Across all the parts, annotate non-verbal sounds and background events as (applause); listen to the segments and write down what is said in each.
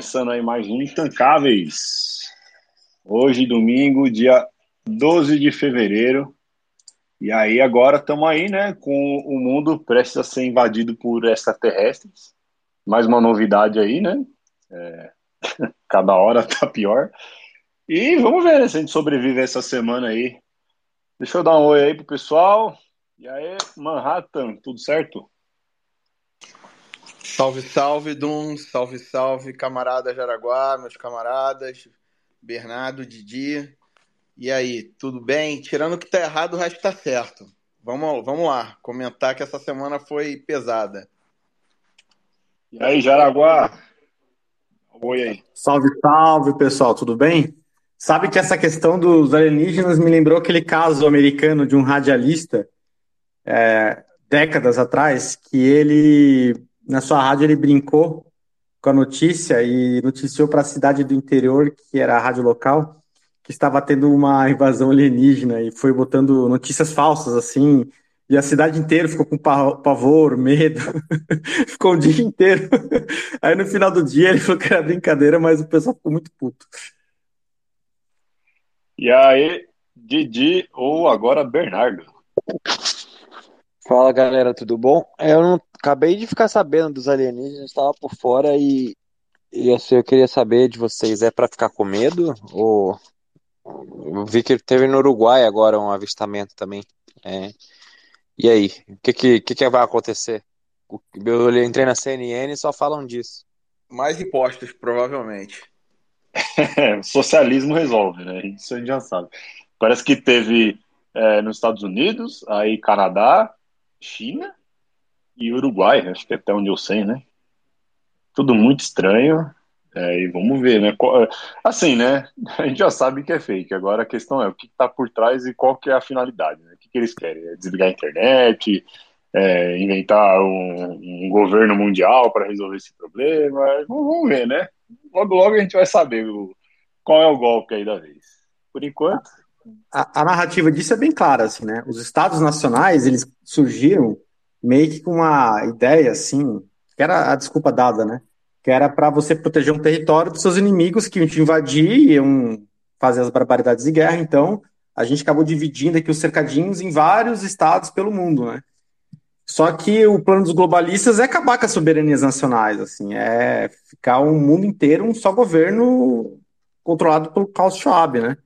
Começando aí mais um Intancáveis. Hoje, domingo, dia 12 de fevereiro. E aí, agora estamos aí, né, com o mundo prestes a ser invadido por extraterrestres. Mais uma novidade aí, né? É... (laughs) Cada hora tá pior. E vamos ver né, se a gente sobrevive essa semana aí. Deixa eu dar um oi aí pro pessoal. E aí, Manhattan, tudo certo? Salve, salve, Dum. Salve, salve, camarada Jaraguá, meus camaradas, Bernardo, Didi. E aí, tudo bem? Tirando o que tá errado, o resto tá certo. Vamos, vamos lá, comentar que essa semana foi pesada. E aí, Jaraguá? Oi aí. Salve, salve, pessoal, tudo bem? Sabe que essa questão dos alienígenas me lembrou aquele caso americano de um radialista, é, décadas atrás, que ele na sua rádio ele brincou com a notícia e noticiou para a cidade do interior, que era a rádio local, que estava tendo uma (laughs) invasão alienígena e foi botando notícias falsas assim, e a cidade inteira ficou com pavor, medo, (laughs) ficou o dia inteiro. (laughs) Aí no final do dia ele falou que era brincadeira, mas o pessoal ficou muito puto. E aí, Didi ou agora Bernardo? Fala galera, tudo bom? Eu não acabei de ficar sabendo dos alienígenas, estava por fora e, e assim, eu queria saber de vocês, é para ficar com medo? Ou eu vi que teve no Uruguai agora um avistamento também. É. E aí, o que, que, que, que vai acontecer? Eu entrei na CNN e só falam disso. Mais impostos, provavelmente. (laughs) Socialismo resolve, né? Isso a gente já sabe. Parece que teve é, nos Estados Unidos, aí Canadá, China e Uruguai, acho que até onde eu sei, né? Tudo muito estranho. É, e vamos ver, né? Assim, né? (laughs) A gente já sabe que é fake. Agora a questão é o que está por trás e qual que é a finalidade. Né? O que, que eles querem? É desligar a internet, é, inventar um, um, governo mundial para resolver esse problema. Vamos ver, né? Logo, logo a gente vai saber o, qual é o golpe aí da vez. Por enquanto. A, a narrativa disso é bem clara, assim, né? Os estados nacionais, eles surgiram meio que com uma ideia, assim, que era a desculpa dada, né? Que era para você proteger um território dos seus inimigos que iam te invadir, iam fazer as barbaridades de guerra. Então, a gente acabou dividindo aqui os cercadinhos em vários estados pelo mundo, né? Só que o plano dos globalistas é acabar com as soberanias nacionais, assim, é ficar um mundo inteiro um só governo controlado pelo Klaus Schwab, né?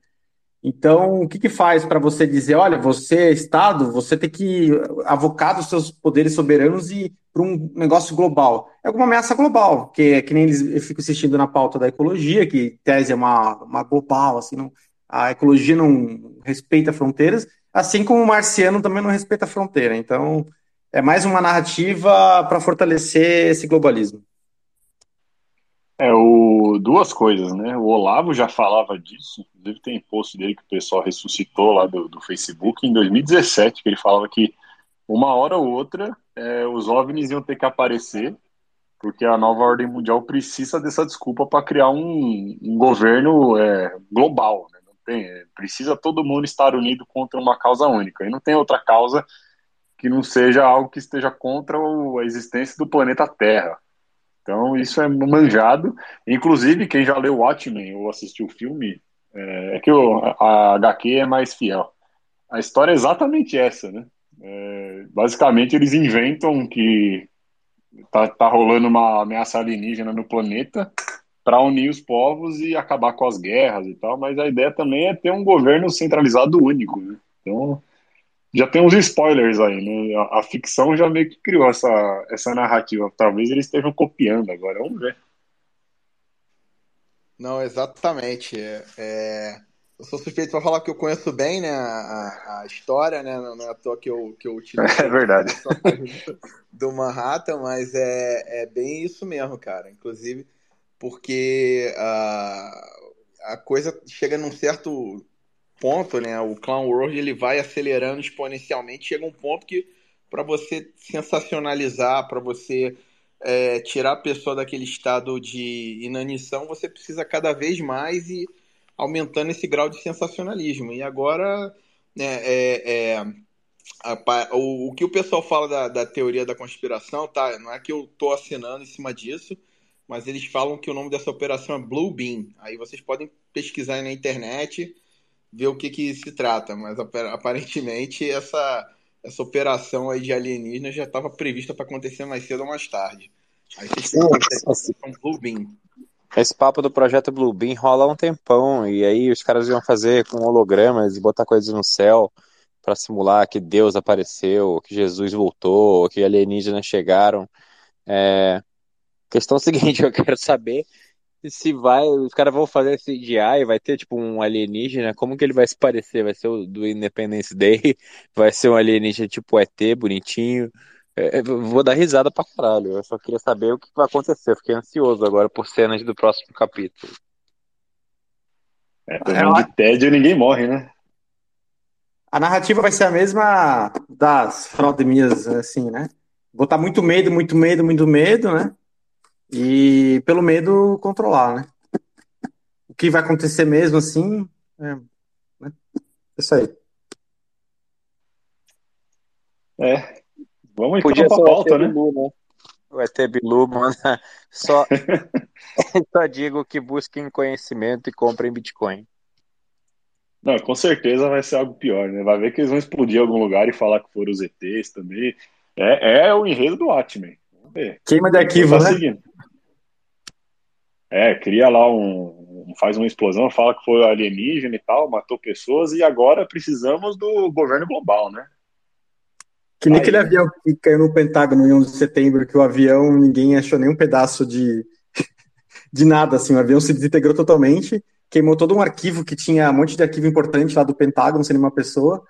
Então, o que, que faz para você dizer, olha, você, Estado, você tem que avocar dos seus poderes soberanos e para um negócio global? É alguma ameaça global, que é que nem eles ficam insistindo na pauta da ecologia, que tese é uma, uma global, assim, não, a ecologia não respeita fronteiras, assim como o marciano também não respeita fronteira. Então, é mais uma narrativa para fortalecer esse globalismo. É, o, duas coisas, né? O Olavo já falava disso, inclusive tem post dele que o pessoal ressuscitou lá do, do Facebook em 2017, que ele falava que uma hora ou outra é, os OVNIs iam ter que aparecer, porque a nova ordem mundial precisa dessa desculpa para criar um, um governo é, global. Né? Não tem, é, precisa todo mundo estar unido contra uma causa única, e não tem outra causa que não seja algo que esteja contra a existência do planeta Terra. Então, isso é manjado. Inclusive, quem já leu Watchmen ou assistiu o filme, é, é que o, a HQ é mais fiel. A história é exatamente essa, né? É, basicamente, eles inventam que tá, tá rolando uma ameaça alienígena no planeta para unir os povos e acabar com as guerras e tal, mas a ideia também é ter um governo centralizado único. Né? Então, já tem uns spoilers aí, né? A, a, ficção já meio que criou essa, essa narrativa. Talvez eles estejam copiando agora, vamos ver. Não, exatamente. É, é... Eu sou suspeito para falar que eu conheço bem né, a, a história, né? Não é à toa que eu, que eu utilizo (laughs) é verdade. do Manhattan, mas é, é bem isso mesmo, cara. Inclusive, porque a, a coisa chega num certo ponto, né? O Clown World ele vai acelerando exponencialmente, chega um ponto que para você sensacionalizar, para você é, tirar a pessoa daquele estado de inanição, você precisa cada vez mais ir aumentando esse grau de sensacionalismo. E agora né, é, é, o, o que o pessoal fala da, da teoria da conspiração, tá? Não é que eu tô assinando em cima disso, mas eles falam que o nome dessa operação é Blue Beam. Aí vocês podem pesquisar aí na internet, ver o que, que se trata. Mas aparentemente essa, essa operação aí de alienígenas já estava prevista para acontecer mais cedo ou mais tarde. Aí vocês têm Blue Beam. Esse papo do projeto Blue Beam rola há um tempão, e aí os caras iam fazer com hologramas e botar coisas no céu para simular que Deus apareceu, que Jesus voltou, que alienígenas chegaram. É... Questão seguinte, (laughs) eu quero saber se vai, os caras vão fazer CGI, vai ter tipo um alienígena, como que ele vai se parecer? Vai ser o do Independence Day? (laughs) Vai ser um alienígena tipo ET, bonitinho? É, vou dar risada pra caralho. Eu só queria saber o que vai acontecer. Fiquei ansioso agora por cenas do próximo capítulo. É, é de tédio ninguém morre, né? A narrativa vai ser a mesma das fraudemias, assim, né? Botar muito medo, muito medo, muito medo, né? E pelo medo controlar, né? O que vai acontecer mesmo, assim, é, né? isso aí. É. Vamos então Podia pra pauta, né? Bilu, né? O ET Bilu manda (laughs) só, (laughs) só digo que busquem conhecimento e comprem Bitcoin. Não, com certeza vai ser algo pior, né? Vai ver que eles vão explodir em algum lugar e falar que foram os ETs também. É, é o enredo do Atman. Queima de arquivo, tá né? Seguindo. É, cria lá um. faz uma explosão, fala que foi alienígena e tal, matou pessoas, e agora precisamos do governo global, né? Que nem Aí, aquele avião que caiu no Pentágono em 11 de setembro, que o avião, ninguém achou nenhum pedaço de, (laughs) de nada, assim, o avião se desintegrou totalmente queimou todo um arquivo que tinha um monte de arquivo importante lá do Pentágono, sem nenhuma pessoa,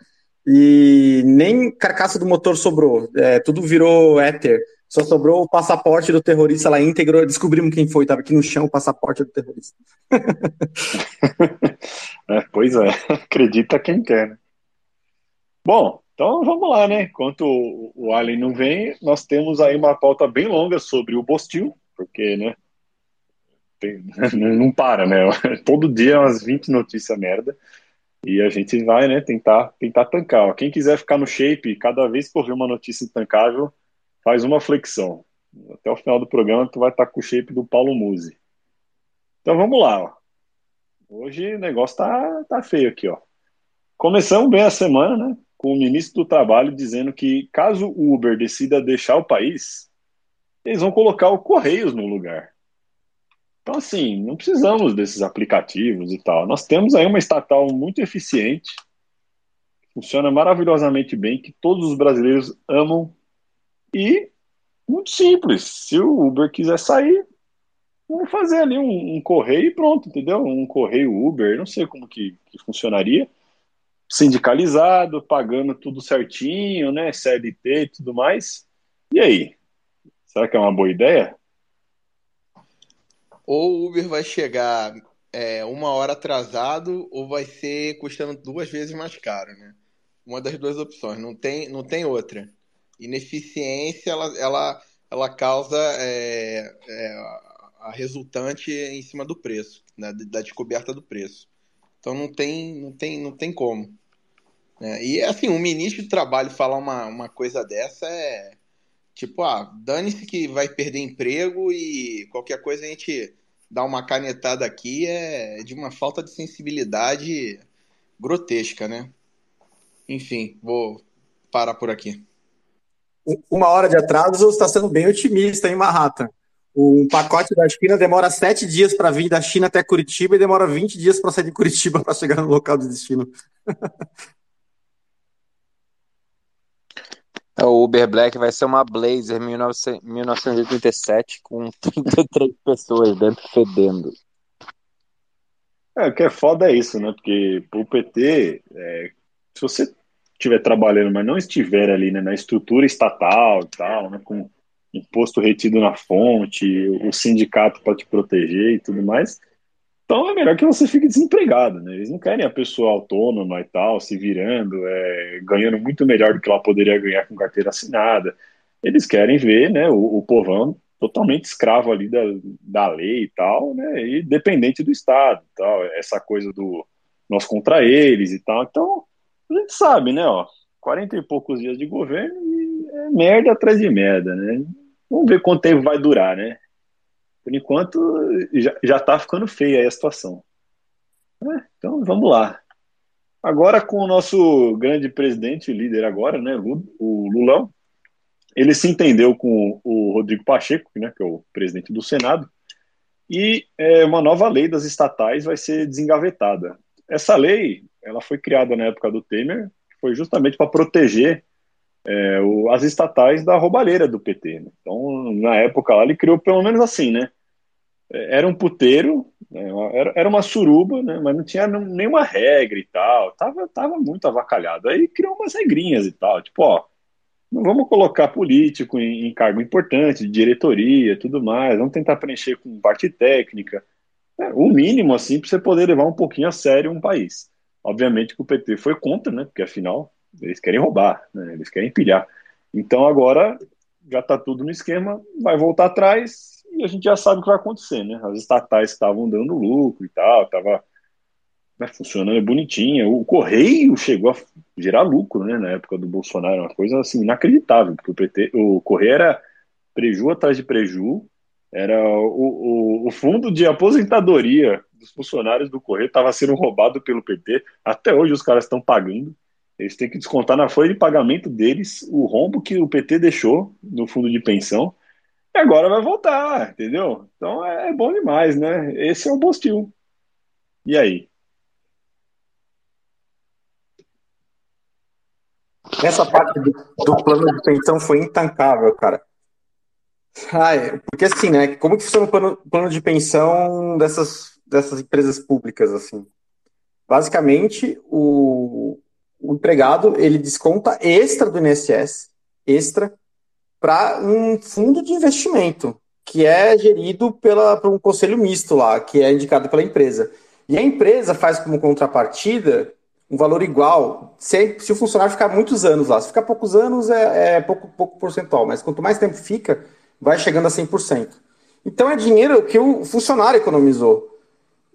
e nem carcaça do motor sobrou. É, tudo virou éter. Só sobrou o passaporte do terrorista lá íntegro. Descobrimos quem foi, estava aqui no chão o passaporte do terrorista. (laughs) é, pois é, acredita quem quer. Né? Bom, então vamos lá, né? Enquanto o Alien não vem, nós temos aí uma pauta bem longa sobre o Bostil, porque, né? (laughs) não para, né? (laughs) Todo dia umas 20 notícias merda. E a gente vai, né, tentar, tentar tancar. Quem quiser ficar no shape, cada vez que ouvir uma notícia intancável, faz uma flexão. Até o final do programa, tu vai estar com o shape do Paulo Musi. Então vamos lá, ó. Hoje o negócio tá, tá feio aqui, ó. Começamos bem a semana, né? Com o ministro do Trabalho dizendo que caso o Uber decida deixar o país, eles vão colocar o Correios no lugar. Então, assim, não precisamos desses aplicativos e tal. Nós temos aí uma estatal muito eficiente, funciona maravilhosamente bem, que todos os brasileiros amam e muito simples. Se o Uber quiser sair, vamos fazer ali um, um correio e pronto, entendeu? Um correio Uber, não sei como que, que funcionaria. Sindicalizado, pagando tudo certinho, né? CLT e tudo mais. E aí? Será que é uma boa ideia? ou o Uber vai chegar é, uma hora atrasado ou vai ser custando duas vezes mais caro, né? Uma das duas opções, não tem, não tem outra. Ineficiência, ela, ela, ela causa é, é, a resultante em cima do preço, né? da descoberta do preço. Então não tem, não tem, não tem como. Né? E assim, um ministro de trabalho falar uma, uma coisa dessa é Tipo, ah, dane-se que vai perder emprego e qualquer coisa a gente dá uma canetada aqui é de uma falta de sensibilidade grotesca, né? Enfim, vou parar por aqui. Uma hora de atraso está sendo bem otimista em Manhattan. Um pacote da China demora sete dias para vir da China até Curitiba e demora 20 dias para sair de Curitiba (laughs) para chegar no local de destino. É, o Uber Black vai ser uma Blazer 1987 com 33 pessoas dentro fedendo. É, o que é foda é isso, né? Porque o PT, é, se você estiver trabalhando, mas não estiver ali né, na estrutura estatal e tal, né, com imposto retido na fonte, o sindicato para te proteger e tudo mais, então é melhor que você fique desempregado, né? Eles não querem a pessoa autônoma e tal, se virando, é, ganhando muito melhor do que ela poderia ganhar com carteira assinada. Eles querem ver, né, o, o povão totalmente escravo ali da, da lei e tal, né, e dependente do Estado tal, essa coisa do nós contra eles e tal. Então, a gente sabe, né, ó, 40 e poucos dias de governo e é merda atrás de merda, né? Vamos ver quanto tempo vai durar, né? Por enquanto, já, já tá ficando feia a situação. É, então, vamos lá. Agora, com o nosso grande presidente, líder agora, né, o Lulão, ele se entendeu com o Rodrigo Pacheco, né, que é o presidente do Senado, e é, uma nova lei das estatais vai ser desengavetada. Essa lei, ela foi criada na época do Temer, foi justamente para proteger é, o, as estatais da roubalheira do PT. Né? Então, na época lá, ele criou pelo menos assim, né? É, era um puteiro, né? era, era uma suruba, né? mas não tinha nenhuma regra e tal. Tava, tava muito avacalhado. Aí criou umas regrinhas e tal, tipo, ó, não vamos colocar político em, em cargo importante, de diretoria, tudo mais. Vamos tentar preencher com parte técnica. É, o mínimo, assim, para você poder levar um pouquinho a sério um país. Obviamente que o PT foi contra, né? Porque afinal eles querem roubar, né? Eles querem pilhar. Então agora já está tudo no esquema, vai voltar atrás e a gente já sabe o que vai acontecer, né? As estatais estavam dando lucro e tal, estava né, funcionando bonitinha. O Correio chegou a gerar lucro, né? Na época do Bolsonaro, uma coisa assim inacreditável, porque o, PT, o Correio era preju atrás de preju, era o, o, o fundo de aposentadoria dos funcionários do Correio estava sendo roubado pelo PT. Até hoje os caras estão pagando. Eles têm que descontar na folha de pagamento deles o rombo que o PT deixou no fundo de pensão. E agora vai voltar, entendeu? Então é, é bom demais, né? Esse é o Bostil. E aí? Essa parte do, do, plano de pensão foi intancável, cara. Ai, porque assim, né? Como que funciona o plano, plano de pensão dessas, dessas empresas públicas, assim? Basicamente, o, o empregado ele desconta extra do INSS, extra, para um fundo de investimento, que é gerido pela, por um conselho misto lá, que é indicado pela empresa. E a empresa faz como contrapartida um valor igual se, se o funcionário ficar muitos anos lá. Se ficar poucos anos, é, é pouco, pouco percentual, mas quanto mais tempo fica, vai chegando a 100%. Então é dinheiro que o funcionário economizou.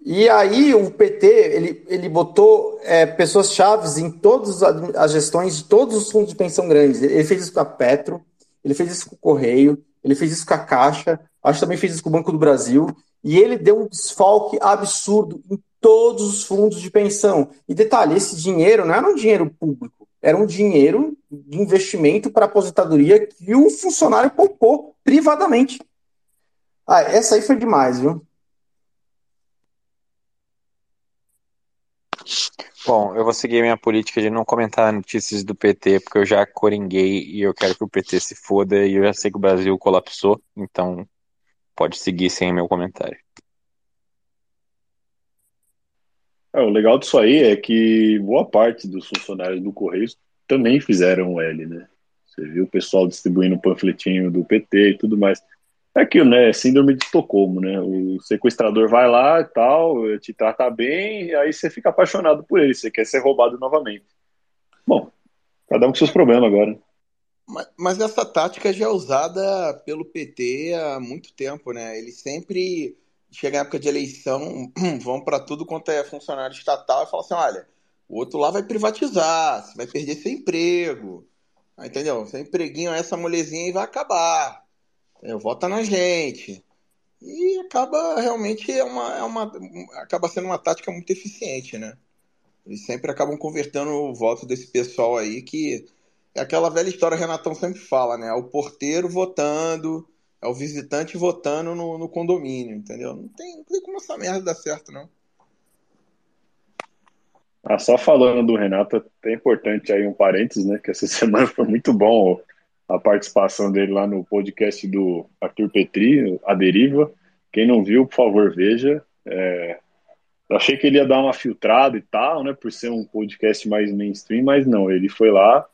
E aí o PT ele, ele botou é, pessoas chaves em todas as gestões de todos os fundos de pensão grandes. Ele fez isso com a Petro, ele fez isso com o Correio, ele fez isso com a Caixa, acho que também fez isso com o Banco do Brasil, e ele deu um desfalque absurdo em todos os fundos de pensão. E detalhe, esse dinheiro não era um dinheiro público, era um dinheiro de investimento para aposentadoria que o funcionário poupou privadamente. Ah, essa aí foi demais, viu? Bom, eu vou seguir minha política de não comentar notícias do PT, porque eu já coringuei e eu quero que o PT se foda e eu já sei que o Brasil colapsou, então pode seguir sem meu comentário. É, o legal disso aí é que boa parte dos funcionários do Correio também fizeram o L, né? Você viu o pessoal distribuindo o panfletinho do PT e tudo mais. É aquilo, né? Síndrome de Estocolmo, né? O sequestrador vai lá e tal, te trata bem, aí você fica apaixonado por ele, você quer ser roubado novamente. Bom, cada um com seus problemas agora. Mas, mas essa tática já é usada pelo PT há muito tempo, né? Ele sempre chega em época de eleição, (clears throat) vão para tudo quanto é funcionário estatal e falam assim: olha, o outro lá vai privatizar, você vai perder seu emprego. Entendeu? Seu empreguinho, essa molezinha aí vai acabar é, vota na gente. E acaba realmente é uma, é uma, acaba sendo uma tática muito eficiente, né? Eles sempre acabam convertendo o voto desse pessoal aí que é aquela velha história que o Renatão sempre fala, né? O porteiro votando, é o visitante votando no, no condomínio, entendeu? Não tem, não tem como essa merda dar certo, não. Ah, só falando do Renato, é importante aí um parênteses, né? Que essa (laughs) semana foi muito bom a participação dele lá no podcast do Arthur Petri, A Deriva. Quem não viu, por favor, veja. É, eu achei que ele ia dar uma filtrada e tal, né, por ser um podcast mais mainstream, mas não, ele foi lá,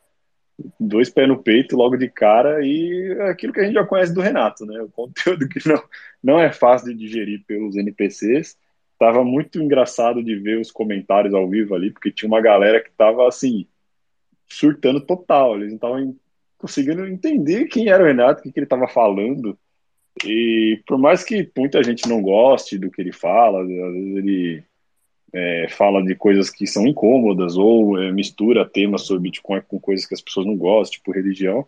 dois pés no peito logo de cara e é aquilo que a gente já conhece do Renato, né, o conteúdo que não, não é fácil de digerir pelos NPCs. Tava muito engraçado de ver os comentários ao vivo ali, porque tinha uma galera que tava assim, surtando total, eles não estavam conseguindo entender quem era o Renato, o que, que ele estava falando. E por mais que muita gente não goste do que ele fala, às vezes ele é, fala de coisas que são incômodas ou é, mistura temas sobre Bitcoin com coisas que as pessoas não gostam, tipo religião.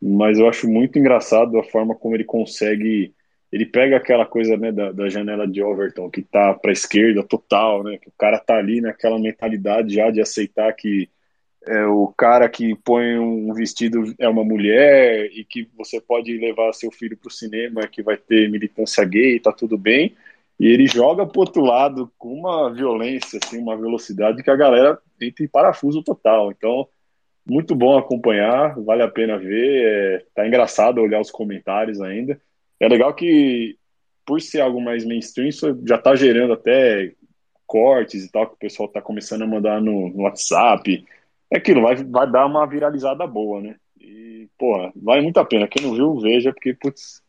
Mas eu acho muito engraçado a forma como ele consegue. Ele pega aquela coisa né, da, da janela de Overton, que tá para a esquerda total, né, que o cara tá ali naquela mentalidade já de aceitar que é, o cara que põe um vestido é uma mulher e que você pode levar seu filho para o cinema que vai ter militância gay, tá tudo bem e ele joga pro outro lado com uma violência, assim, uma velocidade que a galera entra em parafuso total. Então, muito bom acompanhar, vale a pena ver. É, tá engraçado olhar os comentários ainda. É legal que, por ser algo mais mainstream, isso já tá gerando até cortes e tal, que o pessoal tá começando a mandar no, no WhatsApp. É aquilo, vai, vai dar uma viralizada boa, né? E, porra, vale muito a pena. Quem não viu, veja, porque, putz,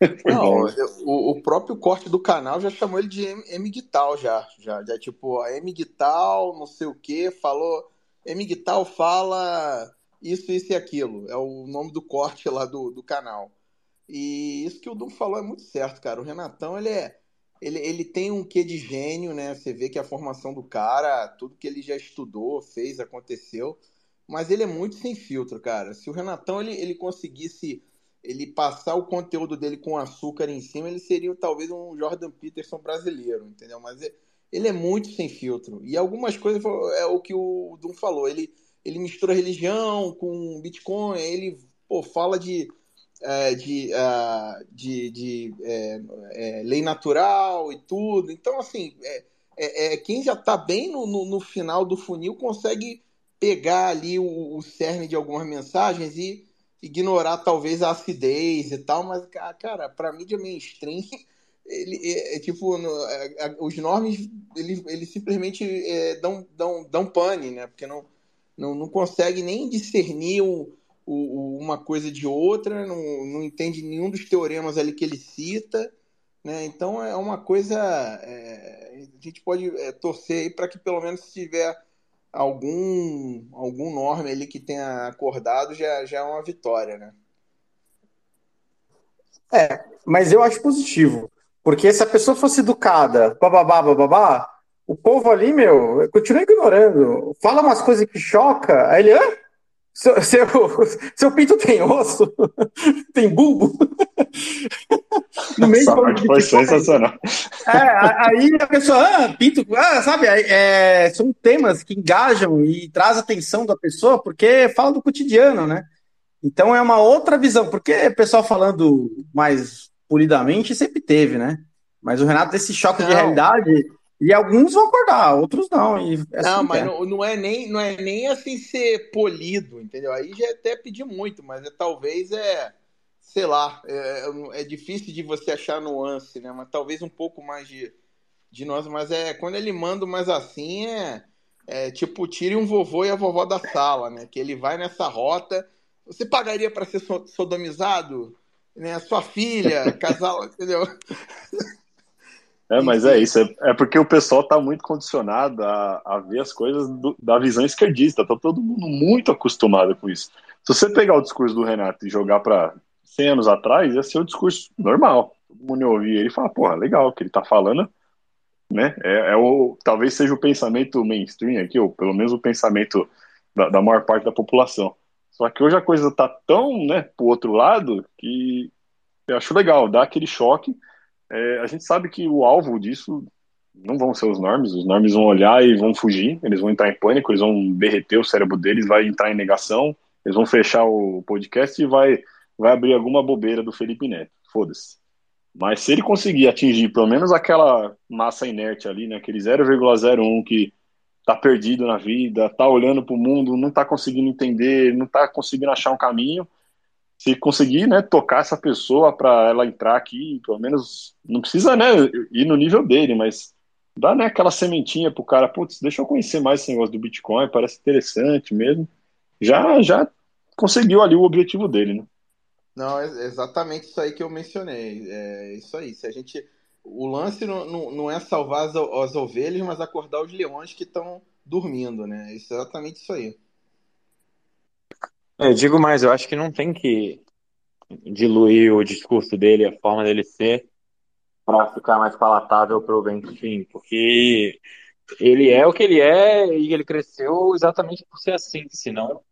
(laughs) Não, o, o, próprio corte do canal já chamou ele de M, M Guital já, já, já tipo, a M Guital, não sei o que, falou, M Guital fala isso, isso e aquilo, é o nome do corte lá do, do canal. E isso que o Dum falou é muito certo, cara, o Renatão, ele é, ele, ele tem um quê de gênio, né, você vê que a formação do cara, tudo que ele já estudou, fez, aconteceu, mas ele é muito sem filtro, cara, se o Renatão, ele, ele conseguisse ele passar o conteúdo dele com açúcar em cima, ele seria talvez um Jordan Peterson brasileiro, entendeu? Mas é, ele é muito sem filtro. E algumas coisas é o que o Dum falou. Ele, ele mistura religião com Bitcoin, ele pô, fala de, é, de, uh, de, de é, é, lei natural e tudo. Então, assim, é, é, é quem já está bem no, no, no, final do funil consegue pegar ali o, o cerne de algumas mensagens e ignorar talvez a acidez e tal, mas, cara, pra mídia mainstream, (laughs) ele é, é tipo, no, é, os normes, eles ele simplesmente é, dão, dão, dão pane, né? Porque não, não, não consegue nem discernir o, o, uma coisa de outra, não, não entende nenhum dos teoremas ali que ele cita, né? Então é uma coisa. É, a gente pode é, torcer aí para que pelo menos se tiver algum algum norme ali que tenha acordado já, já é uma vitória, né? É, mas eu acho positivo. Porque se a pessoa fosse educada, bababá, bababá, o povo ali, meu, continua ignorando. Fala umas coisas que choca, aí ele, seu, seu, seu pinto tem osso? (laughs) tem bulbo? no meio Essa parte foi sensacional. É, aí a pessoa, ah, pinto, ah, sabe, é, são temas que engajam e traz atenção da pessoa porque fala do cotidiano, né? Então é uma outra visão, porque o pessoal falando mais polidamente sempre teve, né? Mas o Renato, esse choque não. de realidade, e alguns vão acordar, outros não. E é assim não, mas não, não, é nem, não é nem assim ser polido, entendeu? Aí já é até pedir muito, mas é, talvez é sei lá, é, é, difícil de você achar nuance, né? Mas talvez um pouco mais de, de nuance. Mas é quando ele manda mais assim, é, é tipo, tire um vovô e a vovó da sala, né? Que ele vai nessa rota. Você pagaria para ser sodomizado? Né? Sua filha, casal, (laughs) entendeu? É, mas é isso. É, é, porque o pessoal está muito condicionado a, a ver as coisas do, da visão esquerdista. Tá todo mundo muito acostumado com isso. Se você pegar o discurso do Renato e jogar para 100 anos atrás, ia ser o discurso normal. Todo mundo ouvia ele e fala, porra, legal, o que ele tá falando, né? É, é, o, talvez seja o pensamento mainstream aqui, ou pelo menos o pensamento da, da maior parte da população. Só que hoje a coisa tá tão, né, pro outro lado, que eu acho legal, dá aquele choque. É, a gente sabe que o alvo disso não vão ser os normes, os normes vão olhar e vão fugir, eles vão entrar em pânico, eles vão derreter o cérebro deles, vai entrar em negação, eles vão fechar o podcast e vai vai abrir alguma bobeira do Felipe Neto. Foda-se. Mas se ele conseguir atingir pelo menos aquela massa inerte ali, né, aquele 0,01 que tá perdido na vida, tá olhando para o mundo, não tá conseguindo entender, não tá conseguindo achar um caminho, se conseguir, né, tocar essa pessoa para ela entrar aqui, pelo menos não precisa, né, ir no nível dele, mas dá, né, aquela sementinha pro cara, putz, deixa eu conhecer mais esse negócio do Bitcoin, parece interessante mesmo. Já já conseguiu ali o objetivo dele, né? Não, é exatamente isso aí que eu mencionei. É isso aí. Se a gente. O lance não, não, não é salvar as, as, ovelhas, mas acordar os leões que estão dormindo, né? É exatamente isso aí. Eu digo mais, eu acho que não tem que diluir o discurso dele, a forma dele ser, para ficar mais palatável para o mainstream, porque ele é o que ele é e ele cresceu exatamente por ser assim, senão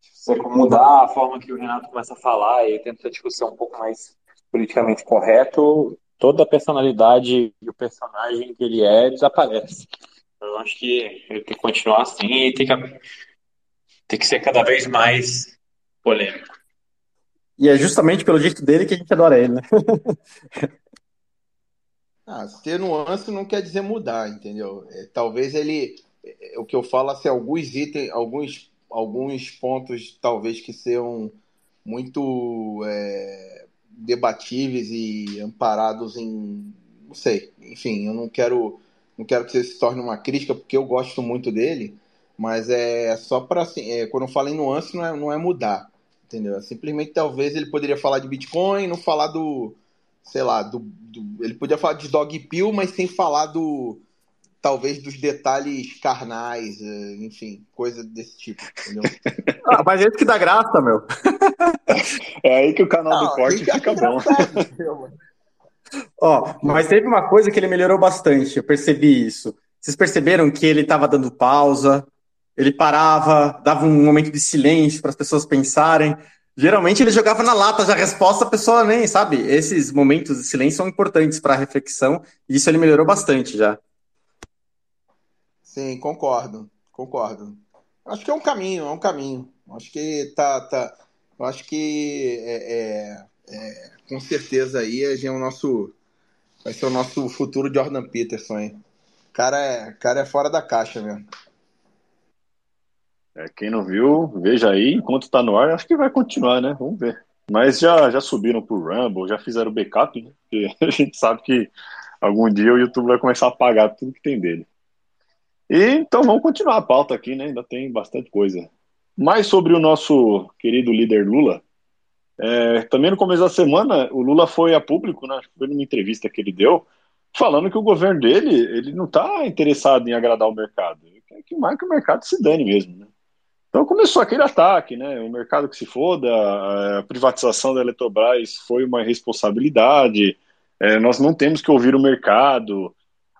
você mudar a forma que o Renato começa a falar e tenta essa discussão um pouco mais politicamente correto, toda a personalidade e o personagem que ele é desaparece. Eu acho que ele tem que continuar assim e tem que, tem que ser cada vez mais polêmico. E é justamente pelo jeito dele que a gente adora ele, né? (laughs) ah, ter nuance não quer dizer mudar, entendeu? É, talvez ele. É, o que eu falo assim, alguns itens, alguns, alguns pontos talvez que sejam muito é, debatíveis e amparados em. Não sei, enfim, eu não quero não quero que isso se torne uma crítica, porque eu gosto muito dele, mas é só para assim, é, quando eu falo em nuance, não é, não é mudar, entendeu? É simplesmente talvez ele poderia falar de Bitcoin, não falar do, sei lá, do, do ele podia falar de dog pill, mas sem falar do talvez dos detalhes carnais, é, enfim, coisa desse tipo, entendeu? (laughs) ah, mas é isso que dá graça, meu. (laughs) é aí que o canal não, do corte fica bom. (laughs) Ó, mas teve uma coisa que ele melhorou bastante, eu percebi isso. Vocês perceberam que ele estava dando pausa, ele parava, dava um momento de silêncio para as pessoas pensarem. Geralmente ele jogava na lata já a resposta, a pessoa nem sabe. Esses momentos de silêncio são importantes para a reflexão e isso ele melhorou bastante já. Sim, concordo, concordo. Acho que é um caminho, é um caminho. Acho que tá, tá. Acho que é, é, é com certeza aí é o nosso vai ser o nosso futuro Jordan Peterson, hein? Cara é, cara é fora da caixa mesmo. É, quem não viu, veja aí, enquanto tá no ar, acho que vai continuar, né? Vamos ver. Mas já, já subiram pro Rumble, já fizeram backup, né? Porque (laughs) a gente sabe que algum dia o YouTube vai começar a pagar tudo que tem dele. E então vamos continuar a pauta aqui, né? Ainda tem bastante coisa. Mais sobre o nosso querido líder Lula. É, também no começo da semana, o Lula foi a público, né, foi numa entrevista que ele deu, falando que o governo dele ele não está interessado em agradar o mercado, ele quer que mais que o mercado se dane mesmo. Né? Então começou aquele ataque, né, o mercado que se foda, a privatização da Eletrobras foi uma responsabilidade, é, nós não temos que ouvir o mercado.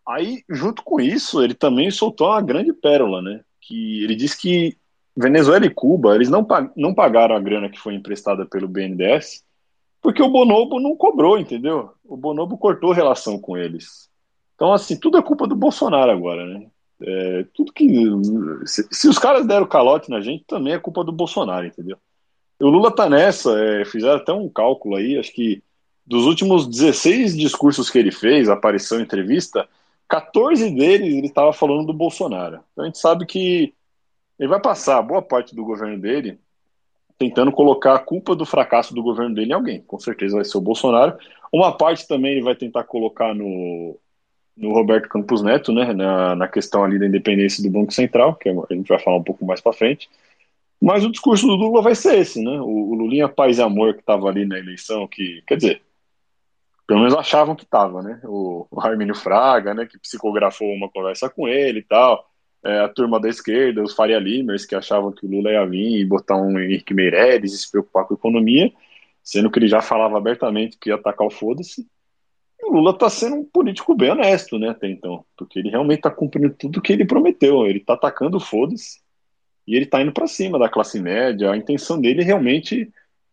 Aí, junto com isso, ele também soltou uma grande pérola, né, que ele disse que Venezuela e Cuba, eles não, não pagaram a grana que foi emprestada pelo BNDES, porque o Bonobo não cobrou, entendeu? O Bonobo cortou relação com eles. Então, assim, tudo é culpa do Bolsonaro agora, né? É, tudo que. Se, se, os caras deram calote na gente, também é culpa do Bolsonaro, entendeu? O Lula tá nessa, é, fizeram até um cálculo aí, acho que dos últimos 16 discursos que ele fez, aparição entrevista, 14 deles ele estava falando do Bolsonaro. Então a gente sabe que ele vai passar boa parte do governo dele tentando colocar a culpa do fracasso do governo dele em alguém. Com certeza vai ser o Bolsonaro. Uma parte também ele vai tentar colocar no, no Roberto Campos Neto, né, na, na questão ali da independência do Banco Central, que a gente vai falar um pouco mais para frente. Mas o discurso do Lula vai ser esse, né? O, o Lulinha Paz e Amor que estava ali na eleição, que, quer dizer, pelo menos achavam que estava, né? O, o Armínio Fraga, né, que psicografou uma conversa com ele e tal é, a turma da esquerda, os Faria Limers, que achavam que o Lula ia vir e botar um Henrique Meirelles e se preocupar com a economia, sendo que ele já falava abertamente que ia atacar o foda-se. O Lula está sendo um político bem honesto, né, até então, porque ele realmente está cumprindo tudo que ele prometeu. Ele está atacando o foda-se e ele está indo para cima da classe média. A intenção dele realmente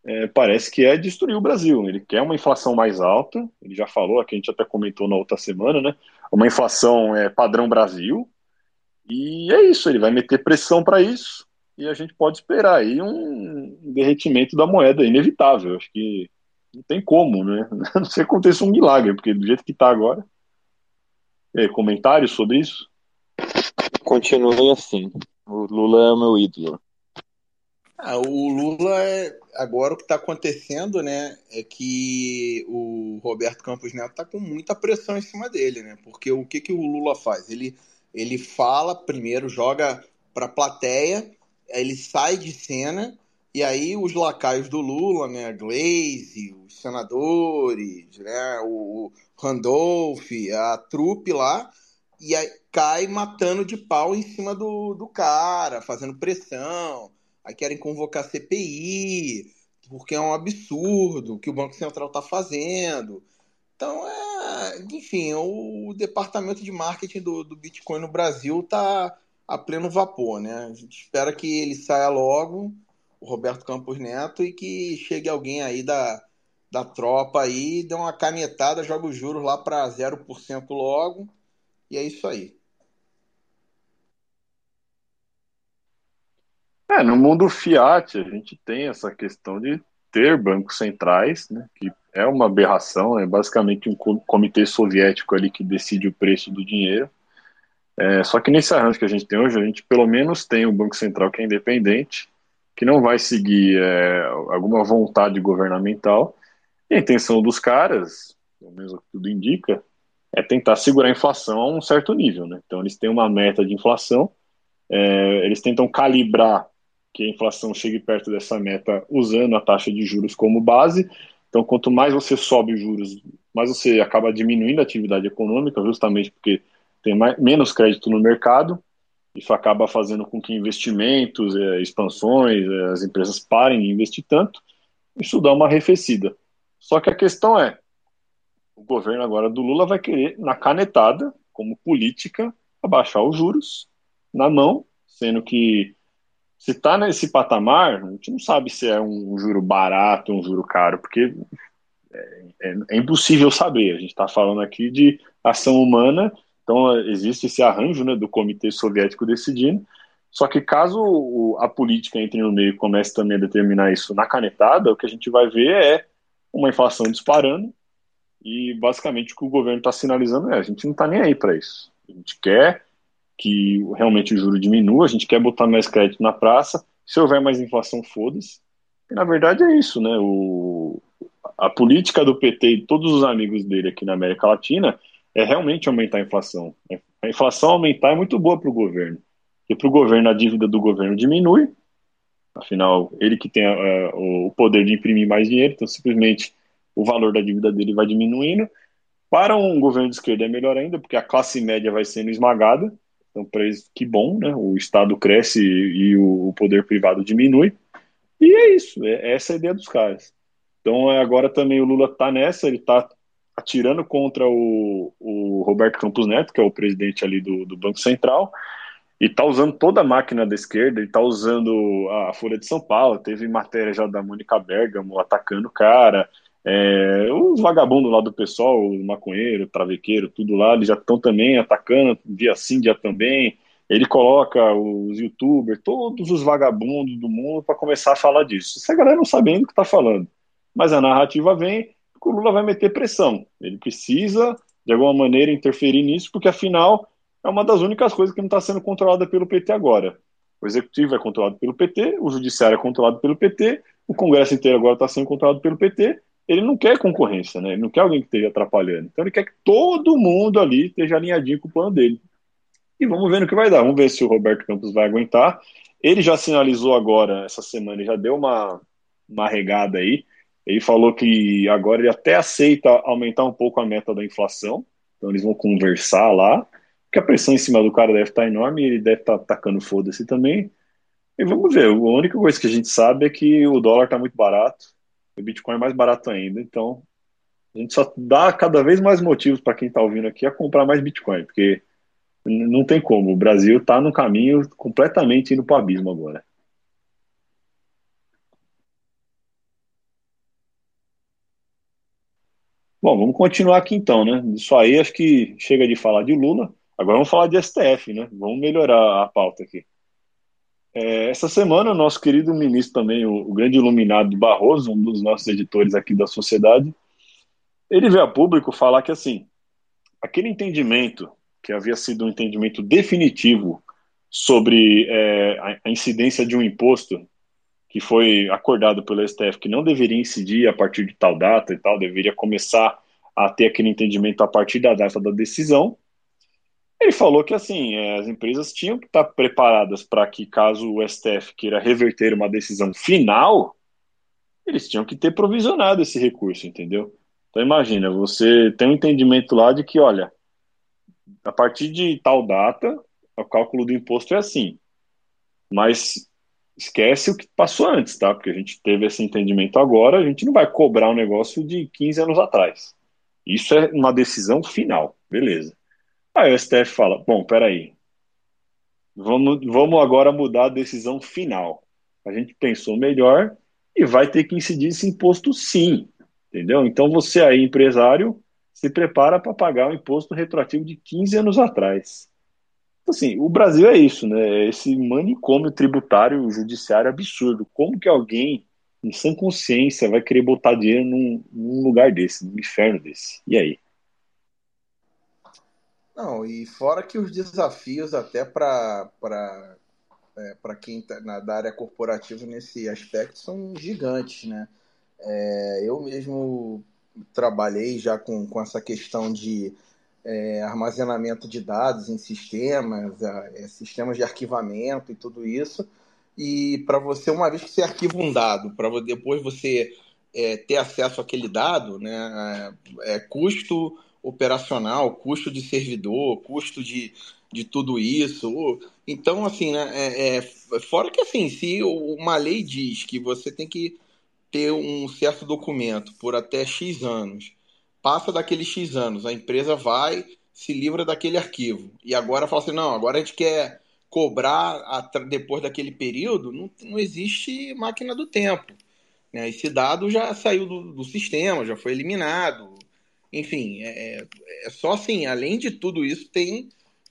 é, parece que é destruir o Brasil. Ele quer uma inflação mais alta, ele já falou, aqui a gente até comentou na outra semana, né? Uma inflação é, padrão Brasil, e é isso, ele vai meter pressão para isso e a gente pode esperar aí um derretimento da moeda inevitável. Acho que não tem como, né? (laughs) A não ser que aconteça um milagre, porque do jeito que está agora. É, comentários sobre isso? Continue assim. O Lula é o meu ídolo. Ah, o Lula, é, agora o que está acontecendo, né, é que o Roberto Campos Neto está com muita pressão em cima dele, né? Porque o que, que o Lula faz? Ele ele fala primeiro, joga para a plateia, ele sai de cena e aí os lacaios do Lula, né, a Glaze, os senadores, né, o Randolph, a trupe lá, e aí cai matando de pau em cima do, do cara, fazendo pressão. Aí querem convocar CPI, porque é um absurdo o que o Banco Central está fazendo. Então, é, enfim, o departamento de marketing do, do Bitcoin no Brasil está a pleno vapor, né? A gente espera que ele saia logo, o Roberto Campos Neto, e que chegue alguém aí da, da tropa aí, dê uma canetada, joga os juros lá para 0% logo, e é isso aí. É, no mundo fiat, a gente tem essa questão de ter bancos centrais, né, que é uma aberração, é basicamente um comitê soviético ali que decide o preço do dinheiro. É, só que nesse arranjo que a gente tem hoje, a gente pelo menos tem um Banco Central que é independente, que não vai seguir é, alguma vontade governamental. E a intenção dos caras, pelo menos o que tudo indica, é tentar segurar a inflação a um certo nível. Né? Então eles têm uma meta de inflação, é, eles tentam calibrar que a inflação chegue perto dessa meta usando a taxa de juros como base. Então, quanto mais você sobe os juros, mais você acaba diminuindo a atividade econômica, justamente porque tem mais, menos crédito no mercado. Isso acaba fazendo com que investimentos, é, expansões, é, as empresas parem de investir tanto. Isso dá uma arrefecida. Só que a questão é, o governo agora do Lula vai querer, na canetada, como política, abaixar os juros na mão, sendo que se está nesse patamar, a gente não sabe se é um juro barato, um juro caro, porque é, é, é impossível saber. A gente está falando aqui de ação humana, então existe esse arranjo né, do Comitê Soviético decidindo. Só que caso a política entre no meio e comece também a determinar isso na canetada, o que a gente vai ver é uma inflação disparando e basicamente o que o governo está sinalizando é a gente não está nem aí para isso. A gente quer que realmente o juro diminua, a gente quer botar mais crédito na praça, se houver mais inflação, foda-se. E na verdade é isso, né? O, a política do PT e todos os amigos dele aqui na América Latina é realmente aumentar a inflação. A inflação aumentar é muito boa para o governo. E para o governo, a dívida do governo diminui, afinal, ele que tem a, o poder de imprimir mais dinheiro, então simplesmente o valor da dívida dele vai diminuindo. Para um governo de esquerda é melhor ainda, porque a classe média vai sendo esmagada, então, para eles, que bom, né? O Estado cresce e, e o, poder privado diminui. E é isso, é, essa é a ideia dos caras. Então, é, agora também o Lula está nessa, ele está atirando contra o, o, Roberto Campos Neto, que é o presidente ali do, do Banco Central, e está usando toda a máquina da esquerda, ele está usando a Folha de São Paulo, teve matéria já da Mônica Bergamo atacando o cara, é, os vagabundos lá do pessoal, o maconheiro, o travequeiro, tudo lá, eles já estão também atacando, dia sim, dia também. Ele coloca os youtubers, todos os vagabundos do mundo para começar a falar disso. Essa galera não sabendo o que está falando. Mas a narrativa vem, o Lula vai meter pressão. Ele precisa, de alguma maneira, interferir nisso, porque afinal é uma das únicas coisas que não está sendo controlada pelo PT agora. O executivo é controlado pelo PT, o judiciário é controlado pelo PT, o Congresso inteiro agora está sendo controlado pelo PT, ele não quer concorrência, né? Ele não quer alguém que esteja atrapalhando. Então ele quer que todo mundo ali esteja alinhadinho com o plano dele. E vamos ver no que vai dar. Vamos ver se o Roberto Campos vai aguentar. Ele já sinalizou agora, essa semana, ele já deu uma, uma regada aí. Ele falou que agora ele até aceita aumentar um pouco a meta da inflação. Então eles vão conversar lá. Porque a pressão em cima do cara deve estar enorme e ele deve estar tacando foda-se também. E vamos ver. A única coisa que a gente sabe é que o dólar está muito barato o Bitcoin é mais barato ainda. Então, a gente só dá cada vez mais motivos para quem está ouvindo aqui a comprar mais Bitcoin, porque não tem como. O Brasil está no caminho completamente indo para o abismo agora. Bom, vamos continuar aqui então, né? Isso aí acho que chega de falar de Lula. Agora vamos falar de STF, né? Vamos melhorar a pauta aqui. É, essa semana, o nosso querido ministro também, o, o, grande iluminado Barroso, um dos nossos editores aqui da sociedade, ele veio a público falar que, assim, aquele entendimento, que havia sido um entendimento definitivo sobre é, a, a incidência de um imposto que foi acordado pelo STF que não deveria incidir a partir de tal data e tal, deveria começar a ter aquele entendimento a partir da data da decisão, ele falou que assim, é, as empresas tinham que estar preparadas para que, caso o STF queira reverter uma decisão final, eles tinham que ter provisionado esse recurso, entendeu? Então imagina, você tem um entendimento lá de que, olha, a partir de tal data, o cálculo do imposto é assim. Mas esquece o que passou antes, tá? Porque a gente teve esse entendimento agora, a gente não vai cobrar um negócio de 15 anos atrás. Isso é uma decisão final, beleza. Aí o STF fala: bom, peraí, vamos, vamos agora mudar a decisão final. A gente pensou melhor e vai ter que incidir esse imposto sim, entendeu? Então você aí, empresário, se prepara para pagar o imposto retroativo de 15 anos atrás. Assim, o Brasil é isso, né? Esse manicômio tributário judiciário absurdo. Como que alguém em sã consciência vai querer botar dinheiro num, num lugar desse, num inferno desse? E aí? Não, e fora que os desafios até para é, para quem está na área corporativa nesse aspecto são gigantes, né? É, eu mesmo trabalhei já com, com essa questão de é, armazenamento de dados em sistemas, é, sistemas de arquivamento e tudo isso. E para você, uma vez que você arquiva um dado, para depois você é, ter acesso àquele dado, né, é, é, custo operacional, custo de servidor, custo de, de tudo isso. Então, assim, né, é, é, fora que assim, se uma lei diz que você tem que ter um certo documento por até X anos, passa daqueles X anos, a empresa vai, se livra daquele arquivo. E agora fala assim: não, agora a gente quer cobrar depois daquele período, não, não existe máquina do tempo. Né? Esse dado já saiu do, do sistema, já foi eliminado. Enfim, é, é, é, só assim, além de tudo isso, tem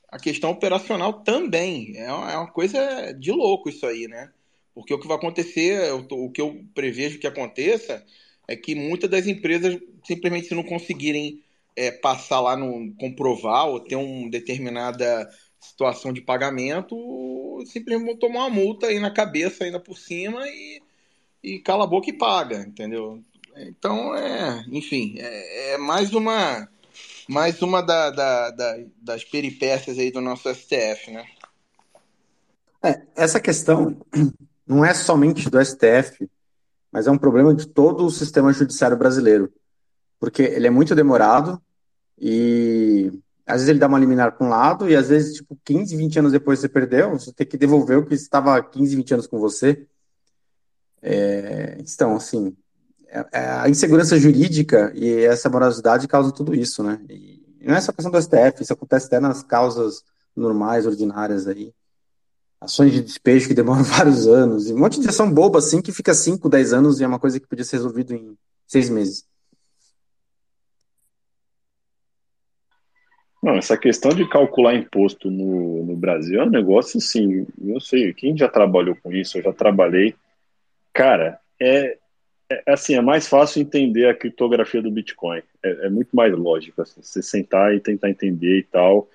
a questão operacional também. É uma, é uma coisa de louco isso aí, né? Porque o que vai acontecer, o que eu prevejo que aconteça, é que muitas das empresas simplesmente se não conseguirem é, passar lá no comprovar ou ter uma determinada situação de pagamento, simplesmente tomar uma multa aí na cabeça ainda por cima e, e cala a boca e paga, entendeu? Então é, enfim, é, é mais uma mais uma da, da, da, das peripécias aí do nosso STF, né? É, essa questão não é somente do STF, mas é um problema de todo o sistema judiciário brasileiro, porque ele é muito demorado e às vezes ele dá uma liminar para um lado e às vezes, tipo, 15, 20 anos depois você perdeu, você tem que devolver o que estava 15, 20 anos com você. É, então, assim, é, é, a insegurança jurídica e essa morosidade causam tudo isso, né? E não é só questão do STF, isso acontece até nas causas normais, ordinárias aí ações de despejo que demoram (laughs) vários anos, e um monte de ação boba assim que fica 5, 10 anos e é uma coisa que podia ser resolvido em seis meses. Não, essa questão de calcular imposto no, no Brasil é um negócio assim, eu sei, quem já trabalhou com isso, eu já trabalhei, cara, é, é assim, é mais fácil entender a criptografia do Bitcoin, é, é muito mais lógico, assim, você sentar e tentar entender e tal,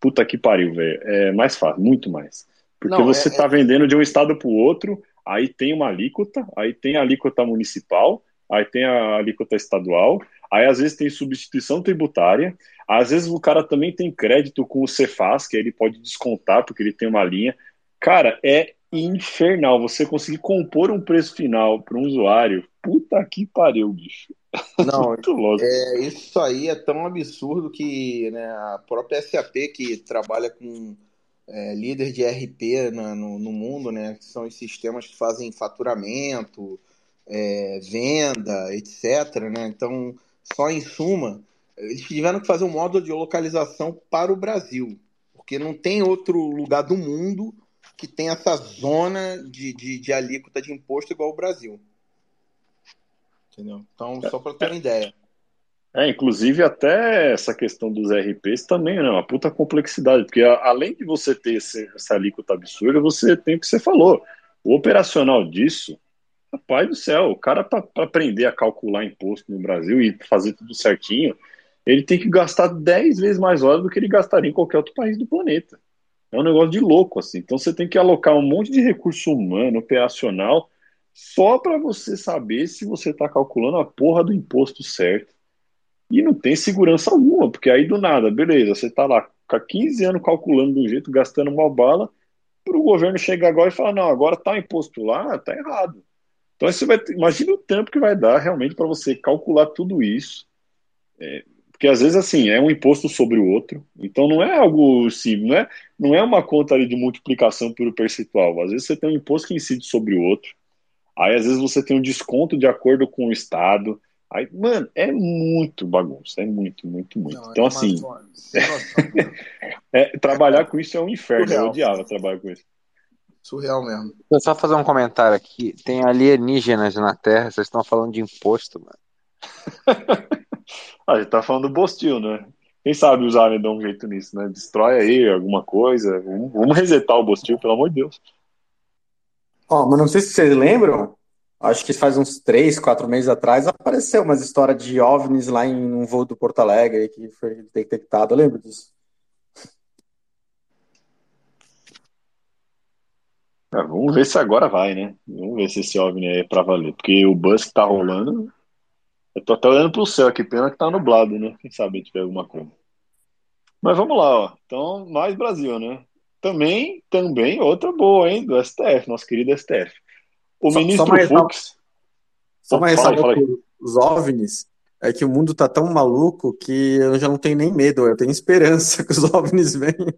puta que pariu, velho, é mais fácil, muito mais. Porque Não, você está é, é... vendendo de um estado para o outro, aí tem uma alíquota, aí tem a alíquota municipal, aí tem a alíquota estadual, aí às vezes tem substituição tributária, às vezes o cara também tem crédito com o Cefaz, que ele pode descontar porque ele tem uma linha. Cara, é infernal você conseguir compor um preço final para um usuário. Puta que pariu, bicho. (laughs) Não, é, isso aí é tão absurdo que né, a própria SAP, que trabalha com é, líder de RP na, no, no, mundo, né? Que são os sistemas que fazem faturamento, é, venda, etc. Né? Então, só em suma, eles tiveram que fazer um módulo de localização para o Brasil, porque não tem outro lugar do mundo que tem essa zona de, de, de alíquota de imposto igual o Brasil. Entendeu? Então, só para ter uma ideia. É, inclusive até essa questão dos RPs também, né? Uma puta complexidade, porque além de você ter esse, essa alíquota absurda, você tem o que você falou. O operacional disso, rapaz do céu, o cara para aprender a calcular imposto no Brasil e fazer tudo certinho, ele tem que gastar 10 vezes mais horas do que ele gastaria em qualquer outro país do planeta. É um negócio de louco, assim. Então você tem que alocar um monte de recurso humano, operacional, só para você saber se você está calculando a porra do imposto certo e não tem segurança alguma, porque aí do nada, beleza, você está lá há 15 anos calculando de um jeito, gastando uma bala, para o governo chegar agora e falar, não, agora tá imposto lá, tá errado. Então você vai, imagina o tempo que vai dar realmente para você calcular tudo isso. É, porque às vezes assim, é um imposto sobre o outro, então não é algo simples, não é, não é uma conta ali de multiplicação por percentual. Às vezes você tem um imposto que incide sobre o outro, aí às vezes você tem um desconto de acordo com o Estado, Aí, mano, é muito bagunça, é muito, muito, muito. Não, então, é assim, (laughs) é, trabalhar com isso é um inferno. Eu odiava trabalhar com isso. Surreal mesmo. Vou só fazer um comentário aqui. Tem alienígenas na Terra, vocês estão falando de imposto, mano. (laughs) a gente tá falando do Bostil, né? Quem sabe os aliens dão um jeito nisso, né? Destrói aí alguma coisa. Vamos, resetar o Bostil, pelo amor de Deus. Ó, oh, mas não sei se vocês lembram, acho que faz uns três, quatro meses atrás, apareceu umas histórias de OVNIs lá em um voo do Porto Alegre que foi detectado. Eu lembro disso. É, vamos ver se agora vai, né? Vamos ver se esse OVNI é pra valer. Porque o buzz que tá rolando. Eu tô até olhando pro céu aqui, pena que tá nublado, né? Quem sabe tiver alguma coisa. Mas vamos lá, ó. Então, mais Brasil, né? Também, também, outra boa, hein? Do STF, nosso querido STF. O só, ministro só Fux. Só uma ressalva os OVNIs é que o mundo tá tão maluco que eu já não tenho nem medo, eu tenho esperança (laughs) que os OVNIs venham.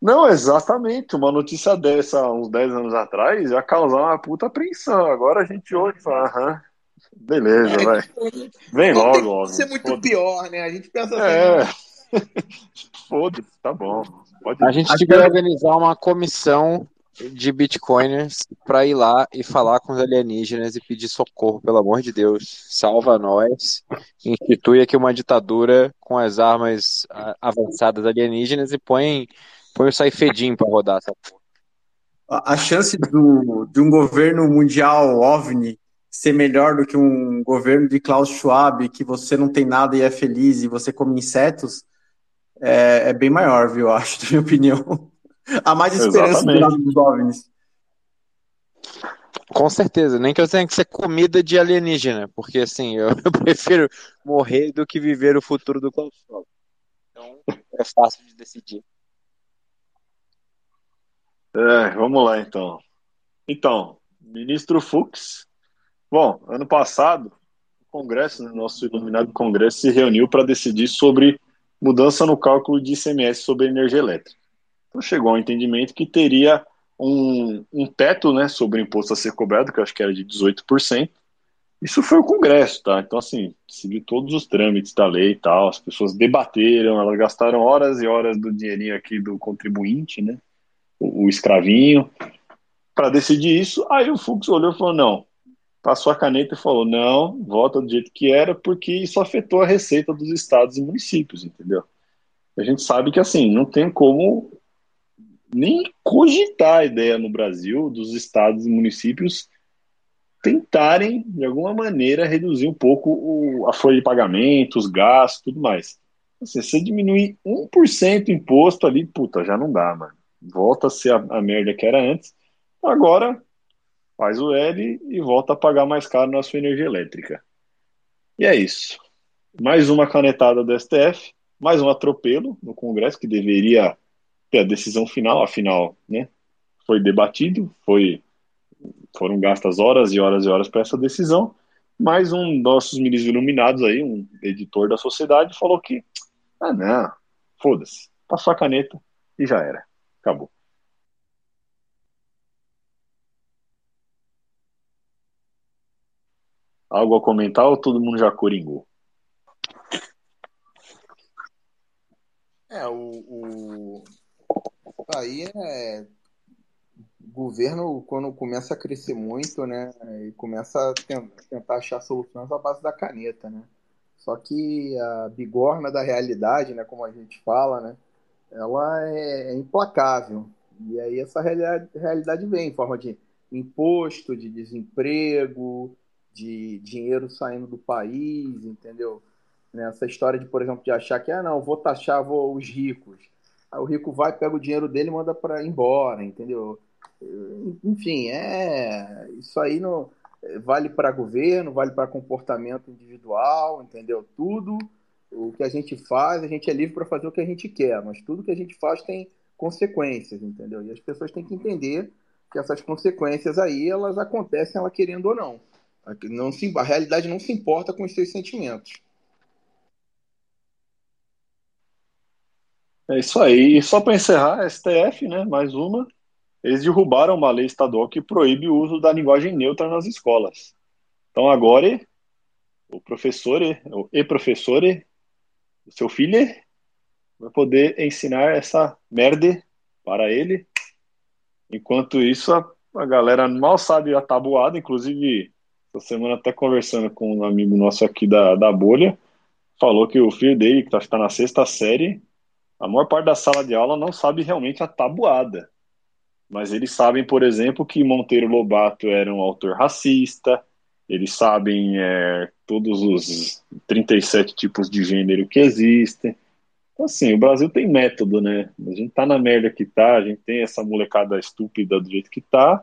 Não, exatamente. Uma notícia dessa, uns 10 anos atrás, ia causar uma puta apreensão. Agora a gente hoje fala, aham, beleza, é, vai. Vem logo, tem óbvio. ser muito pior, né? A gente pensa é. assim. É. (laughs) Foda-se, tá bom. Pode a gente devia organizar uma comissão de bitcoiners para ir lá e falar com os alienígenas e pedir socorro, pelo amor de Deus. Salva nós, institui aqui uma ditadura com as armas avançadas alienígenas e põe, põe o Saifedin para rodar essa porra. A chance do, de um governo mundial OVNI ser melhor do que um governo de Klaus Schwab, que você não tem nada e é feliz e você come insetos, é, é bem maior, viu? (laughs) Acho, na minha opinião. Há mais esperança do lado dos OVNIs. Com certeza, nem que eu tenha que ser comida de alienígena, porque assim, eu, (laughs) eu prefiro morrer do que viver o futuro do Klaus Schwab. Então, é fácil de decidir. É, vamos lá então. Então, ministro Fux. Bom, ano passado, o Congresso, né, nosso iluminado Congresso, se reuniu para decidir sobre mudança no cálculo de ICMS sobre energia elétrica. Então chegou ao entendimento que teria um, um teto né, sobre o imposto a ser cobrado, que eu acho que era de 18%. Isso foi o Congresso, tá? Então, assim, seguiu todos os trâmites da lei e tal, as pessoas debateram, elas gastaram horas e horas do dinheirinho aqui do contribuinte, né? O, escravinho, para decidir isso. Aí o Fux olhou e falou: não, passou a caneta e falou: não, volta do jeito que era, porque isso afetou a receita dos estados e municípios, entendeu? A gente sabe que, assim, não tem como nem cogitar a ideia no Brasil dos estados e municípios tentarem, de alguma maneira, reduzir um pouco o, a folha de pagamento, os gastos, tudo mais. Assim, se você diminuir 1% o imposto ali, puta, já não dá, mano. Volta a ser a, a merda que era antes. Agora, faz o L e volta a pagar mais caro na sua energia elétrica. E é isso. Mais uma canetada do STF, mais um atropelo no Congresso que deveria ter a decisão final, afinal, né? Foi debatido, foi foram gastas horas e horas e horas para essa decisão. Mas um dos nossos ministros iluminados aí, um editor da sociedade, falou que, ah, não, foda-se, passou a caneta e já era, acabou. Algo a comentar ou todo mundo já coringou? É, o, o, Aí é. O governo, quando começa a crescer muito, né? E começa a tentar achar soluções à base da caneta, né? Só que a bigorna da realidade, né? Como a gente fala, né? Ela é, é implacável. E aí essa realidade, vem em forma de imposto, de desemprego, de dinheiro saindo do país, entendeu? Nessa história de, por exemplo, de achar que, ah, não, vou taxar vou, os ricos. Aí o rico vai, pega o dinheiro dele e manda para embora, entendeu? Enfim, é isso aí não vale para governo, vale para comportamento individual, entendeu? Tudo o que a gente faz, a gente é livre para fazer o que a gente quer, mas tudo que a gente faz tem consequências, entendeu? E as pessoas têm que entender que essas consequências aí, elas acontecem ela querendo ou não. não se, a realidade não se importa com os seus sentimentos. É isso aí. E só para encerrar, STF, né? Mais uma. Eles derrubaram uma lei estadual que proíbe o uso da linguagem neutra nas escolas. Então agora o professor, o e-professor, o seu filho, vai poder ensinar essa merda para ele. Enquanto isso, a, a galera mal sabe a tabuada, inclusive, essa semana até conversando com um amigo nosso aqui da, da bolha, falou que o filho dele, que está tá na sexta série, a maior parte da sala de aula não sabe realmente a tabuada. Mas eles sabem, por exemplo, que Monteiro Lobato era um autor racista, eles sabem é, todos os 37 tipos de gênero que existem. Então, assim, o Brasil tem método, né? A gente tá na merda que tá, a gente tem essa molecada estúpida do jeito que tá.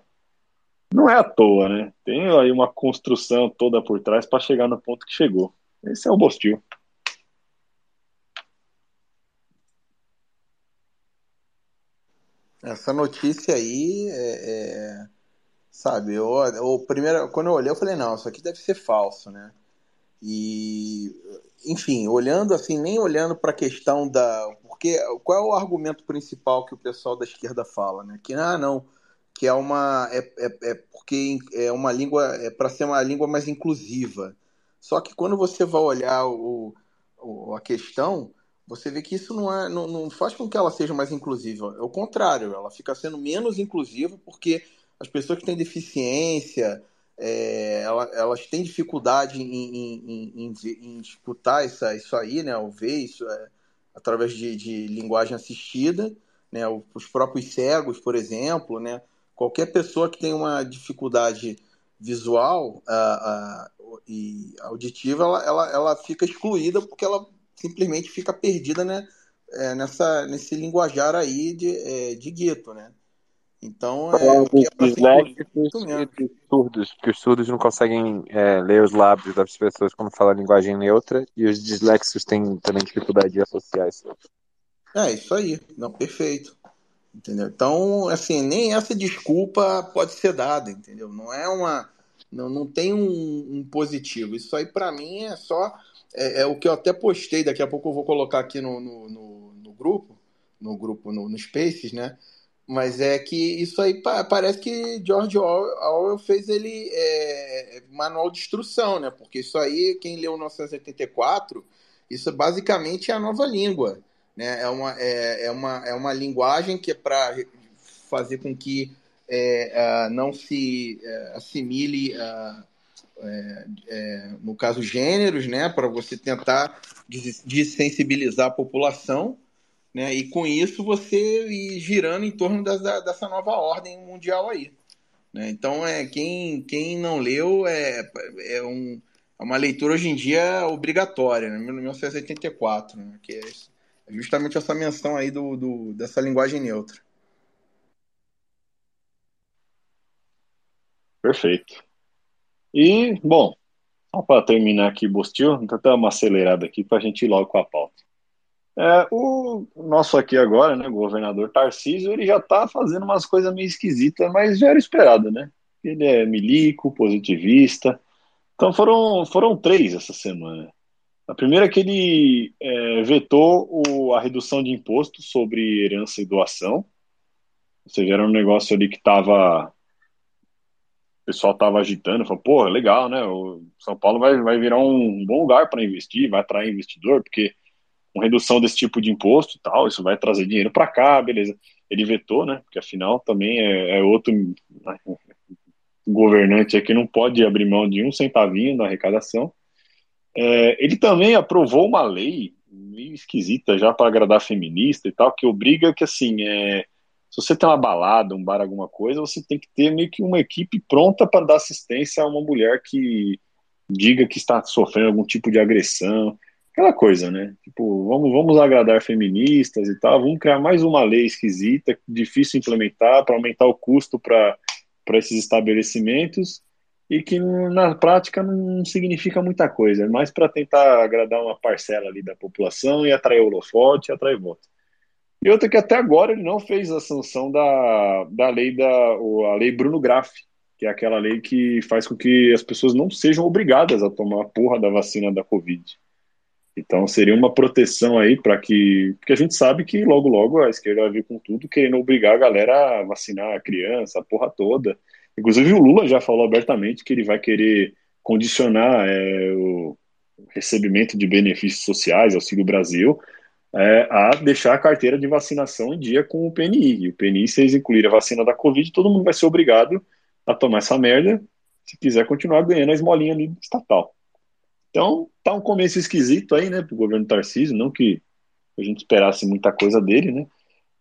Não é à toa, né? Tem aí uma construção toda por trás para chegar no ponto que chegou. Esse é o Bostil. Essa notícia aí é, é, sabe, eu, eu primeiro, quando eu olhei, eu falei, não, isso aqui deve ser falso, né? E, enfim, olhando assim, nem olhando para a questão da. Porque qual é o argumento principal que o pessoal da esquerda fala, né? Que, ah, não, que é uma. É, é, é porque é uma língua. É para ser uma língua mais inclusiva. Só que quando você vai olhar o, o a questão você vê que isso não, é, não, não faz com que ela seja mais inclusiva. É o contrário, ela fica sendo menos inclusiva porque as pessoas que têm deficiência, é, elas, têm dificuldade em, em, em, em escutar isso, isso, aí, né, ou ver isso é, através de, de, linguagem assistida, né, os próprios cegos, por exemplo, né, qualquer pessoa que tem uma dificuldade visual e auditiva, ela, ela, ela fica excluída porque ela simplesmente fica perdida né, é, nessa, nesse linguajar aí de, é, de gueto, né? Então, é, o que é disléxicos e surdos, porque os surdos não conseguem é, ler os lábios das pessoas quando falam linguagem neutra, e os disléxicos têm também dificuldade de associar isso. É, isso aí. Não, perfeito. Entendeu? Então, assim, nem essa desculpa pode ser dada, entendeu? Não é uma. Não, não tem um, um positivo. Isso aí, para mim, é só é, é, o que eu até postei, daqui a pouco eu vou colocar aqui no, no, no, no grupo, no grupo, no, no Spaces, né? Mas é que isso aí parece que George Orwell fez ele é, manual de instrução, né? Porque isso aí, quem leu 1984, isso basicamente é a nova língua. Né? É, uma, é, é uma, é uma linguagem que é para fazer com que é, uh, não se uh, assimile uh, no caso, gêneros, né, para você tentar desensibilizar a população, né, e com isso você ir girando em torno dessa, dessa nova ordem mundial aí. Né? Então, é, quem, quem não leu é, é, um, é uma leitura hoje em dia obrigatória, né, 1984, né, que é, é justamente essa menção aí do, do, dessa linguagem neutra. Perfeito. E, bom, só para terminar aqui, Bostil, vou dar uma acelerada aqui para a gente ir logo com a pauta. É, o nosso aqui agora, né, governador Tarcísio, ele já está fazendo umas coisas meio esquisitas, mas já era esperado, né? Ele é milico, positivista. Então foram, foram três essa semana. A primeira é que ele é, vetou o, a redução de imposto sobre herança e doação. Ou seja, era um negócio ali que estava o pessoal estava agitando, falou, pô, legal, né? O São Paulo vai, vai virar um bom lugar para investir, vai atrair investidor, porque com redução desse tipo de imposto e tal, isso vai trazer dinheiro para cá, beleza. Ele vetou, né? Porque afinal também é, é outro né, governante aqui não pode abrir mão de um centavinho da arrecadação. É, ele também aprovou uma lei meio esquisita já para agradar feminista e tal, que obriga que assim é, se você tem uma balada, um bar, alguma coisa, você tem que ter meio que uma equipe pronta para dar assistência a uma mulher que diga que está sofrendo algum tipo de agressão, aquela coisa, né? Tipo, vamos, vamos agradar feministas e tal, vamos criar mais uma lei esquisita, difícil implementar, para aumentar o custo para esses estabelecimentos e que na prática não significa muita coisa, é mais para tentar agradar uma parcela ali da população e atrair holofote e atrair votos. E outra que até agora ele não fez a sanção da, da lei da a lei Bruno Graff, que é aquela lei que faz com que as pessoas não sejam obrigadas a tomar a porra da vacina da Covid. Então seria uma proteção aí para que. Porque a gente sabe que logo, logo a esquerda vai vir com tudo, querendo obrigar a galera a vacinar a criança, a porra toda. Inclusive o Lula já falou abertamente que ele vai querer condicionar é, o recebimento de benefícios sociais, Auxílio Brasil, é, a deixar a carteira de vacinação em dia com o PNI. E o PNI, se eles incluírem a vacina da Covid, todo mundo vai ser obrigado a tomar essa merda se quiser continuar ganhando a esmolinha ali estatal. Então, tá um começo esquisito aí, né, pro governo Tarcísio, não que a gente esperasse muita coisa dele, né,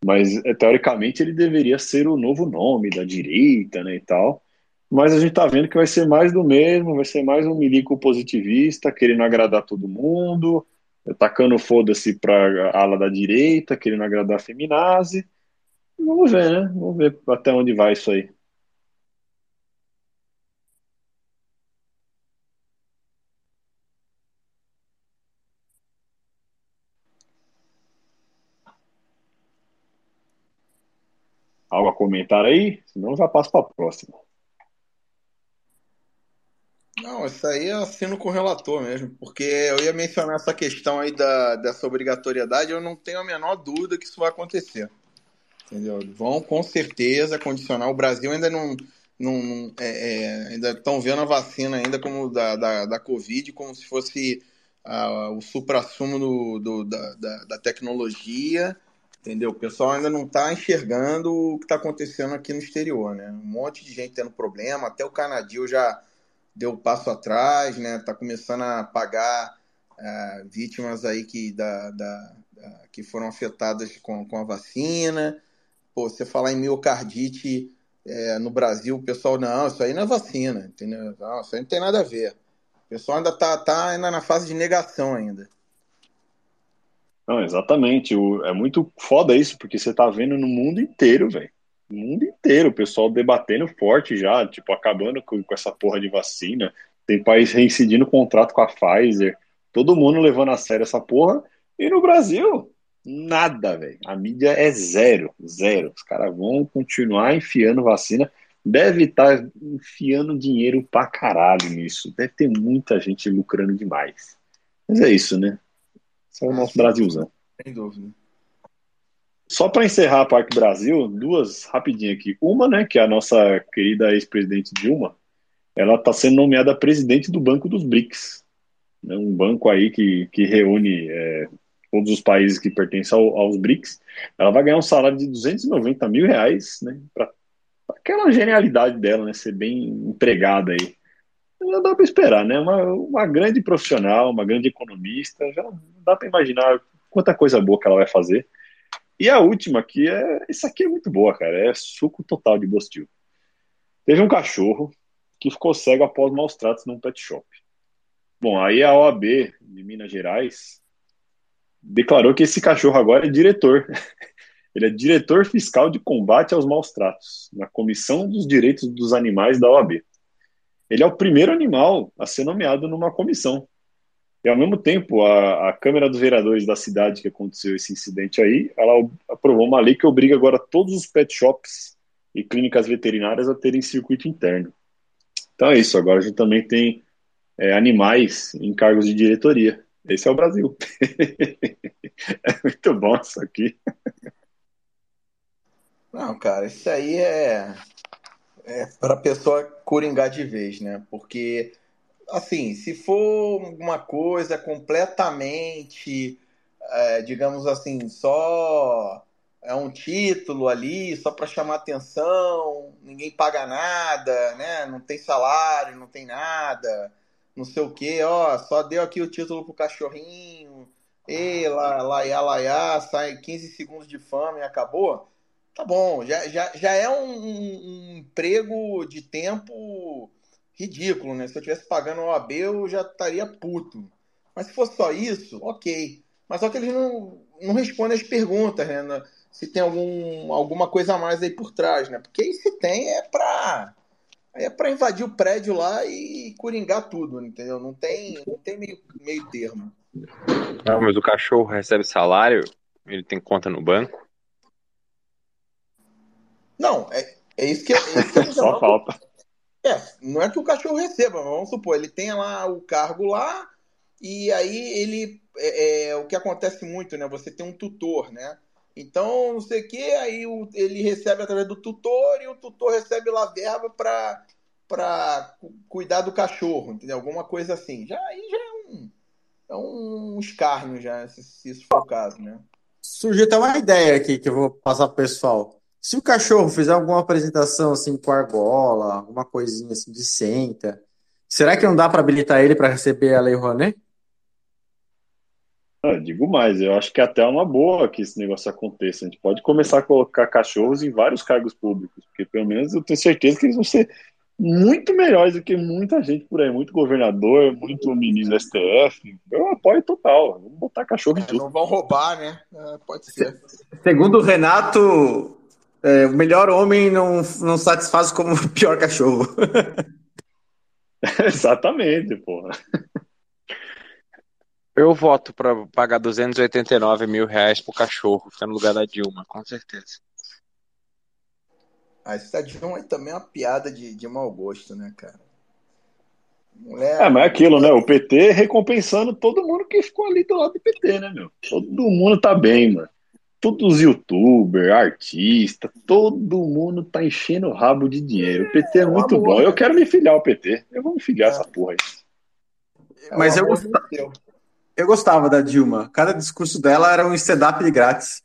mas é, teoricamente ele deveria ser o novo nome da direita, né, e tal, mas a gente tá vendo que vai ser mais do mesmo, vai ser mais um milico positivista, querendo agradar todo mundo, tacando foda-se pra ala da direita, querendo agradar a feminazi, vamos ver, né, vamos ver até onde vai isso aí. Algo a comentar aí? Senão já passo para a próxima. Não, isso aí eu assino com o relator mesmo, porque eu ia mencionar essa questão aí da, dessa obrigatoriedade, eu não tenho a menor dúvida que isso vai acontecer. Entendeu? Vão com certeza condicionar. O Brasil ainda não. não é, é, ainda estão vendo a vacina ainda como da, da, da Covid como se fosse uh, o supra-sumo do, do da, da, da tecnologia Entendeu? O pessoal ainda não está enxergando o que está acontecendo aqui no exterior, né? Um monte de gente tendo problema, até o Canadil já deu passo atrás, né? Está começando a pagar é, vítimas aí que, da, da, da, que foram afetadas com, com a vacina. Pô, você falar em miocardite é, no Brasil, o pessoal, não, isso aí não é vacina, entendeu? Não, isso aí não tem nada a ver. O pessoal ainda está tá ainda na fase de negação ainda. Não, exatamente. O, é muito foda isso, porque você tá vendo no mundo inteiro, velho. Mundo inteiro, o pessoal debatendo forte já, tipo, acabando com, com essa porra de vacina. Tem país reincidindo contrato com a Pfizer. Todo mundo levando a sério essa porra. E no Brasil, nada, velho. A mídia é zero, zero. Os caras vão continuar enfiando vacina. Deve estar tá enfiando dinheiro pra caralho nisso. Deve ter muita gente lucrando demais. Mas é isso, né? Esse é o nosso Brasilzão. Sem dúvida. Só para encerrar a parte Brasil, duas rapidinho aqui. Uma, né, que é a nossa querida ex-presidente Dilma, ela está sendo nomeada presidente do Banco dos BRICS. Né, um banco aí que, que reúne é, todos os países que pertencem ao, aos BRICS. Ela vai ganhar um salário de 290 mil reais, né, para aquela genialidade dela, né, ser bem empregada aí já dá para esperar, né? Uma, uma grande profissional, uma grande economista, já dá para imaginar quanta coisa boa que ela vai fazer. E a última aqui é. Isso aqui é muito boa, cara. É suco total de Bostil. Teve um cachorro que ficou cego após maus tratos num pet shop. Bom, aí a OAB de Minas Gerais declarou que esse cachorro agora é diretor. (laughs) Ele é diretor fiscal de combate aos maus tratos na Comissão dos Direitos dos Animais da OAB ele é o primeiro animal a ser nomeado numa comissão. E ao mesmo tempo, a, a Câmara dos Vereadores da cidade que aconteceu esse incidente aí, ela aprovou uma lei que obriga agora todos os pet shops e clínicas veterinárias a terem circuito interno. Então é isso, agora a gente também tem é, animais em cargos de diretoria. Esse é o Brasil. (laughs) é muito bom isso aqui. Não, cara, isso aí é é, para pessoa coringar de vez, né? Porque, assim, se for uma coisa completamente, é, digamos assim, só é um título ali, só para chamar atenção, ninguém paga nada, né? Não tem salário, não tem nada, não sei o quê, ó, só deu aqui o título pro cachorrinho, e lá, lá, lá, sai 15 segundos de fama e acabou Tá bom, já, já, já é um, um, emprego de tempo ridículo, né? Se eu tivesse pagando OAB, eu já estaria puto. Mas se fosse só isso, ok. Mas só que eles não, não respondem as perguntas, né? Se tem algum, alguma coisa a mais aí por trás, né? Porque aí se tem é pra. é pra invadir o prédio lá e coringar tudo, entendeu? Não tem, não tem meio, meio termo. Não, mas o cachorro recebe salário, ele tem conta no banco. Não, é, é isso que, é isso que (laughs) Só falta. É, não é que o cachorro receba, mas vamos supor, ele tem lá o cargo lá, e aí ele. É, é, o que acontece muito, né? Você tem um tutor, né? Então, não sei o que, aí o, ele recebe através do tutor e o tutor recebe lá verba para para cuidar do cachorro, entendeu? Alguma coisa assim. Já aí já é um, é um escárnio já, se, se isso for o caso, né? Surgiu até uma ideia aqui que eu vou passar pro pessoal. Se o cachorro fizer alguma apresentação assim com argola, alguma coisinha assim de senta, será que não dá para habilitar ele para receber a Lei Rouanet? Ah, digo mais, eu acho que até é uma boa que esse negócio aconteça. A gente pode começar a colocar cachorros em vários cargos públicos, porque pelo menos eu tenho certeza que eles vão ser muito melhores do que muita gente por aí, muito governador, muito ministro do STF. Eu apoio total. Vamos botar cachorro em É, tudo. não vão roubar, né? É, pode ser. Segundo o Renato, é, o melhor homem não, não satisfaz como o pior cachorro. (laughs) Exatamente, porra. Eu voto pra pagar 289 mil reais pro cachorro, ficar no lugar da Dilma, com certeza. Ah, esse Tadinho é também uma piada de, de mau gosto, né, cara? Mulher. É, mas é aquilo, né? O PT recompensando todo mundo que ficou ali do lado do PT, né, meu? Todo mundo tá bem, mano. Todos os youtubers, artistas, todo mundo tá enchendo o rabo de dinheiro. O PT é muito amor, bom. Eu quero me filiar ao PT. Eu vou me filiar a essa porra aí. É Mas eu gostava-. Eu gostava da Dilma. Cada discurso dela era um stand-up de grátis.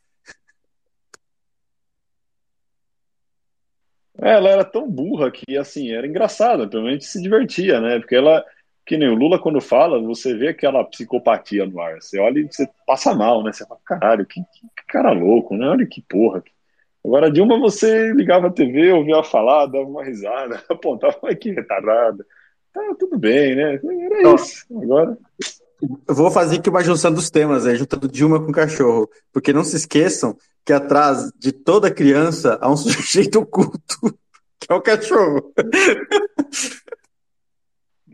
É, Ela era tão burra que, assim, era engraçada, pelo menos a gente se divertia, né? Porque ela, que nem o Lula, quando fala, você vê aquela psicopatia no ar. Você olha e você passa mal, né? Você fala, caralho, que, que cara louco, né? Olha que porra. Agora, Dilma, você ligava a TV, ouvia ela falar, dava uma risada, (laughs) apontava, ai, que retardada. Tá, tudo bem, né? Era isso. Agora, Eu vou fazer aqui uma junção dos temas, aí, juntando Dilma com cachorro. Porque não se esqueçam que atrás de toda criança há um (laughs) sujeito oculto, que é o cachorro. (laughs)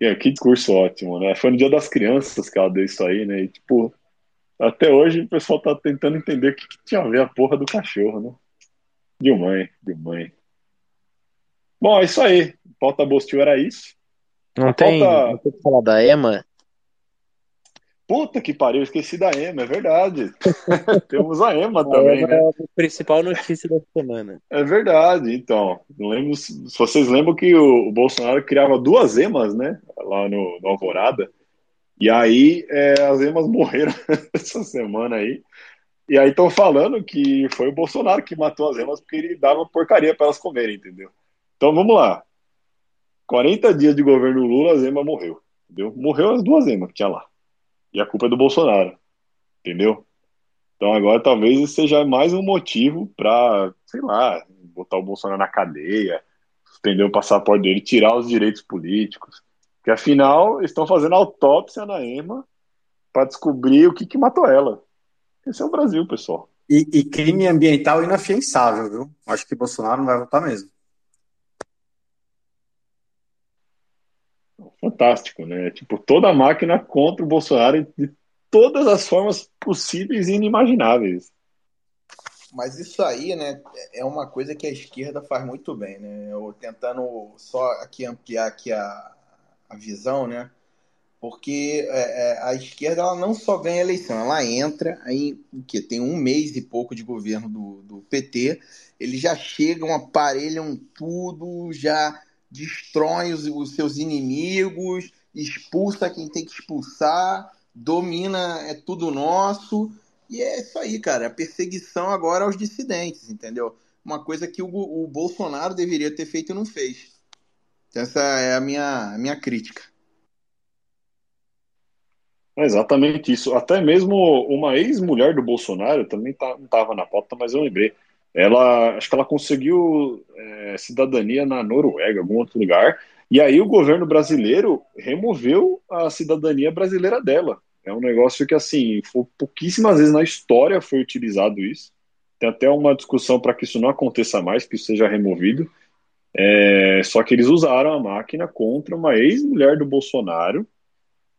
é, que discurso ótimo, né? Foi no Dia das Crianças que ela deu isso aí, né? E, tipo, até hoje o pessoal tá tentando entender o que, que tinha a ver a porra do cachorro, né? Dilma, hein? Dilma. hein? Bom, é isso aí. Pauta Bostil era isso. Não tem, Falta- não tem que falar da Ema? Puta que pariu, esqueci da Ema, é verdade. (laughs) Temos a Ema A também, Ema né? é a principal notícia da semana. É verdade, então. Lembro se, vocês lembram que o, o Bolsonaro criava duas emas, né? Lá no, no Alvorada. E aí é, as emas morreram (laughs) essa semana aí. E aí estão falando que foi o Bolsonaro que matou as emas porque ele dava porcaria para elas comerem, entendeu? Então vamos lá. 40 dias de governo Lula, as emas morreu. Entendeu? Morreu as duas emas que tinha lá. E a culpa é do Bolsonaro. Entendeu? Então agora talvez seja mais um motivo para, sei lá, botar o Bolsonaro na cadeia, suspender o passaporte dele, tirar os direitos políticos. Porque afinal estão fazendo autópsia na EMA para descobrir o que, que matou ela. Esse é o Brasil, pessoal. E, e crime ambiental inafiançável, viu? Acho que Bolsonaro não vai votar mesmo. Fantástico, né? Tipo, toda a máquina contra o Bolsonaro de todas as formas possíveis e inimagináveis. Mas isso aí, né, é uma coisa que a esquerda faz muito bem, né? Eu tentando só aqui ampliar aqui a, a visão, né? Porque é, é, a esquerda ela não só ganha eleição, ela entra aí o que tem um mês e pouco de governo do, do PT, eles já chegam, aparelham tudo, já destroem os, os seus inimigos, expulsa quem tem que expulsar, domina, é tudo nosso. E é isso aí, cara. A perseguição agora aos dissidentes, entendeu? Uma coisa que o, o Bolsonaro deveria ter feito e não fez. Essa é a minha, a minha crítica. É exatamente isso. Até mesmo uma ex-mulher do Bolsonaro também tá, não estava na pauta, mas eu lembrei. Ela, acho que ela conseguiu é, cidadania na Noruega, algum outro lugar. E aí o governo brasileiro removeu a cidadania brasileira dela. É um negócio que, assim, pouquíssimas vezes na história foi utilizado isso. Tem até uma discussão para que isso não aconteça mais, que isso seja removido. É, só que eles usaram a máquina contra uma ex-mulher do Bolsonaro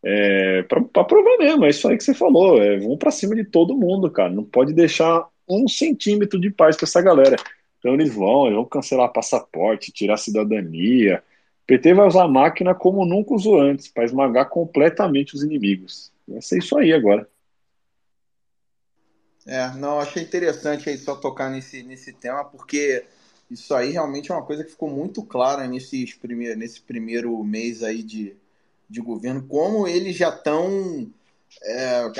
é, para provar mesmo. É isso aí que você falou. É, vão para cima de todo mundo, cara. Não pode deixar um centímetro de paz para essa galera. Então eles vão, eles vão cancelar passaporte, tirar cidadania. O PT vai usar a máquina como nunca usou antes, para esmagar completamente os inimigos. Vai ser isso aí agora. É, não, achei interessante aí só tocar nesse, nesse tema, porque Isso aí realmente é uma coisa que ficou muito clara nesses primeir, nesse primeiro mês aí de, de governo, como eles já estão é,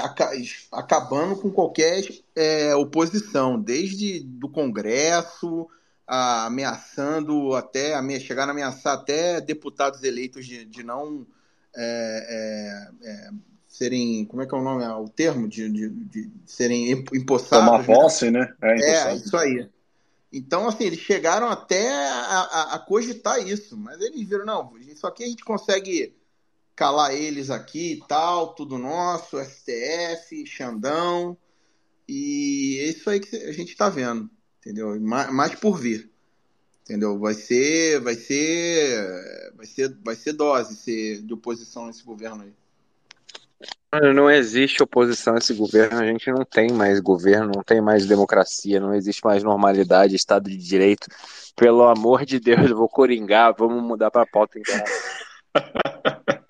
acabando com qualquer é, oposição, desde do Congresso, a, ameaçando até chegar a ameaçar até deputados eleitos de, de não é, é, é serem, como é que é o nome, o termo de, de, de serem empossados. Tomar né? posse, né? né? É, é, isso aí. Então, assim, eles chegaram até a, a, a, cogitar isso, mas eles viram, não, isso aqui a gente consegue calar eles aqui e tal, tudo nosso, STF, Xandão, e é isso aí que a gente está vendo, entendeu? Mais, por vir, entendeu? Vai ser, vai ser, vai ser, vai ser dose de oposição nesse governo aí. Não existe oposição a esse governo, a gente não tem mais governo, não tem mais democracia, não existe mais normalidade, Estado de Direito. Pelo amor de Deus, eu vou coringar, vamos mudar para a pauta então. (laughs)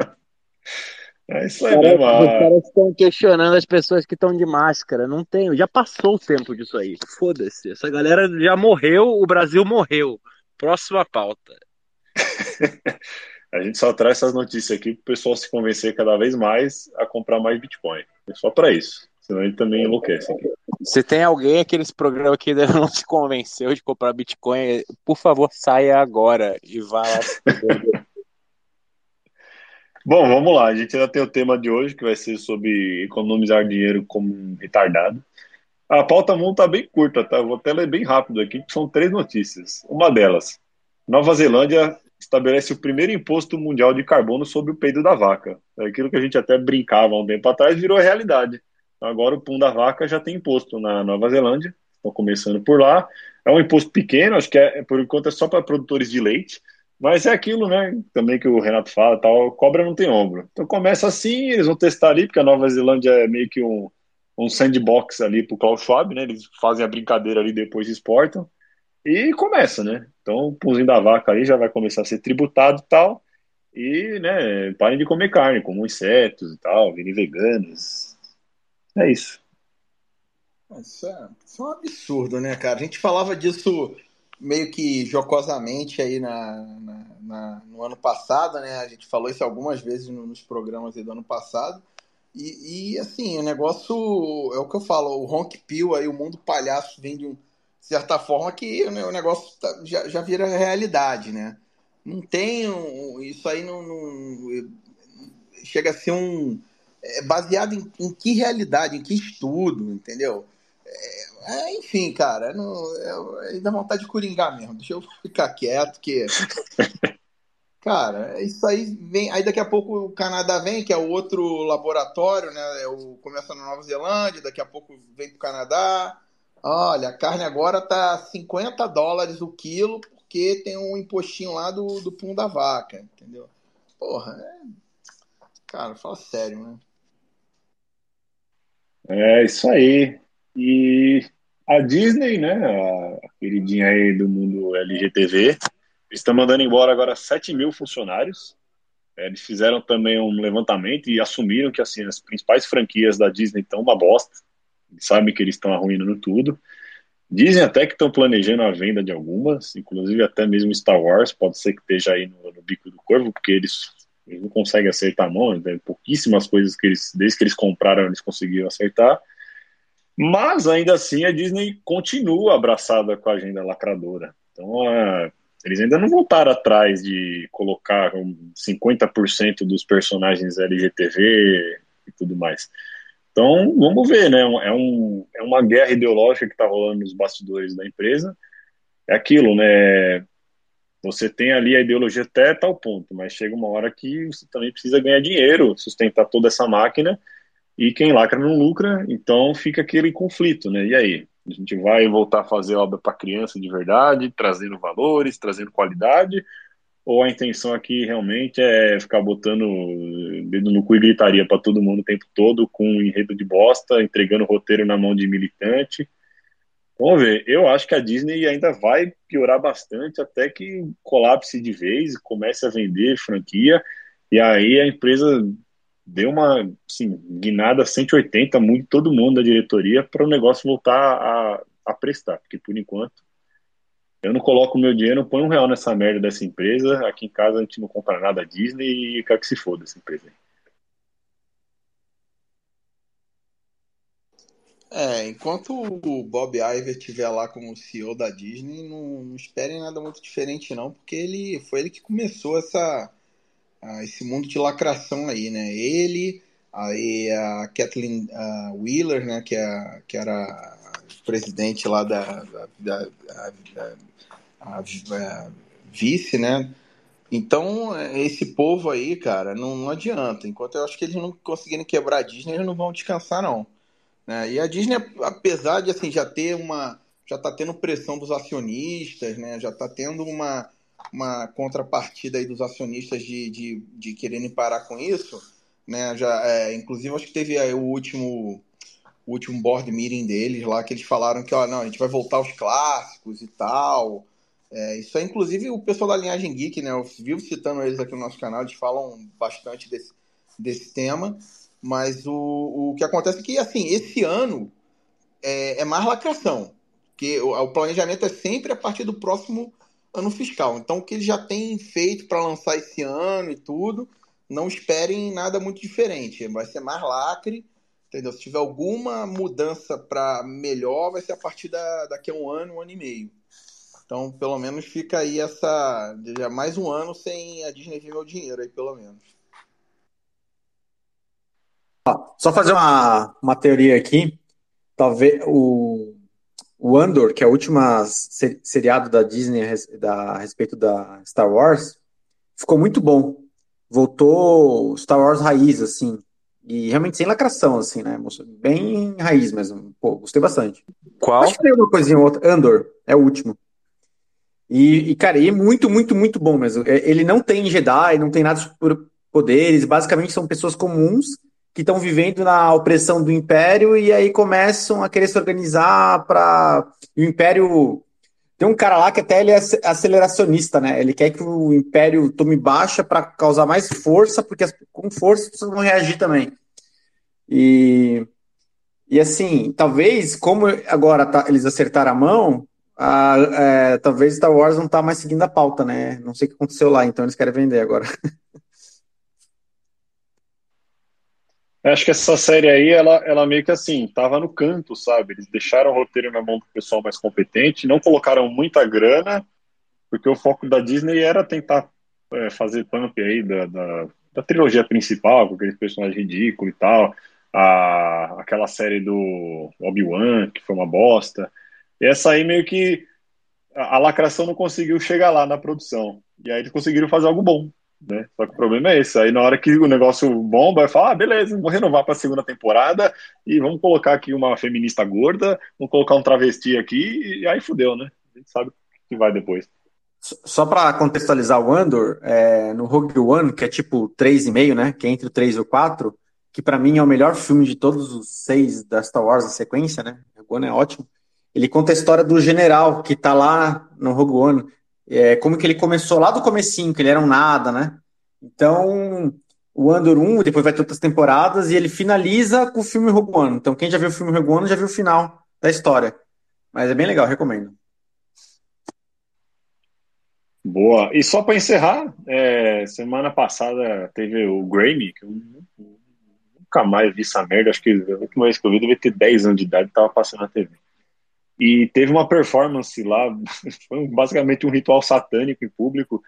É isso aí, Cara, Os caras estão questionando as pessoas que estão de máscara. Não tem, já passou o tempo disso aí. Foda-se. Essa galera já morreu, o Brasil morreu. Próxima pauta. (laughs) A gente só traz essas notícias aqui para o pessoal se convencer cada vez mais a comprar mais Bitcoin. É só para isso. Senão ele também enlouquece aqui. Se tem alguém aqui nesse programa que ainda (laughs) não se convenceu de comprar Bitcoin, por favor, saia agora e vá lá. Bom, vamos lá. A gente ainda tem o tema de hoje, que vai ser sobre economizar dinheiro como um retardado. A pauta mundo está bem curta, tá? vou até ler bem rápido aqui, que são três notícias. Uma delas, Nova Zelândia estabelece o primeiro imposto mundial de carbono sobre o peido da vaca. É aquilo que a gente até brincava há um tempo atrás virou realidade. Agora o pum da vaca já tem imposto na Nova Zelândia, estão começando por lá. É um imposto pequeno, acho que é, por enquanto é só para produtores de leite, mas é aquilo, né? Também que o Renato fala, tal, cobra não tem ombro. Então começa assim, eles vão testar ali, porque a Nova Zelândia é meio que um, um sandbox ali para o Klaus Schwab, né? Eles fazem a brincadeira ali depois exportam. E começa, né? Então o punzinho da vaca aí já vai começar a ser tributado e tal. E, né, parem de comer carne, como insetos e tal, virem veganos. É isso. Isso é, isso é um absurdo, né, cara? A gente falava disso meio que jocosamente aí na, na, na, no ano passado, né? A gente falou isso algumas vezes nos programas do ano passado. E, e, assim, o negócio é o que eu falo, o Ronk Pill aí, o mundo palhaço vem de, um, certa forma que o negócio tá, já, já vira realidade, né? Não tem um, isso aí não, não, chega a ser um é baseado em, em que realidade, em que estudo, entendeu? É, é, enfim, cara, não, eu, eu dá vontade de coringar mesmo. Deixa eu (laughs) ficar quieto, que. (laughs) Cara, isso aí vem. Aí daqui a pouco o Canadá vem, que é o outro laboratório, né? É o, começa na Nova Zelândia, daqui a pouco vem pro Canadá. Olha, a carne agora tá 50 dólares o quilo, porque tem um impostinho lá do, do pum da vaca, entendeu? Porra, é... Cara, fala sério, né? É isso aí. E a Disney, né, a queridinha aí do mundo LGTV, estão mandando embora agora 7 mil funcionários. É, eles fizeram também um levantamento e assumiram que assim, as principais franquias da Disney estão uma bosta. Eles sabem que eles estão arruinando tudo. Dizem até que estão planejando a venda de algumas, inclusive até mesmo Star Wars, pode ser que esteja aí no, no bico do corvo, porque eles, eles, não conseguem acertar a mão, né? pouquíssimas coisas que eles, desde que eles compraram, eles conseguiram acertar. Mas ainda assim a Disney continua abraçada com a agenda lacradora. Então é, eles ainda não voltaram atrás de colocar um 50% dos personagens LGTV e tudo mais. Então vamos ver, né? É, um, é uma guerra ideológica que está rolando nos bastidores da empresa. É aquilo, né? Você tem ali a ideologia até tal ponto, mas chega uma hora que você também precisa ganhar dinheiro, sustentar toda essa máquina e quem lacra não lucra, então fica aquele conflito, né? E aí? A gente vai voltar a fazer obra para criança de verdade, trazendo valores, trazendo qualidade, ou a intenção aqui realmente é ficar botando dedo no cu e gritaria para todo mundo o tempo todo, com um enredo de bosta, entregando roteiro na mão de militante? Vamos ver. Eu acho que a Disney ainda vai piorar bastante até que colapse de vez, comece a vender franquia, e aí a empresa deu uma assim, guinada 180, muito todo mundo da diretoria para o negócio voltar a, a prestar, porque por enquanto Eu não coloco meu dinheiro, não ponho um real nessa merda dessa empresa. Aqui em casa a gente não compra nada Disney e quer que se foda essa empresa. É, enquanto o Bob Iger estiver lá como CEO da Disney, não, não esperem nada muito diferente não, porque ele foi ele que começou essa esse mundo de lacração aí, né? Ele, aí a Kathleen uh, Wheeler, né, que, é, que era presidente lá da, da, da a, a, a, vice, né? Então, esse povo aí, cara, não, não adianta. Enquanto eu acho que eles não conseguirem quebrar a Disney, eles não vão descansar, não. Né? E a Disney, apesar de assim, já ter uma. já tá tendo pressão dos acionistas, né? Já tá tendo uma, uma contrapartida aí dos acionistas de, de, de quererem parar com isso. Né? Já, é, inclusive, acho que teve o último o último board meeting deles lá, que eles falaram que ó, não, a gente vai voltar aos clássicos e tal. É, isso é inclusive o pessoal da linhagem geek, né? Eu vivo citando eles aqui no nosso canal, eles falam bastante desse, desse tema. Mas o, o que acontece é que, assim, esse ano é, é mais lacração. que o, o, planejamento é sempre a partir do próximo ano fiscal. Então, o que eles já têm feito para lançar esse ano e tudo, não esperem nada muito diferente. Vai ser mais lacre, entendeu? Se tiver alguma mudança para melhor, vai ser a partir da, daqui a um ano, um ano e meio. Então, pelo menos fica aí essa. Já mais um ano sem a Disney ver meu dinheiro aí, pelo menos. Só fazer uma, uma teoria aqui. Talvez o, o Andor, que é o último seriado da Disney a, a respeito da Star Wars, ficou muito bom. Voltou Star Wars raiz, assim. E realmente sem lacração, assim, né? Bem raiz mesmo. Pô, gostei bastante. Qual? Acho que tem uma coisinha ou outra. Andor, é o último. E, e, cara, ele é muito, muito, muito bom mesmo. É, ele não tem Jedi, não tem nada de poderes. Basicamente são pessoas comuns que estão vivendo na opressão do império e aí começam a querer se organizar para o império. Tem um cara lá que até ele é aceleracionista, né? Ele quer que o império tome baixa para causar mais força, porque com força as pessoas vão reagir também. E, e assim, talvez, como agora tá, eles acertaram a mão, a, é, talvez Star Wars não tá mais seguindo a pauta, né? Não sei o que aconteceu lá, então eles querem vender agora. (laughs) Acho que essa série aí, ela, ela meio que assim, tava no canto, sabe? Eles deixaram o roteiro na mão do pessoal mais competente, não colocaram muita grana, porque o foco da Disney era tentar é, fazer pump aí da, da, da, trilogia principal, com aquele personagem ridículo e tal, a, aquela série do Obi-Wan, que foi uma bosta. E essa aí meio que a, a lacração não conseguiu chegar lá na produção. E aí eles conseguiram fazer algo bom. Né? Só que o problema é esse. Aí na hora que o negócio bomba, vai falar, ah, beleza, vou renovar para a segunda temporada e vamos colocar aqui uma feminista gorda, vamos colocar um travesti aqui e aí fudeu, né? A gente sabe o que vai depois. Só para contextualizar o Andor, é, no Rogue One, que é tipo 3,5, né? Que é entre o 3 e o 4, que para mim é o melhor filme de todos os seis da Star Wars, sequência, né? Rogue One é ótimo. Ele conta a história do general que tá lá no Rogue One, é, como que ele começou lá do comecinho, que ele era um nada, né? Então, o Andor 1, depois vai ter outras temporadas, e ele finaliza com o filme Rogue One. Então, quem já viu o filme Rogue One já viu o final da história. Mas é bem legal, recomendo. Boa. E só para encerrar, é, semana passada teve o Grammy, que eu nunca mais vi essa merda. Acho que a última vez que eu vi devia ter 10 anos de idade e estava passando na TV. E teve uma performance lá, (laughs) foi basicamente um ritual satânico em público.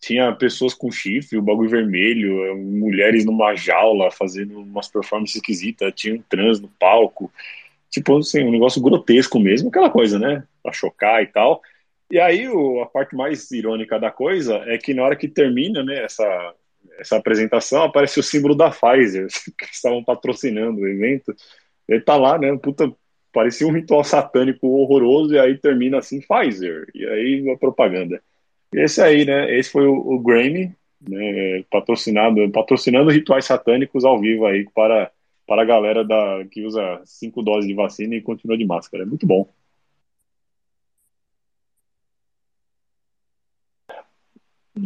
Tinha pessoas com chifre, o bagulho vermelho, mulheres numa jaula fazendo umas performances esquisitas, tinha um trans no palco. Tipo assim, um negócio grotesco mesmo, aquela coisa, né? Pra chocar e tal. E aí o, a parte mais irônica da coisa é que na hora que termina né, essa, essa apresentação, aparece o símbolo da Pfizer, (laughs) que estavam patrocinando o evento. Ele tá lá, né? Puta parecia um ritual satânico horroroso, e aí termina assim, Pfizer, e aí a propaganda. Esse aí, né, esse foi o, o Grammy, né, patrocinado, patrocinando rituais satânicos ao vivo aí para, para a galera da, que usa cinco doses de vacina e continua de máscara. É muito bom.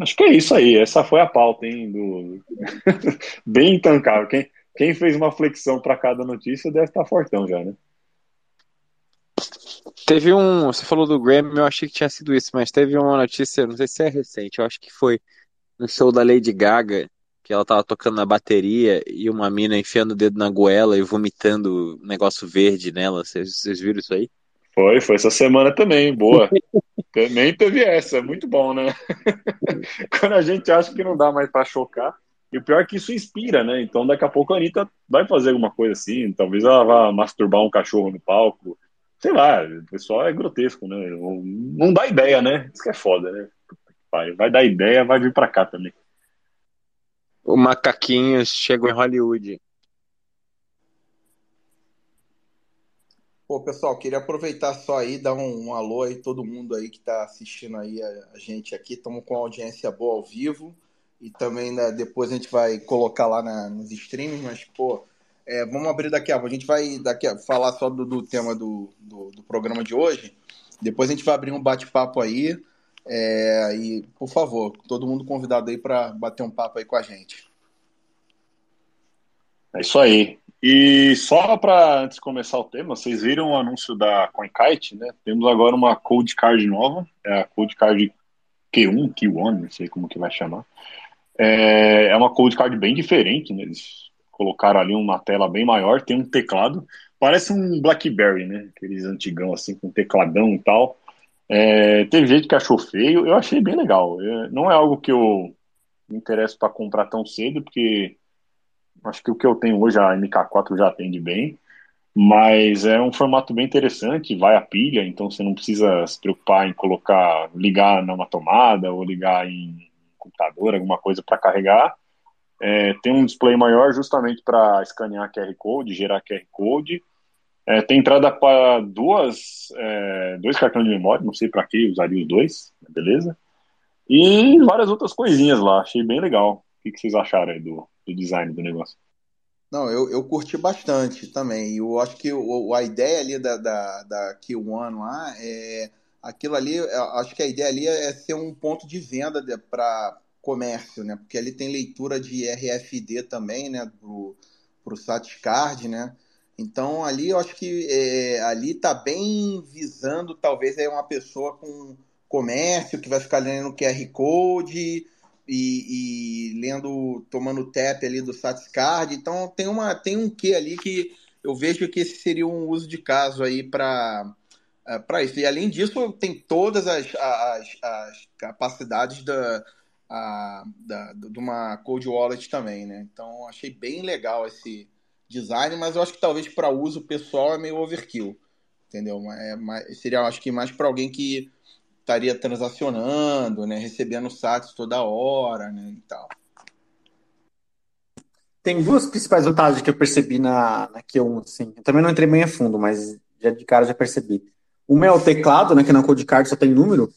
Acho que é isso aí. Essa foi a pauta, hein? Do... (laughs) Bem intancável. Quem, quem fez uma flexão para cada notícia deve estar fortão já, né? Teve um. Você falou do Grammy, eu achei que tinha sido isso, mas teve uma notícia, não sei se é recente, eu acho que foi no show da Lady Gaga, que ela tava tocando na bateria e uma mina enfiando o dedo na goela e vomitando negócio verde nela. Vocês, vocês viram isso aí? Foi, foi essa semana também, boa. (laughs) também teve essa, muito bom, né? (laughs) Quando a gente acha que não dá mais para chocar. E o pior é que isso inspira, né? Então daqui a pouco a Anitta vai fazer alguma coisa assim, talvez ela vá masturbar um cachorro no palco. Sei lá, o pessoal é grotesco, né? Não dá ideia, né? Isso que é foda, né? Vai dar ideia, vai vir pra cá também. O macaquinho chegou em Hollywood. Pô, pessoal, queria aproveitar só aí, dar um, um alô aí, todo mundo aí que está assistindo aí a, a gente aqui. Estamos com audiência boa ao vivo e também né, depois a gente vai colocar lá na, nos streams, mas, pô, é, vamos abrir daqui a pouco. A gente vai daqui a, falar só do, do tema do, do, do, programa de hoje. Depois a gente vai abrir um bate-papo aí. É, e, por favor, todo mundo convidado aí para bater um papo aí com a gente. É isso aí. E só para antes de começar o tema, vocês viram o anúncio da CoinKite, né? Temos agora uma Code Card nova, é a Code Card Q1, Q1, não sei como que vai chamar. É, é uma Code Card bem diferente, né? Eles colocaram ali uma tela bem maior, tem um teclado, parece um BlackBerry, né? Aqueles antigão assim, com tecladão e tal. É, teve gente que achou feio, eu achei bem legal. É, não é algo que eu me interesso para comprar tão cedo, porque Acho que o que eu tenho hoje, a MK4 já atende bem, mas é um formato bem interessante, vai a pilha, então você não precisa se preocupar em colocar, ligar numa tomada ou ligar em computador, alguma coisa para carregar. É, tem um display maior justamente para escanear QR Code, gerar QR Code. É, tem entrada para duas, é, dois cartões de memória, não sei para que usaria os dois, beleza? E várias outras coisinhas lá, achei bem legal. O que, vocês acharam aí do, do design do negócio. Não, eu, eu curti bastante também. Eu acho que o, a ideia ali da, da, da Q1 lá é. Aquilo ali, acho que a ideia ali é ser um ponto de venda para comércio, né? Porque ali tem leitura de RFD também, né? Pro, pro SatCard, né? Então ali eu acho que é, ali tá bem visando talvez é uma pessoa com comércio que vai ficar lendo QR Code e, e, lendo, tomando tap ali do SatisCard. Então tem, uma, tem um quê ali que eu vejo que esse seria um uso de caso aí para é, para isso. E além disso, tem todas as, as, as capacidades da, a, da, de uma Cold Wallet também, né? Então achei bem legal esse design, mas eu acho que talvez para uso pessoal é meio overkill, entendeu? É, seria, acho que mais para alguém que estaria transacionando, né, recebendo SATs toda hora, né, e tal. Tem duas principais vantagens que eu percebi na, na Q1, assim. Eu também não entrei bem a fundo, mas já de cara já percebi. Uma é o teclado, né, que na Code Card só tem número.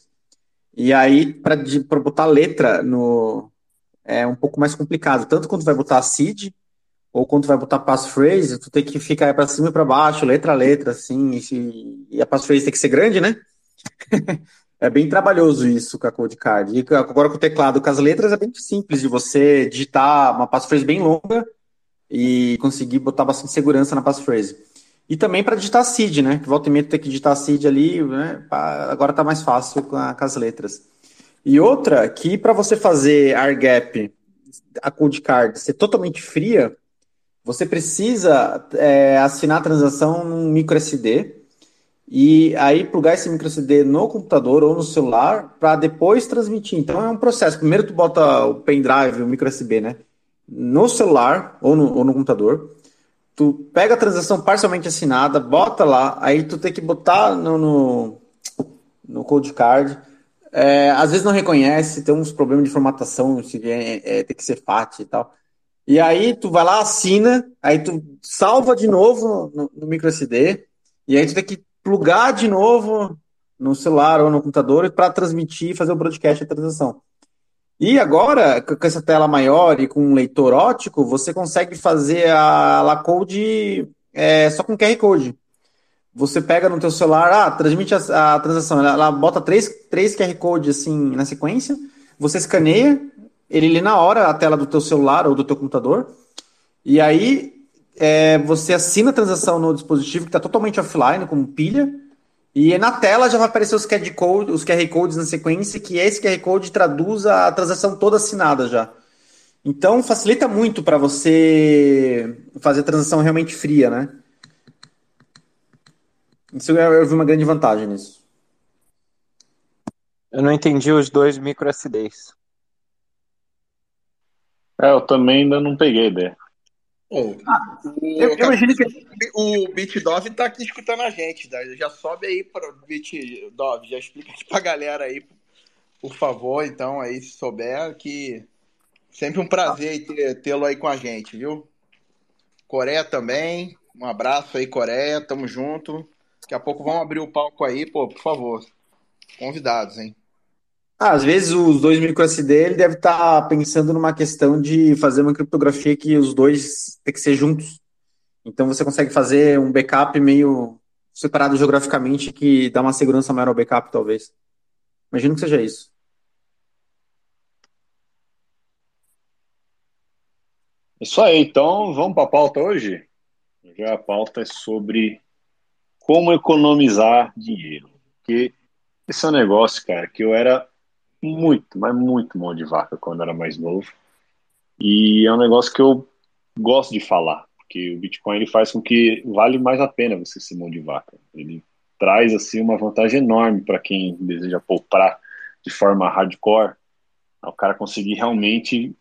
E aí, para botar letra no é um pouco mais complicado. Tanto quando vai botar seed, ou quando vai botar passphrase, tu tem que ficar para cima e para baixo, letra a letra, assim. E, e a passphrase tem que ser grande, né? (laughs) É bem trabalhoso isso com a Code Card. E agora com o teclado, com as letras, é bem simples de você digitar uma passphrase bem longa e conseguir botar bastante segurança na passphrase. E também para digitar seed, né? Que volta e meia ter que digitar seed ali, né? Agora tá mais fácil com, a, com as letras. E outra, que para você fazer AirGap, a Code Card ser totalmente fria, você precisa é, assinar a transação num micro SD e aí plugar esse micro CD no computador ou no celular para depois transmitir. Então é um processo. Primeiro tu bota o pendrive, o micro USB, né? No celular ou no, ou no computador. Tu pega a transação parcialmente assinada, bota lá, aí tu tem que botar no, no, no code card. É, às vezes não reconhece, tem uns problemas de formatação, se é, é, tem que ser FAT e tal. E aí tu vai lá, assina, aí tu salva de novo no, no micro SD, e aí tu tem que plugar de novo no celular ou no computador para transmitir e fazer o broadcast da transação. E agora, com essa tela maior e com um leitor ótico, você consegue fazer a La Code é, só com QR Code. Você pega no teu celular, ah, transmite a, a transação, ela, ela, bota três, três QR Code assim na sequência, você escaneia, ele lê na hora a tela do teu celular ou do teu computador, e aí é, você assina a transação no dispositivo que está totalmente offline, como pilha, E na tela já vai aparecer os QR, code, os QR codes na sequência, que esse QR Code traduz a transação toda assinada já. Então facilita muito para você fazer a transação realmente fria, né? Isso eu, eu vi uma grande vantagem nisso. Eu não entendi os dois micro SDs. É, eu também ainda não peguei a ideia. Oh, o, eu, eu imagino que o BitDove tá aqui escutando a gente, tá? já sobe aí para o BitDove, já explica aqui (laughs) pra galera aí, por favor, então, aí, se souber, que sempre um prazer tê-lo aí com a gente, viu? Coreia também, um abraço aí, Coreia, tamo junto. Daqui a pouco vamos abrir o palco aí, pô, por favor. Convidados, hein? Ah, às vezes os dois microSD ele deve estar tá pensando numa questão de fazer uma criptografia que os dois tem que ser juntos. Então você consegue fazer um backup meio separado geograficamente que dá uma segurança maior ao backup, talvez. Imagino que seja isso. Isso aí, então vamos para a pauta hoje? Já a pauta é sobre como economizar dinheiro. Porque esse é um negócio, cara, que eu era muito, mas muito mão de vaca quando era mais novo. E é um negócio que eu gosto de falar, porque o Bitcoin ele faz com que vale mais a pena você ser mão de vaca. Ele traz assim uma vantagem enorme para quem deseja poupar de forma hardcore, o cara conseguir realmente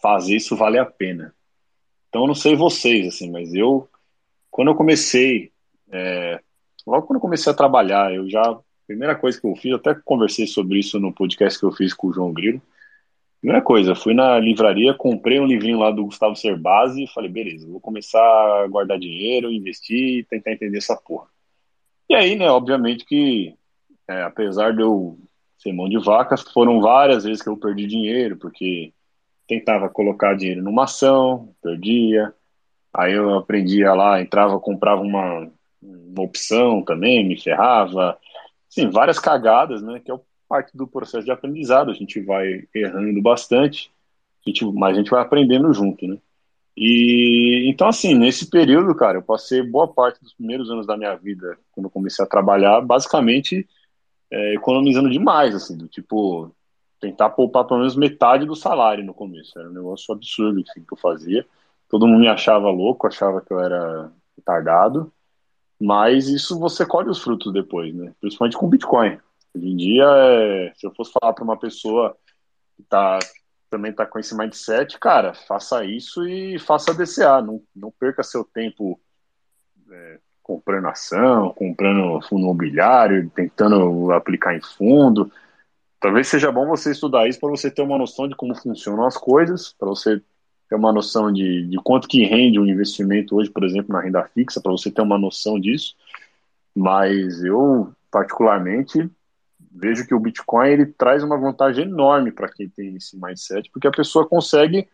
fazer isso valer a pena. Então eu não sei vocês assim, mas eu quando eu comecei, é, logo quando eu comecei a trabalhar, eu já Primeira coisa que eu fiz, até conversei sobre isso no podcast que eu fiz com o João Grilo. Primeira coisa, fui na livraria, comprei um livrinho lá do Gustavo Cerbasi e falei, beleza, vou começar a guardar dinheiro, investir e tentar entender essa porra. E aí, né, obviamente que, é, apesar de eu ser mão de vaca, foram várias vezes que eu perdi dinheiro, porque tentava colocar dinheiro numa ação, perdia. Aí eu aprendia lá, entrava, comprava uma, uma opção também, me ferrava. Sim, várias cagadas, né? Que é parte do processo de aprendizado. A gente vai errando bastante, a gente, mas a gente vai aprendendo junto, né? E então, assim, nesse período, cara, eu passei boa parte dos primeiros anos da minha vida, quando eu comecei a trabalhar, basicamente é, economizando demais, assim, do tipo, tentar poupar pelo menos metade do salário no começo. Era um negócio absurdo assim, que eu fazia. Todo mundo me achava louco, achava que eu era retardado. Mas isso você colhe os frutos depois, né? Principalmente com Bitcoin. Hoje em dia, é, se eu fosse falar para uma pessoa que tá, também está com esse mindset, cara, faça isso e faça DCA. Não, não perca seu tempo é, comprando ação, comprando fundo imobiliário, tentando aplicar em fundo. Talvez seja bom você estudar isso para você ter uma noção de como funcionam as coisas, para você ter uma noção de, de quanto que rende um investimento hoje, por exemplo, na renda fixa, para você ter uma noção disso. Mas eu, particularmente, vejo que o Bitcoin ele traz uma vantagem enorme para quem tem esse mindset, porque a pessoa consegue,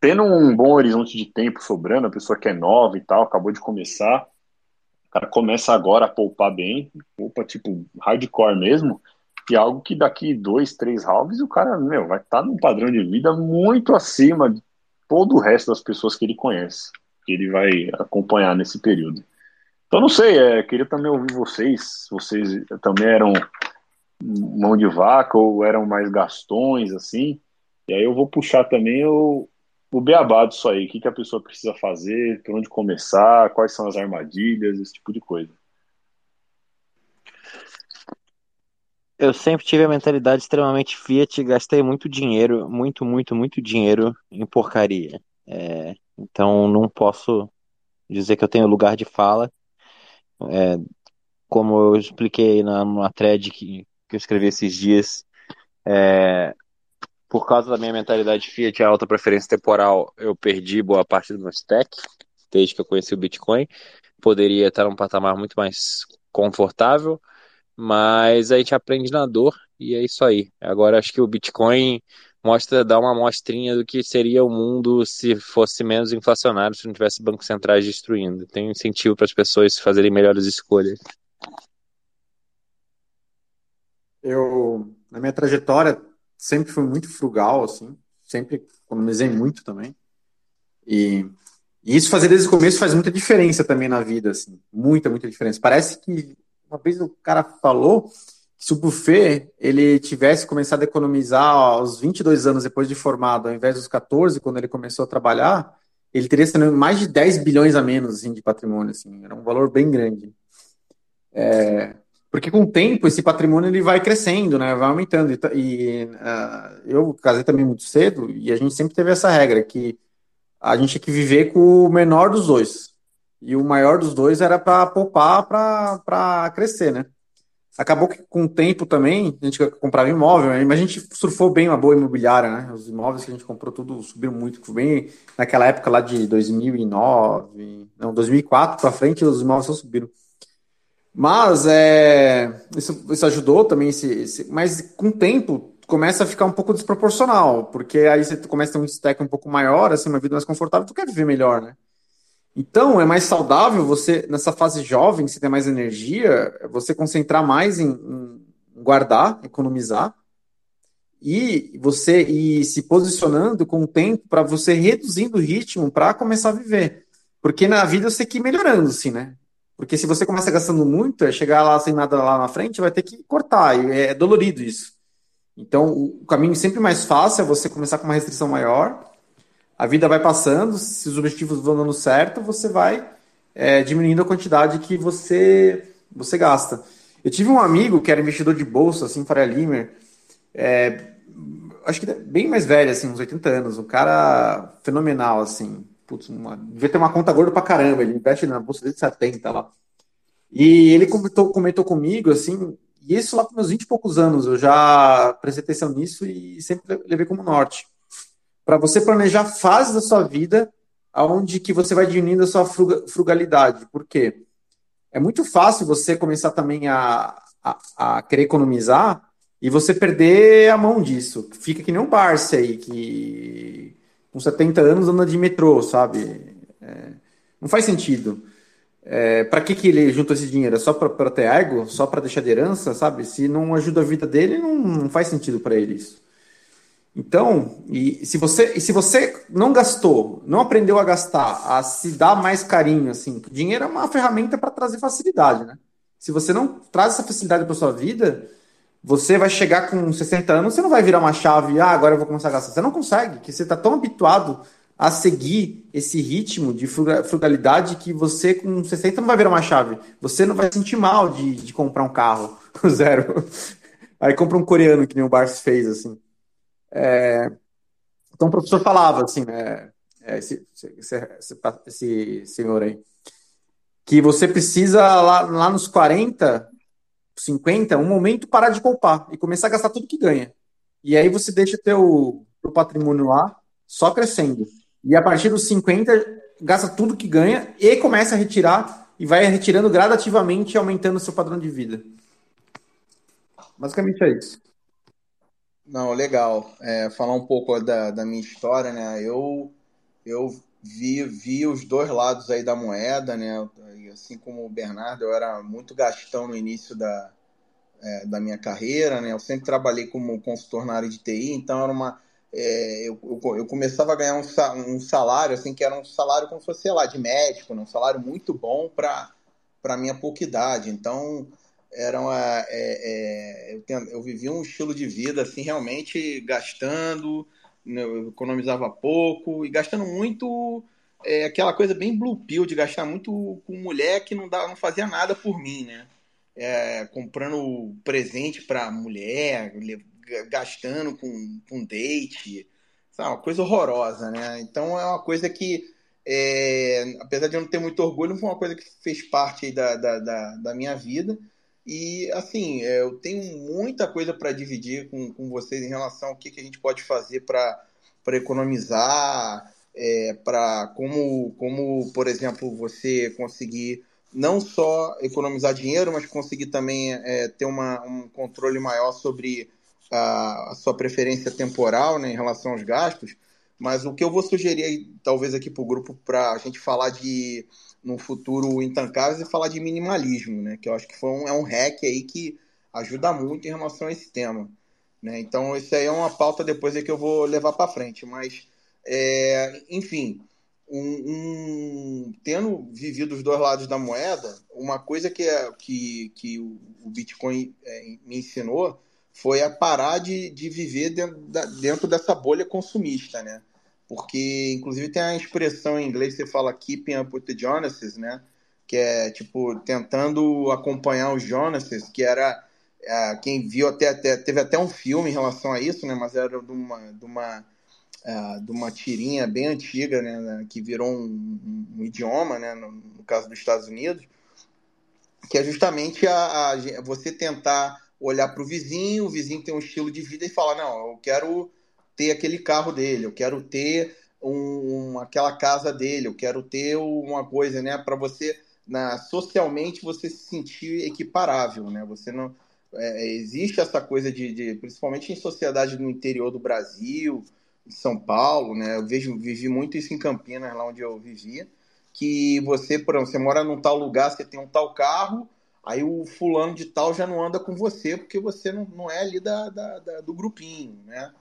tendo um bom horizonte de tempo sobrando, a pessoa que é nova e tal, acabou de começar, o cara começa agora a poupar bem, poupa tipo hardcore mesmo, e é algo que daqui dois, três halves o cara, meu, vai estar tá num padrão de vida muito acima todo o resto das pessoas que ele conhece, que ele vai acompanhar nesse período. Então, não sei, é, queria também ouvir vocês, vocês também eram mão de vaca ou eram mais gastões, assim, e aí eu vou puxar também o, o beabá disso aí, o que, que a pessoa precisa fazer, por onde começar, quais são as armadilhas, esse tipo de coisa. Eu sempre tive a mentalidade extremamente Fiat, gastei muito dinheiro, muito, muito, muito dinheiro em porcaria. É, então não posso dizer que eu tenho lugar de fala. É, como eu expliquei na, numa thread que, que eu escrevi esses dias, é, por causa da minha mentalidade Fiat, a alta preferência temporal, eu perdi boa parte do meu stack, desde que eu conheci o Bitcoin. Poderia estar num patamar muito mais confortável, mas a gente aprende na dor e é isso aí. Agora acho que o Bitcoin mostra, dá uma amostrinha do que seria o mundo se fosse menos inflacionário, se não tivesse bancos centrais destruindo. Tem incentivo para as pessoas fazerem melhores escolhas. Eu, na minha trajetória, sempre fui muito frugal, assim, sempre economizei muito também. E, e isso fazer desde o começo faz muita diferença também na vida, assim, muita, muita diferença. Parece que uma vez o cara falou se o Buffet ele tivesse começado a economizar aos 22 anos depois de formado, ao invés dos 14, quando ele começou a trabalhar, ele teria sido mais de 10 bilhões a menos assim, de patrimônio. Assim, era um valor bem grande. É, porque com o tempo esse patrimônio ele vai crescendo, né, vai aumentando. E, e uh, eu casei também muito cedo e a gente sempre teve essa regra que a gente tinha que viver com o menor dos dois. E o maior dos dois era para poupar para crescer, né? Acabou que com o tempo também, a gente comprava imóvel, né? mas a gente surfou bem uma boa imobiliária, né? Os imóveis que a gente comprou tudo subiram muito, bem naquela época lá de 2009, não, 2004 para frente os imóveis só subiram. Mas é, isso, isso ajudou também, esse, esse, mas com o tempo começa a ficar um pouco desproporcional, porque aí você começa a ter um stack um pouco maior, assim, uma vida mais confortável, tu quer viver melhor, né? Então, é mais saudável você, nessa fase jovem, você tem mais energia, você concentrar mais em, em guardar, economizar, e você ir se posicionando com o tempo para você reduzindo o ritmo para começar a viver. Porque na vida você tem que ir melhorando, assim, né? Porque se você começa gastando muito, é chegar lá sem nada lá na frente, vai ter que cortar, e é dolorido isso. Então, o caminho sempre mais fácil é você começar com uma restrição maior, a vida vai passando, se os objetivos vão dando certo, você vai é, diminuindo a quantidade que você, você gasta. Eu tive um amigo que era investidor de bolsa, assim, Faria Limer, é, acho que bem mais velho, assim, uns 80 anos, um cara fenomenal, assim, putz, uma, devia ter uma conta gorda pra caramba, ele investe na bolsa desde 70 lá. E ele comentou, comentou comigo, assim, e isso lá com meus 20 e poucos anos, eu já prestei atenção nisso e sempre levei como norte para você planejar fases da sua vida aonde que você vai diminuindo a sua frugalidade. Por quê? É muito fácil você começar também a, a, a querer economizar e você perder a mão disso. Fica que nem um Barça aí, que com 70 anos anda de metrô, sabe? É, não faz sentido. É, para que, que ele juntou esse dinheiro? É só para ter ego? Só para deixar de herança, sabe? Se não ajuda a vida dele, não, não faz sentido para ele isso. Então, e se você, e se você não gastou, não aprendeu a gastar, a se dar mais carinho, assim, dinheiro é uma ferramenta para trazer facilidade, né? Se você não traz essa facilidade para sua vida, você vai chegar com 60 anos, você não vai virar uma chave, ah, agora eu vou começar a gastar. Você não consegue, que você está tão habituado a seguir esse ritmo de frugalidade que você com 60 não vai virar uma chave. Você não vai sentir mal de, de comprar um carro (laughs) zero. Aí compra um coreano, que nem o Bars fez, assim. É, então o professor falava assim, né, é, esse, esse, esse, senhor aí, que você precisa lá, lá nos 40, 50, um momento parar de poupar e começar a gastar tudo que ganha. E aí você deixa teu, teu patrimônio lá só crescendo. E a partir dos 50, gasta tudo que ganha e começa a retirar e vai retirando gradativamente, aumentando seu padrão de vida. Basicamente é isso. Não, legal. É, falar um pouco da, da minha história, né? Eu, eu vi, vi os dois lados aí da moeda, né? E assim como o Bernardo, eu era muito gastão no início da, é, da minha carreira, né? Eu sempre trabalhei como consultor na área de TI, então era uma... É, eu, eu, eu, começava a ganhar um, um salário, assim, que era um salário como se fosse, sei lá, de médico, né? um salário muito bom para a minha pouca idade. Então era uma, é, é, eu, tenho, eu vivia um estilo de vida assim realmente gastando né, eu economizava pouco e gastando muito é, aquela coisa bem blue pill de gastar muito com mulher que não, dá, não fazia nada por mim né? É, comprando presente para mulher gastando com, com date sabe, uma coisa horrorosa né? Então é uma coisa que é, apesar de eu não ter muito orgulho foi uma coisa que fez parte da, da, da, da minha vida e, assim, é, eu tenho muita coisa para dividir com, com vocês em relação ao que, que a gente pode fazer para economizar, é, para como, como, por exemplo, você conseguir não só economizar dinheiro, mas conseguir também é, ter uma, um controle maior sobre a, a, sua preferência temporal né, em relação aos gastos. Mas o que eu vou sugerir, talvez, aqui para o grupo, para a gente falar de no futuro intancáveis e falar de minimalismo, né? Que eu acho que foi um, é um hack aí que ajuda muito em relação a esse tema. Né? Então, isso aí é uma pauta depois que eu vou levar para frente. Mas, é, enfim, um, um, tendo vivido os dois lados da moeda, uma coisa que, é, que, que o Bitcoin é, me ensinou foi a parar de, de viver dentro, da, dentro dessa bolha consumista, né? Porque, inclusive, tem a expressão em inglês que você fala keeping up with the Jonases, né? Que é, tipo, tentando acompanhar os Jonases, que era... É, quem viu até, até... Teve até um filme em relação a isso, né? Mas era de uma... De uma é, de uma tirinha bem antiga, né, que virou um, um, um idioma, né, no, no, caso dos Estados Unidos, que é justamente a, a você tentar olhar para o vizinho, o vizinho tem um estilo de vida e falar, não, eu quero ter aquele carro dele, eu quero ter um, aquela casa dele, eu quero ter uma coisa, né, para você, na, socialmente, você se sentir equiparável, né, você não... É, existe essa coisa de, de, principalmente em sociedade no interior do Brasil, em São Paulo, né? Eu vejo, vivi muito isso em Campinas, lá onde eu vivia, que você, por exemplo, você mora num tal lugar, você tem um tal carro, aí o fulano de tal já não anda com você porque você não, não é ali da, da, da do grupinho, né?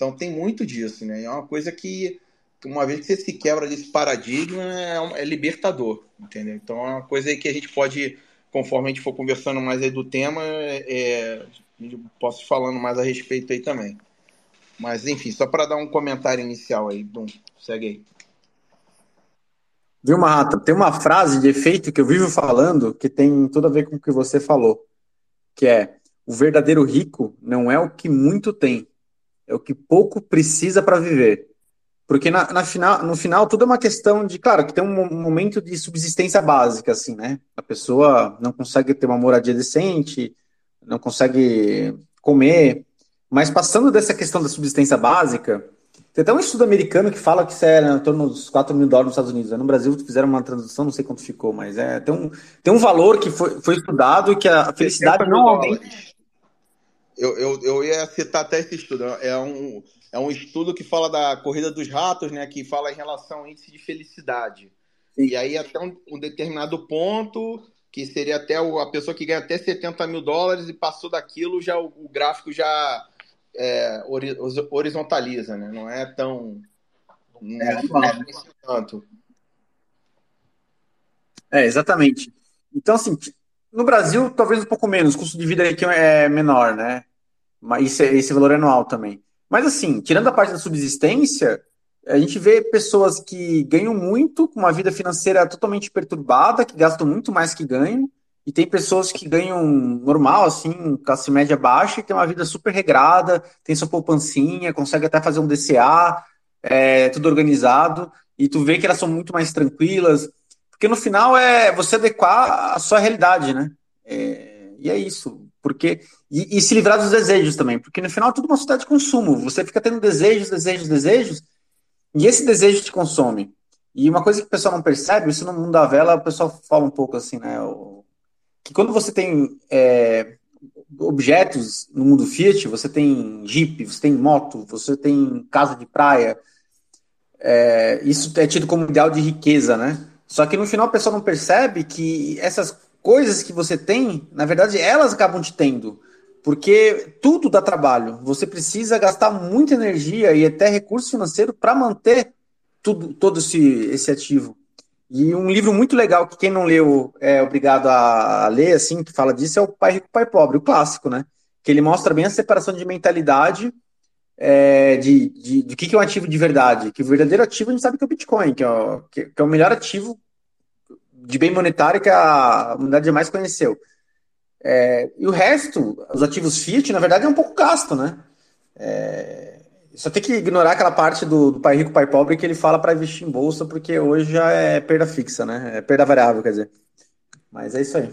Então tem muito disso, né? É uma coisa que, uma vez que você se quebra desse paradigma, é, é libertador, entendeu? Então é uma coisa aí que a gente pode, conforme a gente for conversando mais aí do tema, é, posso falando mais a respeito aí também. Mas, enfim, só para dar um comentário inicial aí, Dum, segue aí. Viu, Marrata? Tem uma frase de efeito que eu vivo falando que tem tudo a ver com o que você falou, que é o verdadeiro rico não é o que muito tem, é o que pouco precisa para viver. Porque na, na, final, no final tudo é uma questão de, claro, que tem um momento de subsistência básica, assim, né? A pessoa não consegue ter uma moradia decente, não consegue comer, mas passando dessa questão da subsistência básica, tem até um estudo americano que fala que isso é em torno dos 4 mil dólares nos Estados Unidos. No Brasil fizeram uma tradução, não sei quanto ficou, mas é, tem, um, tem um valor que foi, foi estudado e que a felicidade não aumenta. Eu, eu, eu ia citar até esse estudo. É um, é um estudo que fala da corrida dos ratos, né? Que fala em relação ao índice de felicidade. Sim. E aí, até um, um determinado ponto, que seria até a pessoa que ganha até 70 mil dólares e passou daquilo, já o, o gráfico já é, horizontaliza, né? Não é tão. Não é, é tanto. É, exatamente. Então, assim, no Brasil, talvez um pouco menos, o custo de vida aqui é menor, né? Mas esse, esse valor anual também. Mas, assim, tirando a parte da subsistência, a gente vê pessoas que ganham muito, com uma vida financeira totalmente perturbada, que gastam muito mais que ganham, e tem pessoas que ganham normal, assim, classe média baixa, e tem uma vida super regrada, tem sua poupancinha, consegue até fazer um DCA, é, tudo organizado, e tu vê que elas são muito mais tranquilas, porque no final é você adequar a sua realidade, né? É, e é isso, porque e, e, se livrar dos desejos também, porque no final é tudo uma sociedade de consumo, você fica tendo desejos, desejos, desejos, e esse desejo te consome. E uma coisa que o pessoal não percebe, isso no mundo da vela, o pessoal fala um pouco assim, né? O, que quando você tem é, objetos no mundo Fiat, você tem Jeep, você tem moto, você tem casa de praia, é, isso é tido como ideal de riqueza, né? Só que no final a pessoa não percebe que essas coisas que você tem, na verdade, elas acabam te tendo. Porque tudo dá trabalho. Você precisa gastar muita energia e até recurso financeiro para manter tudo, todo esse, esse ativo. E um livro muito legal que quem não leu é obrigado a ler, assim, que fala disso, é o Pai Rico, Pai Pobre, o clássico, né? Que ele mostra bem a separação de mentalidade é, de, de, de, que, é um ativo de verdade. Que o verdadeiro ativo a gente sabe que é o Bitcoin, que é o, que, que é o melhor ativo de bem monetário que a humanidade jamais conheceu. É, e o resto, os ativos fiat, na verdade, é um pouco gasto, né? É, só tem que ignorar aquela parte do, do pai rico, pai pobre que ele fala para investir em bolsa, porque hoje já é perda fixa, né? É perda variável, quer dizer. Mas é isso aí.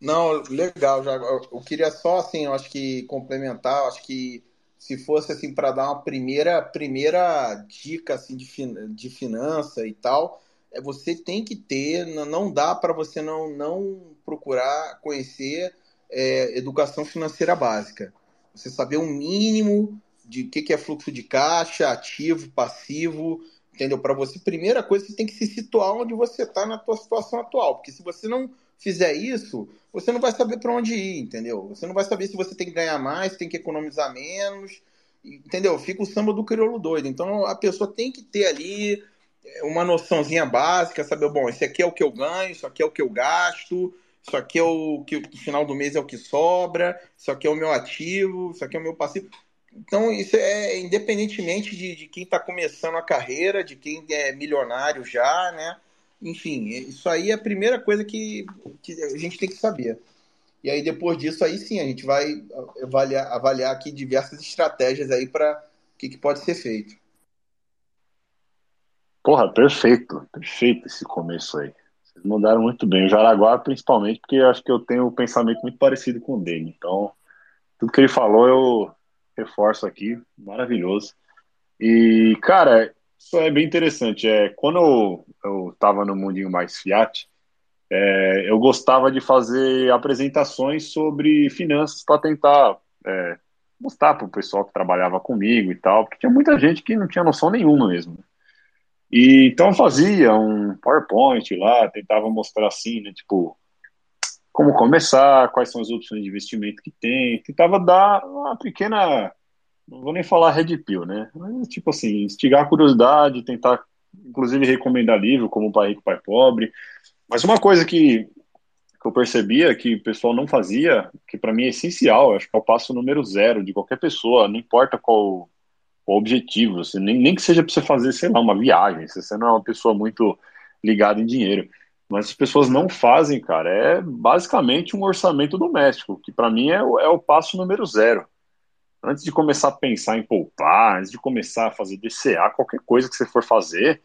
Não, legal. Já, eu queria só, assim, eu acho que complementar, acho que se fosse, assim, para dar uma primeira, primeira dica, assim, de, de finança e tal, você tem que ter, não dá para você não, não procurar conhecer é, educação financeira básica. Você saber um mínimo de o que, que é fluxo de caixa, ativo, passivo, entendeu? Para você, primeira coisa, você tem que se situar onde você está na tua situação atual, porque se você não fizer isso, você não vai saber para onde ir, entendeu? Você não vai saber se você tem que ganhar mais, tem que economizar menos, entendeu? Fica o samba do crioulo doido. Então a pessoa tem que ter ali uma noçãozinha básica, saber, bom, esse aqui é o que eu ganho, isso aqui é o que eu gasto, isso aqui é o que no final do mês é o que sobra, isso aqui é o meu ativo, isso aqui é o meu passivo. Então, isso é independentemente de, de quem está começando a carreira, de quem é milionário já, né? Enfim, isso aí é a primeira coisa que, que a gente tem que saber. E aí, depois disso, aí sim, a gente vai avaliar, avaliar aqui diversas estratégias aí para o que, que pode ser feito. Porra, perfeito, perfeito esse começo aí. Vocês mandaram muito bem. O Jaraguá, principalmente, porque acho que eu tenho um pensamento muito parecido com o dele. Então, tudo que ele falou, eu reforço aqui. Maravilhoso. E, cara, isso é bem interessante. É, quando eu, eu tava no mundinho mais Fiat, é, eu gostava de fazer apresentações sobre finanças para tentar é, mostrar para o pessoal que trabalhava comigo e tal, porque tinha muita gente que não tinha noção nenhuma mesmo. E então fazia um PowerPoint lá, tentava mostrar assim, né, tipo, como começar, quais são as opções de investimento que tem, tentava dar uma pequena, não vou nem falar red pill, né, mas tipo assim, instigar a curiosidade, tentar inclusive recomendar livro como Pai Rico, Pai Pobre, mas uma coisa que, que eu percebia que o pessoal não fazia, que para mim é essencial, acho que é o passo número zero de qualquer pessoa, não importa qual objetivo, assim, nem, nem que seja para você fazer, sei lá, uma viagem, se você não é uma pessoa muito ligada em dinheiro. Mas as pessoas não fazem, cara, é basicamente um orçamento doméstico, que para mim é, é o passo número zero. Antes de começar a pensar em poupar, antes de começar a fazer DCA, qualquer coisa que você for fazer,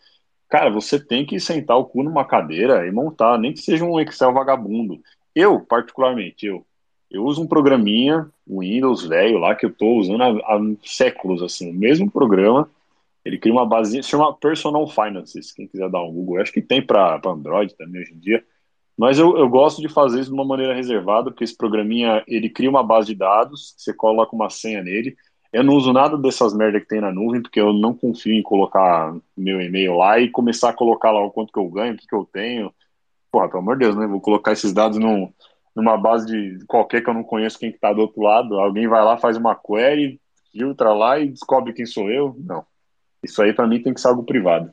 cara, você tem que sentar o cu numa cadeira e montar, nem que seja um Excel vagabundo. Eu, particularmente, eu, eu uso um programinha, o Windows velho lá, que eu estou usando há, há, séculos, assim, o mesmo programa. Ele cria uma base, se chama Personal Finances, quem quiser dar um Google. Eu acho que tem para Android também hoje em dia. Mas eu, eu gosto de fazer isso de uma maneira reservada, porque esse programinha, ele cria uma base de dados, você coloca uma senha nele. Eu não uso nada dessas merda que tem na nuvem, porque eu não confio em colocar meu e-mail lá e começar a colocar lá o quanto que eu ganho, o que, que eu tenho. Porra, pelo amor de Deus, né? Vou colocar esses dados num, numa base de qualquer que eu não conheço quem que tá do outro lado, alguém vai lá, faz uma query, filtra lá e descobre quem sou eu. Não. Isso aí para mim tem que ser algo privado.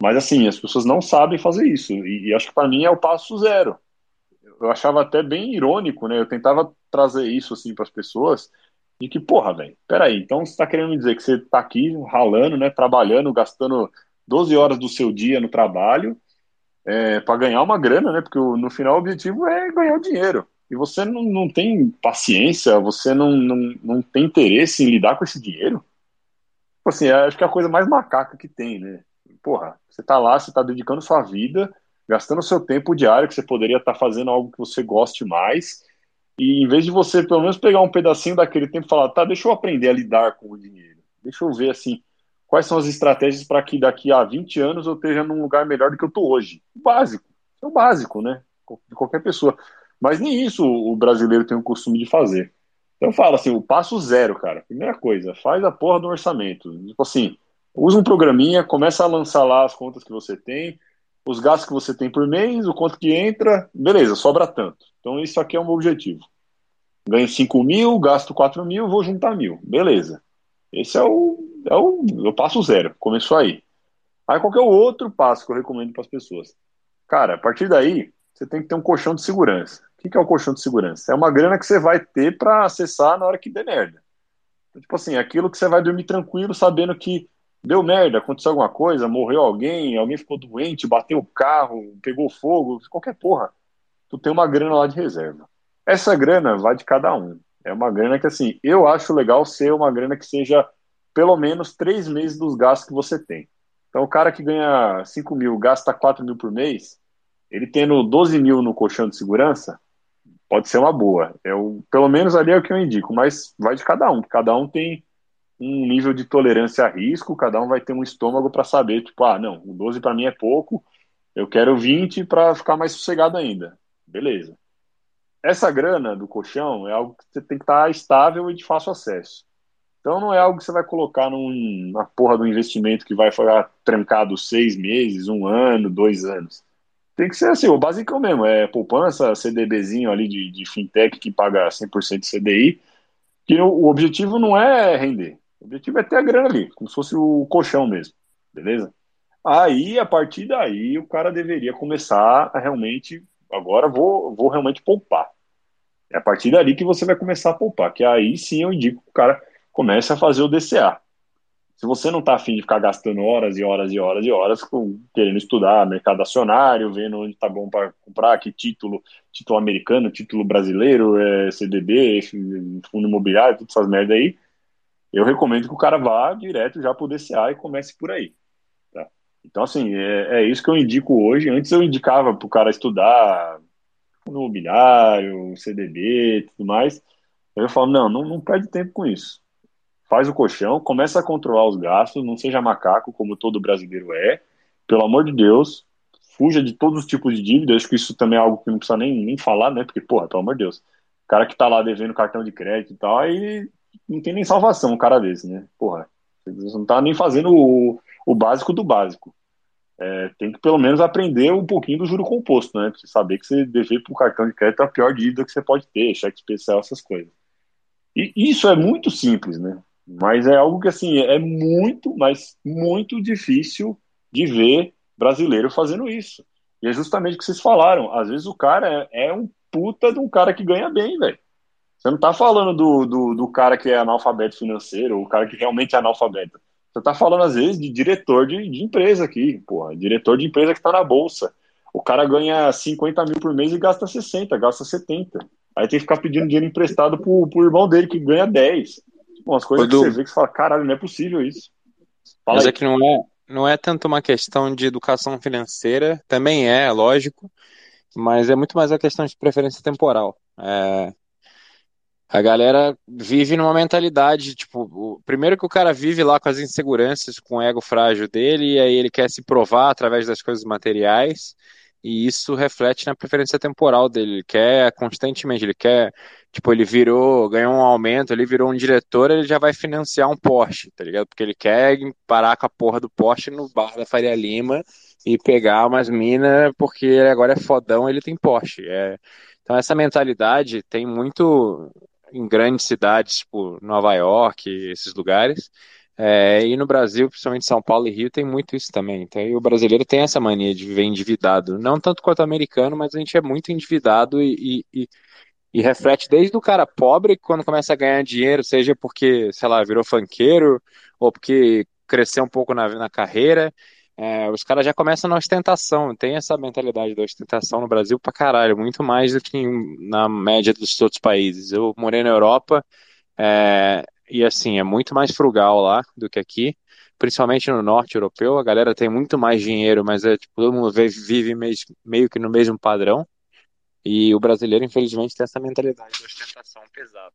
Mas assim, as pessoas não sabem fazer isso. E, e acho que para mim é o passo zero. Eu achava até bem irônico, né? Eu tentava trazer isso assim para as pessoas e que, porra, velho, peraí, então você está querendo me dizer que você tá aqui ralando, né, trabalhando, gastando 12 horas do seu dia no trabalho é, para ganhar uma grana, né? Porque no final o objetivo é ganhar dinheiro. E você não, não tem paciência, você não, não, não tem interesse em lidar com esse dinheiro. Tipo assim, acho que é a coisa mais macaca que tem, né? Porra, você tá lá, você tá dedicando sua vida, gastando seu tempo diário, que você poderia estar tá fazendo algo que você goste mais, e em vez de você pelo menos pegar um pedacinho daquele tempo e falar, tá, deixa eu aprender a lidar com o dinheiro, deixa eu ver assim, quais são as estratégias para que daqui a 20 anos eu esteja num lugar melhor do que eu estou hoje. O básico. É o básico, né? De qualquer pessoa. Mas nem isso o brasileiro tem o costume de fazer. Então eu falo assim, o passo zero, cara. Primeira coisa, faz a porra do orçamento. Tipo assim, usa um programinha, começa a lançar lá as contas que você tem, os gastos que você tem por mês, o quanto que entra, beleza, sobra tanto. Então isso aqui é um objetivo. Ganho 5 mil, gasto 4 mil, vou juntar mil. Beleza. Esse é o, é o, é o passo zero. Começou aí. Aí qual é o outro passo que eu recomendo para as pessoas? Cara, a partir daí, você tem que ter um colchão de segurança. O que é o um colchão de segurança? É uma grana que você vai ter para acessar na hora que der merda. Então, tipo assim, aquilo que você vai dormir tranquilo, sabendo que deu merda, aconteceu alguma coisa, morreu alguém, alguém ficou doente, bateu o carro, pegou fogo, qualquer porra. Tu tem uma grana lá de reserva. Essa grana vai de cada um. É uma grana que, assim, eu acho legal ser uma grana que seja pelo menos três meses dos gastos que você tem. Então, o cara que ganha 5 mil, gasta 4 mil por mês, ele tendo 12 mil no colchão de segurança, pode ser uma boa. É o, pelo menos ali é o que eu indico, mas vai de cada um. Cada um tem um nível de tolerância a risco, cada um vai ter um estômago para saber, tipo, ah, não, o 12 para mim é pouco, eu quero 20 para ficar mais sossegado ainda. Beleza essa grana do colchão é algo que você tem que estar estável e de fácil acesso. Então não é algo que você vai colocar num, na porra do investimento que vai ficar trancado seis meses, um ano, dois anos. Tem que ser assim, o básico mesmo, é poupança, CDBzinho ali de, de fintech que paga 100% de CDI, que o, o objetivo não é render. O objetivo é ter a grana ali, como se fosse o colchão mesmo, beleza? Aí, a partir daí, o cara deveria começar a realmente, agora vou, vou realmente poupar. É a partir dali que você vai começar a poupar, que aí sim eu indico que o cara comece a fazer o DCA. Se você não está afim de ficar gastando horas e horas e horas e horas querendo estudar mercado acionário, vendo onde está bom para comprar, que título, título americano, título brasileiro, é, CDB, fundo imobiliário, todas essas merdas aí, eu recomendo que o cara vá direto já para o DCA e comece por aí. Então, assim, é, é, isso que eu indico hoje. Antes eu indicava para o cara estudar fundo imobiliário, CDB tudo mais. Eu falo, não, não, não perde tempo com isso faz o colchão, começa a controlar os gastos, não seja macaco como todo brasileiro é. Pelo amor de Deus, fuja de todos os tipos de dívida. Acho que isso também é algo que não precisa nem, nem falar, né? Porque, porra, pelo amor de Deus. O cara que tá lá devendo cartão de crédito e tal, aí não tem nem salvação um cara desse, né? Porra, você não tá nem fazendo o, o básico do básico. É, tem que pelo menos aprender um pouquinho do juro composto, né? Pra você saber que você dever pro cartão de crédito é a pior dívida que você pode ter, cheque especial, essas coisas. E isso é muito simples, né? Mas é algo que, assim, é muito, mas muito difícil de ver brasileiro fazendo isso. E é justamente o que vocês falaram. Às vezes o cara é, é um puta de um cara que ganha bem, velho. Você não tá falando do, do, do, cara que é analfabeto financeiro, ou o cara que realmente é analfabeto. Você tá falando, às vezes, de diretor de, de empresa aqui, porra. Diretor de empresa que tá na bolsa. O cara ganha 50 mil por mês e gasta 60, gasta 70. Aí tem que ficar pedindo dinheiro emprestado pro, pro irmão dele que ganha 10 umas coisas que você vê que você fala, caralho, não é possível isso. Fala Mas aí. é que não é, não é tanto uma questão de educação financeira, também é, lógico, mas é muito mais a questão de preferência temporal. É, a galera vive numa mentalidade, tipo, o, primeiro que o cara vive lá com as inseguranças, com o ego frágil dele, e aí ele quer se provar através das coisas materiais, e isso reflete na preferência temporal dele. Ele quer constantemente, ele quer, tipo, ele virou, ganhou um aumento, ele virou um diretor, ele já vai financiar um Porsche, tá ligado? Porque ele quer parar com a porra do Porsche no bar da Faria Lima e pegar umas minas, porque agora é fodão, ele tem Porsche. É... Então essa mentalidade tem muito em grandes cidades, tipo Nova York, esses lugares, é, e no Brasil, principalmente São Paulo e Rio, tem muito isso também. Então, o brasileiro tem essa mania de viver endividado. Não tanto quanto o americano, mas a gente é muito endividado e, e, e reflete desde o cara pobre, que quando começa a ganhar dinheiro, seja porque, sei lá, virou fanqueiro, ou porque cresceu um pouco na, na carreira, é, os caras já começam na ostentação. Tem essa mentalidade da ostentação no Brasil pra caralho, muito mais do que na média dos outros países. Eu morei na Europa, é, e assim, é muito mais frugal lá do que aqui, principalmente no norte europeu. A galera tem muito mais dinheiro, mas é tipo, todo mundo vive meio, que no mesmo padrão. E o brasileiro, infelizmente, tem essa mentalidade de ostentação pesada.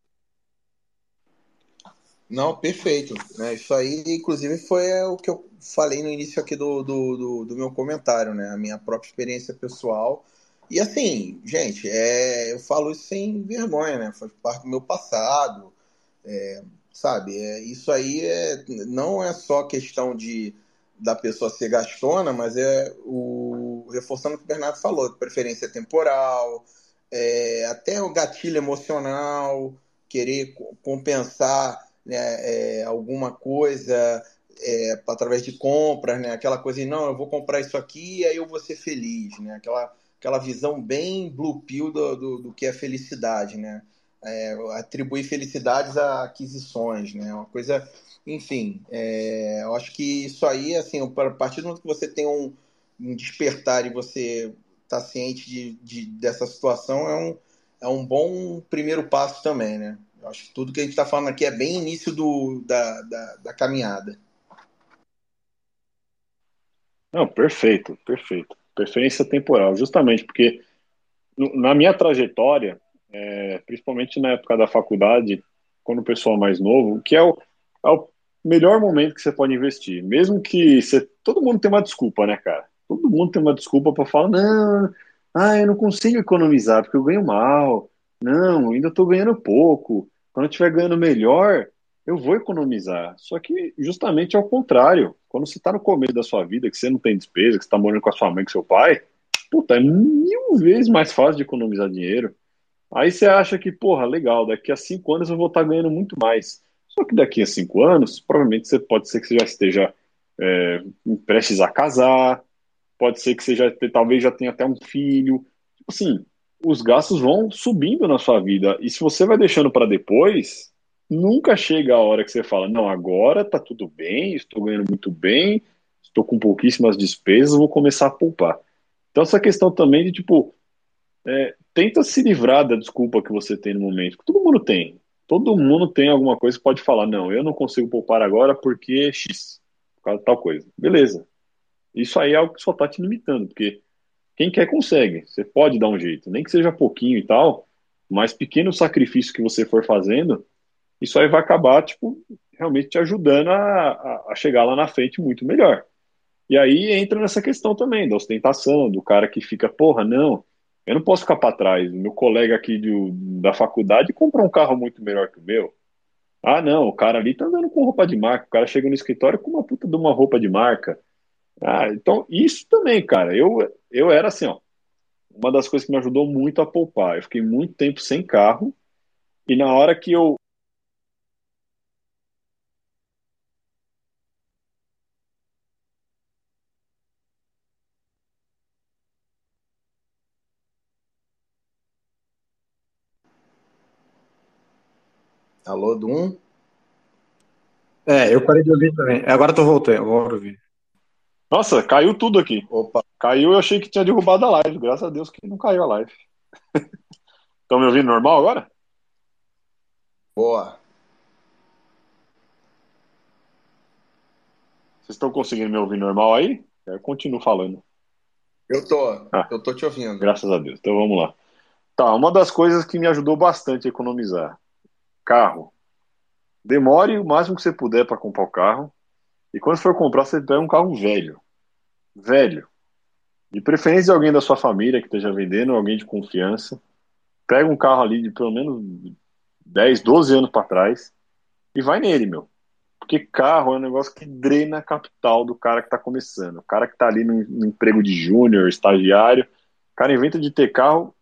Não, perfeito. Né? Isso aí, inclusive, foi o que eu falei no início aqui do, do, do, do meu comentário, né? A minha própria experiência pessoal. E assim, gente, é, eu falo isso sem vergonha, né? Faz parte do meu passado. É, sabe? É, isso aí é, não é só questão de da pessoa ser gastona, mas é o reforçando o que o Bernardo falou, preferência temporal, é, até o gatilho emocional, querer compensar né, é, alguma coisa é, através de compras, né? Aquela coisa de não, eu vou comprar isso aqui e aí eu vou ser feliz, né? Aquela, aquela visão bem blue pill do, do, do que é felicidade, né? é, atribuir felicidades a aquisições, né? Uma coisa, enfim, é, eu acho que isso aí, assim, a partir do momento que você tem um, um despertar e você está ciente de, de, dessa situação, é um, é um bom primeiro passo também, né? Acho que tudo que a gente está falando aqui é bem início do, da, da, da caminhada. Não, perfeito, perfeito. Preferência temporal, justamente porque na minha trajetória, é, principalmente na época da faculdade, quando o pessoal é mais novo, que é o, é o melhor momento que você pode investir. Mesmo que você, todo mundo tem uma desculpa, né, cara? Todo mundo tem uma desculpa para falar, não, ah, eu não consigo economizar porque eu ganho mal. Não, ainda estou ganhando pouco. Quando eu estiver ganhando melhor, eu vou economizar. Só que justamente ao contrário. Quando você está no começo da sua vida, que você não tem despesa, que você está morando com a sua mãe, com seu pai, puta, é mil vezes mais fácil de economizar dinheiro. Aí você acha que, porra, legal, daqui a cinco anos eu vou estar ganhando muito mais. Só que daqui a cinco anos, provavelmente você pode ser que você já esteja é, prestes a casar, pode ser que você já talvez já tenha até um filho. Tipo assim, os gastos vão subindo na sua vida. E se você vai deixando para depois, nunca chega a hora que você fala: não, agora tá tudo bem, estou ganhando muito bem, estou com pouquíssimas despesas, vou começar a poupar. Então, essa questão também de tipo, é, tenta se livrar da desculpa que você tem no momento. Todo mundo tem. Todo mundo tem alguma coisa que pode falar: não, eu não consigo poupar agora porque X, por causa de tal coisa. Beleza. Isso aí é algo que só está te limitando, porque quem quer consegue. Você pode dar um jeito, nem que seja pouquinho e tal, mas pequeno sacrifício que você for fazendo, isso aí vai acabar, tipo, realmente te ajudando a, a chegar lá na frente muito melhor. E aí entra nessa questão também da ostentação, do cara que fica, porra, não, eu não posso ficar para trás. Meu colega aqui de, da faculdade comprou um carro muito melhor que o meu. Ah, não, o cara ali tá andando com roupa de marca. O cara chega no escritório com uma puta de uma roupa de marca. Ah, então, isso também, cara. Eu, eu era assim, ó. Uma das coisas que me ajudou muito a poupar. Eu fiquei muito tempo sem carro. E na hora que eu Alô, Dum? É, eu parei de ouvir também. Agora eu tô voltando, agora ouvi. Nossa, caiu tudo aqui. Opa, Caiu, eu achei que tinha derrubado a live. Graças a Deus que não caiu a live. (laughs) Estão me ouvindo normal agora? boa. Vocês estão conseguindo me ouvir normal aí? Eu continuo falando. Eu tô, Ah. eu tô te ouvindo. Graças a Deus. Então vamos lá. Tá, uma das coisas que me ajudou bastante a economizar: carro. Demore o máximo que você puder para comprar o carro. E quando for comprar, você pega um carro velho. Velho. De preferência alguém da sua família que esteja vendendo, alguém de confiança. Pega um carro ali de pelo menos 10, 12 anos para trás e vai nele, meu. Porque carro é um negócio que drena a capital do cara que está começando. O cara que está ali no, no emprego de júnior, estagiário. O cara inventa de ter carro,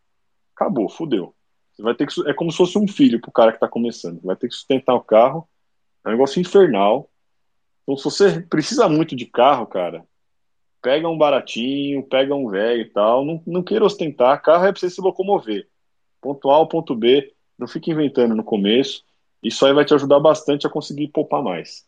acabou, fudeu. Você vai ter que, é como se fosse um filho pro cara que está começando. Vai ter que sustentar o carro. É um negócio infernal. Então, se você precisa muito de carro, cara, pega um baratinho, pega um velho e tal. Não, não queira ostentar. Carro é pra você se locomover. Ponto A ponto B. Não fique inventando no começo. Isso aí vai te ajudar bastante a conseguir poupar mais.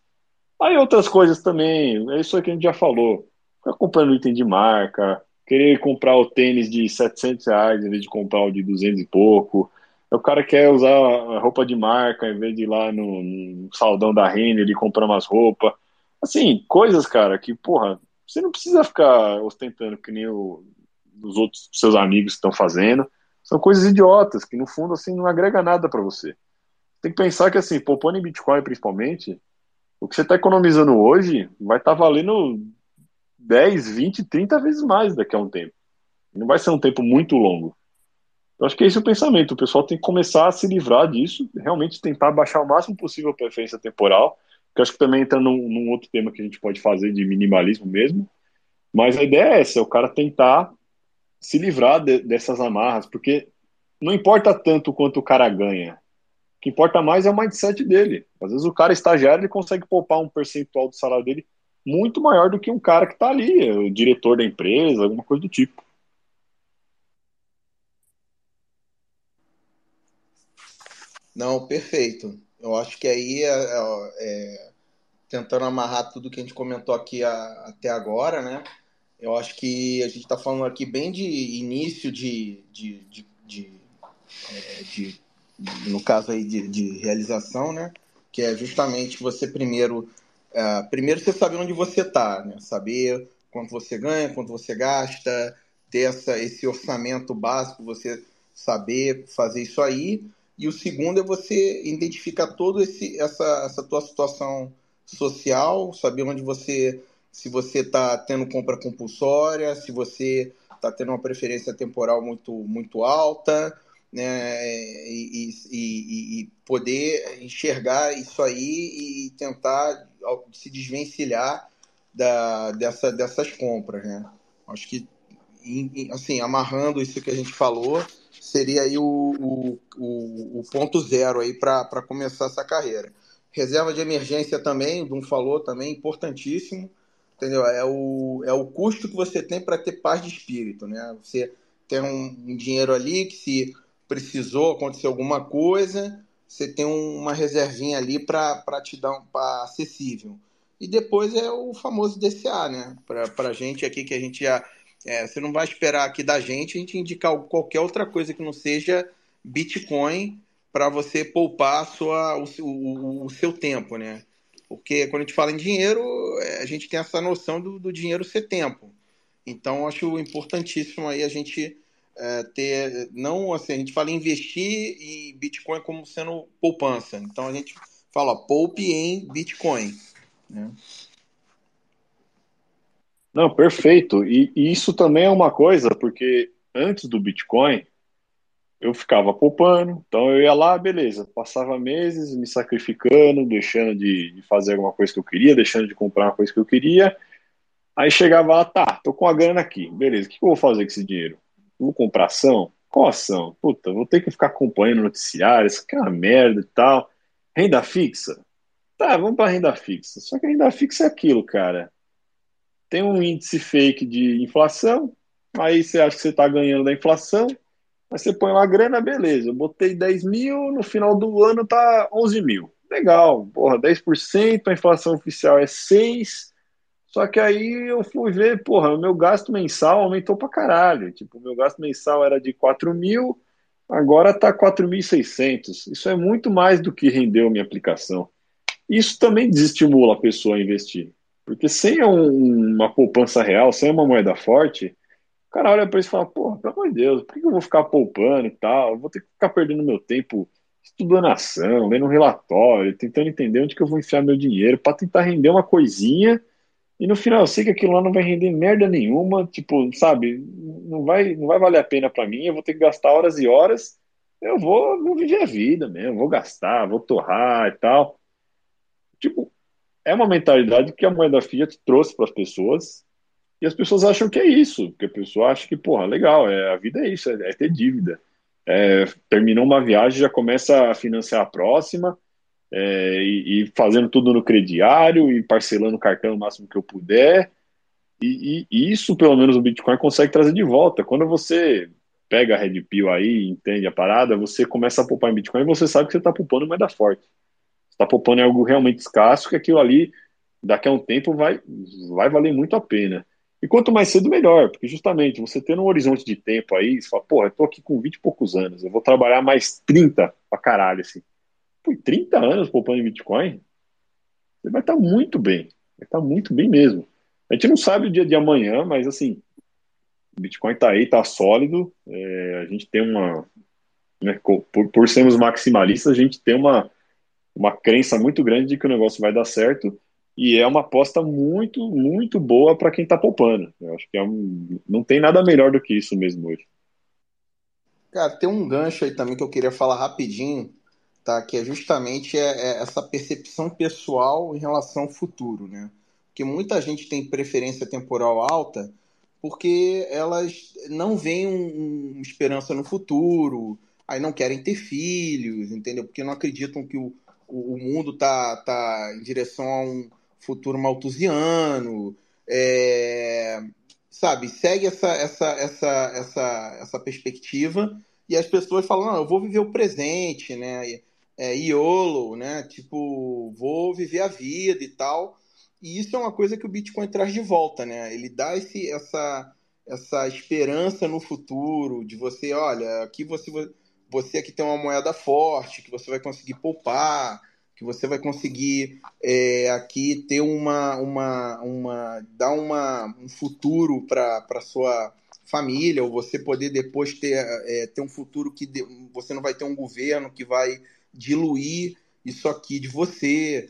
Aí outras coisas também, é isso aí que a gente já falou. Ficar comprando item de marca, querer comprar o tênis de 700 reais em vez de comprar o de 200 e pouco. O cara quer usar a roupa de marca em vez de ir lá no, no saldão da Renner e comprar umas roupas. Assim, coisas, cara, que, porra, você não precisa ficar ostentando que nem o, os outros seus amigos estão fazendo. São coisas idiotas, que no fundo, assim, não agrega nada para você. Tem que pensar que, assim, poupando em Bitcoin principalmente, o que você está economizando hoje vai estar valendo 10, 20, 30 vezes mais daqui a um tempo. Não vai ser um tempo muito longo. Eu acho que esse é o pensamento. O pessoal tem que começar a se livrar disso, realmente tentar baixar o máximo possível a preferência temporal, que acho que também entra num, num outro tema que a gente pode fazer de minimalismo mesmo. Mas a ideia é essa, é o cara tentar se livrar de, dessas amarras, porque não importa tanto quanto o cara ganha. O que importa mais é o mindset dele. Às vezes o cara estagiário ele consegue poupar um percentual do salário dele muito maior do que um cara que está ali, o diretor da empresa, alguma coisa do tipo. Não, perfeito. Eu acho que aí, é, é, é, tentando amarrar tudo que a gente comentou aqui a, até agora, né? Eu acho que a gente está falando aqui bem de início de, de, de, de, é, de no caso aí de, de, realização, né? Que é justamente você primeiro, é, primeiro você saber onde você está, né? Saber quanto você ganha, quanto você gasta, ter essa, esse orçamento básico, você saber fazer isso aí e o segundo é você identificar toda essa, essa tua situação social, saber onde você, se você está tendo compra compulsória, se você está tendo uma preferência temporal muito, muito alta, né, e, e, e, poder enxergar isso aí e tentar se desvencilhar da, dessa, dessas compras, né? Acho que, assim, amarrando isso que a gente falou, seria aí o, o, o, o ponto zero aí para começar essa carreira. Reserva de emergência também, o Dum falou também, importantíssimo. Entendeu? É o, é o custo que você tem para ter paz de espírito, né? Você tem um, um dinheiro ali que se precisou acontecer alguma coisa, você tem uma reservinha ali para te dar um acessível. E depois é o famoso DCA, né? Para a gente aqui que a gente já. É, você não vai esperar aqui da gente a gente indicar qualquer outra coisa que não seja Bitcoin para você poupar sua, o, o, o, seu tempo, né? Porque quando a gente fala em dinheiro, é, a gente tem essa noção do, do dinheiro ser tempo. Então, acho importantíssimo aí a gente é, ter, não assim, a gente fala investir em Bitcoin como sendo poupança. Então, a gente fala poupe em Bitcoin. Né? Não, perfeito. E, e isso também é uma coisa, porque antes do Bitcoin, eu ficava poupando, então eu ia lá, beleza, passava meses me sacrificando, deixando de, de, fazer alguma coisa que eu queria, deixando de comprar uma coisa que eu queria. Aí chegava lá, tá, tô com a grana aqui, beleza, o que, que eu vou fazer com esse dinheiro? Vou comprar ação? Qual ação? Puta, vou ter que ficar acompanhando noticiários, que é uma merda e tal. Renda fixa? Tá, vamos para renda fixa. Só que renda fixa é aquilo, cara. Tem um índice fake de inflação, aí você acha que você está ganhando da inflação, Aí você põe uma grana, beleza. Eu botei 10 mil, no final do ano tá 11 mil. Legal, porra, 10%, a inflação oficial é 6%. Só que aí eu fui ver, porra, meu gasto mensal aumentou pra caralho. Tipo, o meu gasto mensal era de 4 mil, agora tá 4.600. Isso é muito mais do que rendeu minha aplicação. Isso também desestimula a pessoa a investir. Porque sem um, uma poupança real, sem uma moeda forte, o cara olha para isso e fala, porra, pelo amor de Deus, por que eu vou ficar poupando e tal? Eu vou ter que ficar perdendo meu tempo estudando ação, lendo um relatório, tentando entender onde que eu vou enfiar meu dinheiro para tentar render uma coisinha e no final eu sei que aquilo lá não vai render merda nenhuma, tipo, sabe, não vai, não vai valer a pena para mim, eu vou ter que gastar horas e horas, eu vou, vou viver a vida mesmo, vou gastar, vou torrar e tal. Tipo, é uma mentalidade que a moeda fiat trouxe para as pessoas, e as pessoas acham que é isso, porque a pessoa acha que, porra, legal, é, a vida é isso, é, é ter dívida. É, terminou uma viagem, já começa a financiar a próxima, é, e, e, fazendo tudo no crediário, e parcelando o cartão o máximo que eu puder. E, e, e, isso, pelo menos, o Bitcoin consegue trazer de volta. Quando você pega a Red Pill aí, entende a parada, você começa a poupar em Bitcoin e você sabe que você está poupando moeda forte. Está poupando em algo realmente escasso, que aquilo ali, daqui a um tempo, vai, vai valer muito a pena. E quanto mais cedo, melhor, porque justamente você tendo um horizonte de tempo aí, você fala, porra, eu tô aqui com 20 e poucos anos, eu vou trabalhar mais 30 pra caralho, assim. Pô, 30 anos poupando em Bitcoin, você vai estar tá muito bem, vai estar tá muito bem mesmo. A gente não sabe o dia de amanhã, mas assim, o Bitcoin tá aí, tá sólido, é, a gente tem uma, né, por, por sermos maximalistas, a gente tem uma, uma crença muito grande de que o negócio vai dar certo, e é uma aposta muito, muito boa para quem está poupando. Eu acho que é um, não tem nada melhor do que isso mesmo hoje. Cara, tem um gancho aí também que eu queria falar rapidinho, tá? Que é justamente é, é essa percepção pessoal em relação ao futuro, né? Porque muita gente tem preferência temporal alta porque elas não veem um, um, esperança no futuro, aí não querem ter filhos, entendeu? Porque não acreditam que o, o, mundo tá, tá em direção a um futuro malthusiano, é, sabe, segue essa, essa, essa, essa, essa perspectiva e as pessoas falam, não, eu vou viver o presente, né, é, YOLO, né, tipo, vou viver a vida e tal, e isso é uma coisa que o Bitcoin traz de volta, né, ele dá esse, essa, essa esperança no futuro, de você, olha, aqui você, você aqui tem uma moeda forte, que você vai conseguir poupar, que você vai conseguir é, aqui ter uma, uma, uma dar uma, um futuro para sua família, ou você poder depois ter, é, ter um futuro que de, você não vai ter um governo que vai diluir isso aqui de você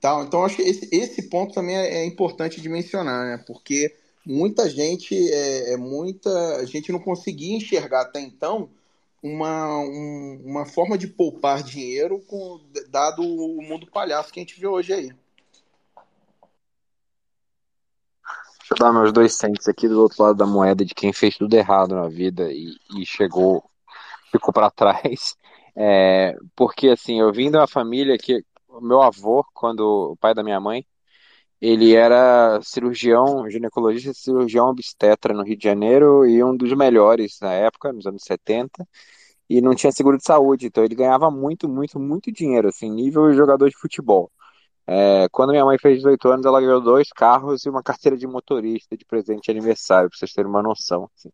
tal. Então, acho que esse, esse ponto também é, é importante de mencionar, né? Porque muita gente, é, é muita gente não conseguia enxergar até então uma, um, uma forma de poupar dinheiro com, dado o mundo palhaço que a gente vê hoje aí. Deixa eu dar meus dois centos aqui do outro lado da moeda de quem fez tudo errado na vida e, e chegou, ficou para (laughs) trás. É, porque assim, eu vim de uma família que meu avô, quando o pai da minha mãe, ele era cirurgião, ginecologista, cirurgião obstetra no Rio de Janeiro e um dos melhores na época, nos anos 70, e não tinha seguro de saúde, então ele ganhava muito, muito, muito dinheiro, assim, nível jogador de futebol. É, quando minha mãe fez 18 anos, ela ganhou dois carros e uma carteira de motorista de presente de aniversário, para vocês terem uma noção. Assim.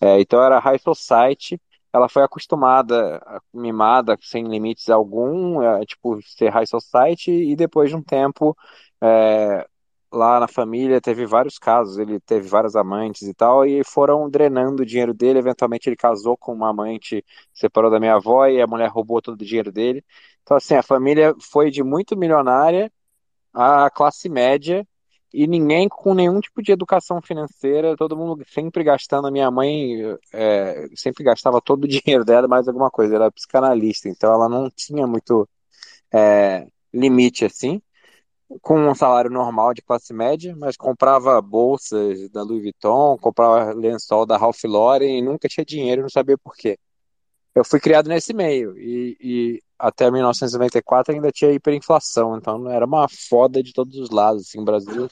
É, então era high society, ela foi acostumada, mimada, sem limites algum, é, tipo, ser high society, e depois de um tempo, é, lá na família, teve vários casos, ele teve várias amantes e tal, e foram drenando o dinheiro dele, eventualmente ele casou com uma amante, separou da minha avó, e a mulher roubou todo o dinheiro dele. Então, assim, a família foi de muito milionária à classe média, e ninguém com nenhum tipo de educação financeira, todo mundo sempre gastando. A minha mãe é, sempre gastava todo o (laughs) dinheiro dela, mais alguma coisa. Ela era psicanalista, então ela não tinha muito é, limite assim. Com um salário normal de classe média, mas comprava bolsas da Louis Vuitton, comprava lençol da Ralph Lauren e nunca tinha dinheiro, não sabia por quê. Eu fui criado nesse meio e, e até 1994 ainda tinha hiperinflação, então era uma foda de todos os lados. Assim, o Brasil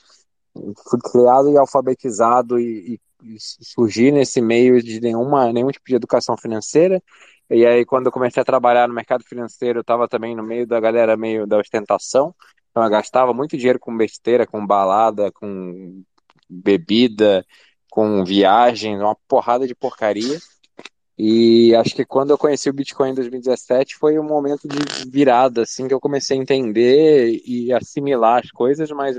fui criado e alfabetizado e, e, surgi nesse meio de nenhuma, nenhum tipo de educação financeira. E aí, quando eu comecei a trabalhar no mercado financeiro, eu estava também no meio da galera meio da ostentação. Então, eu gastava muito dinheiro com besteira, com balada, com bebida, com viagem, uma porrada de porcaria. E acho que quando eu conheci o Bitcoin em 2017 foi um momento de virada, assim, que eu comecei a entender e assimilar as coisas, mas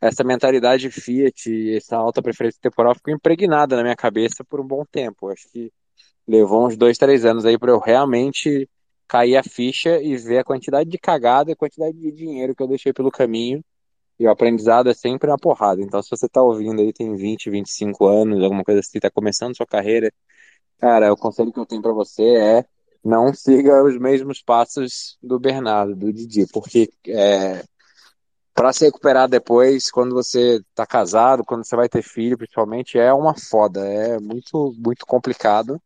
essa mentalidade Fiat, essa alta preferência temporal ficou impregnada na minha cabeça por um bom tempo. Acho que levou uns dois, três anos aí para eu realmente cair a ficha e ver a quantidade de cagada a quantidade de dinheiro que eu deixei pelo caminho. E o aprendizado é sempre uma porrada. Então, se você está ouvindo aí, tem 20, 25 anos, alguma coisa assim, está começando sua carreira, Cara, o conselho que eu tenho para você é não siga os mesmos passos do Bernardo, do Didi, porque é, para se recuperar depois, quando você tá casado, quando você vai ter filho, principalmente, é uma foda, é muito, muito complicado.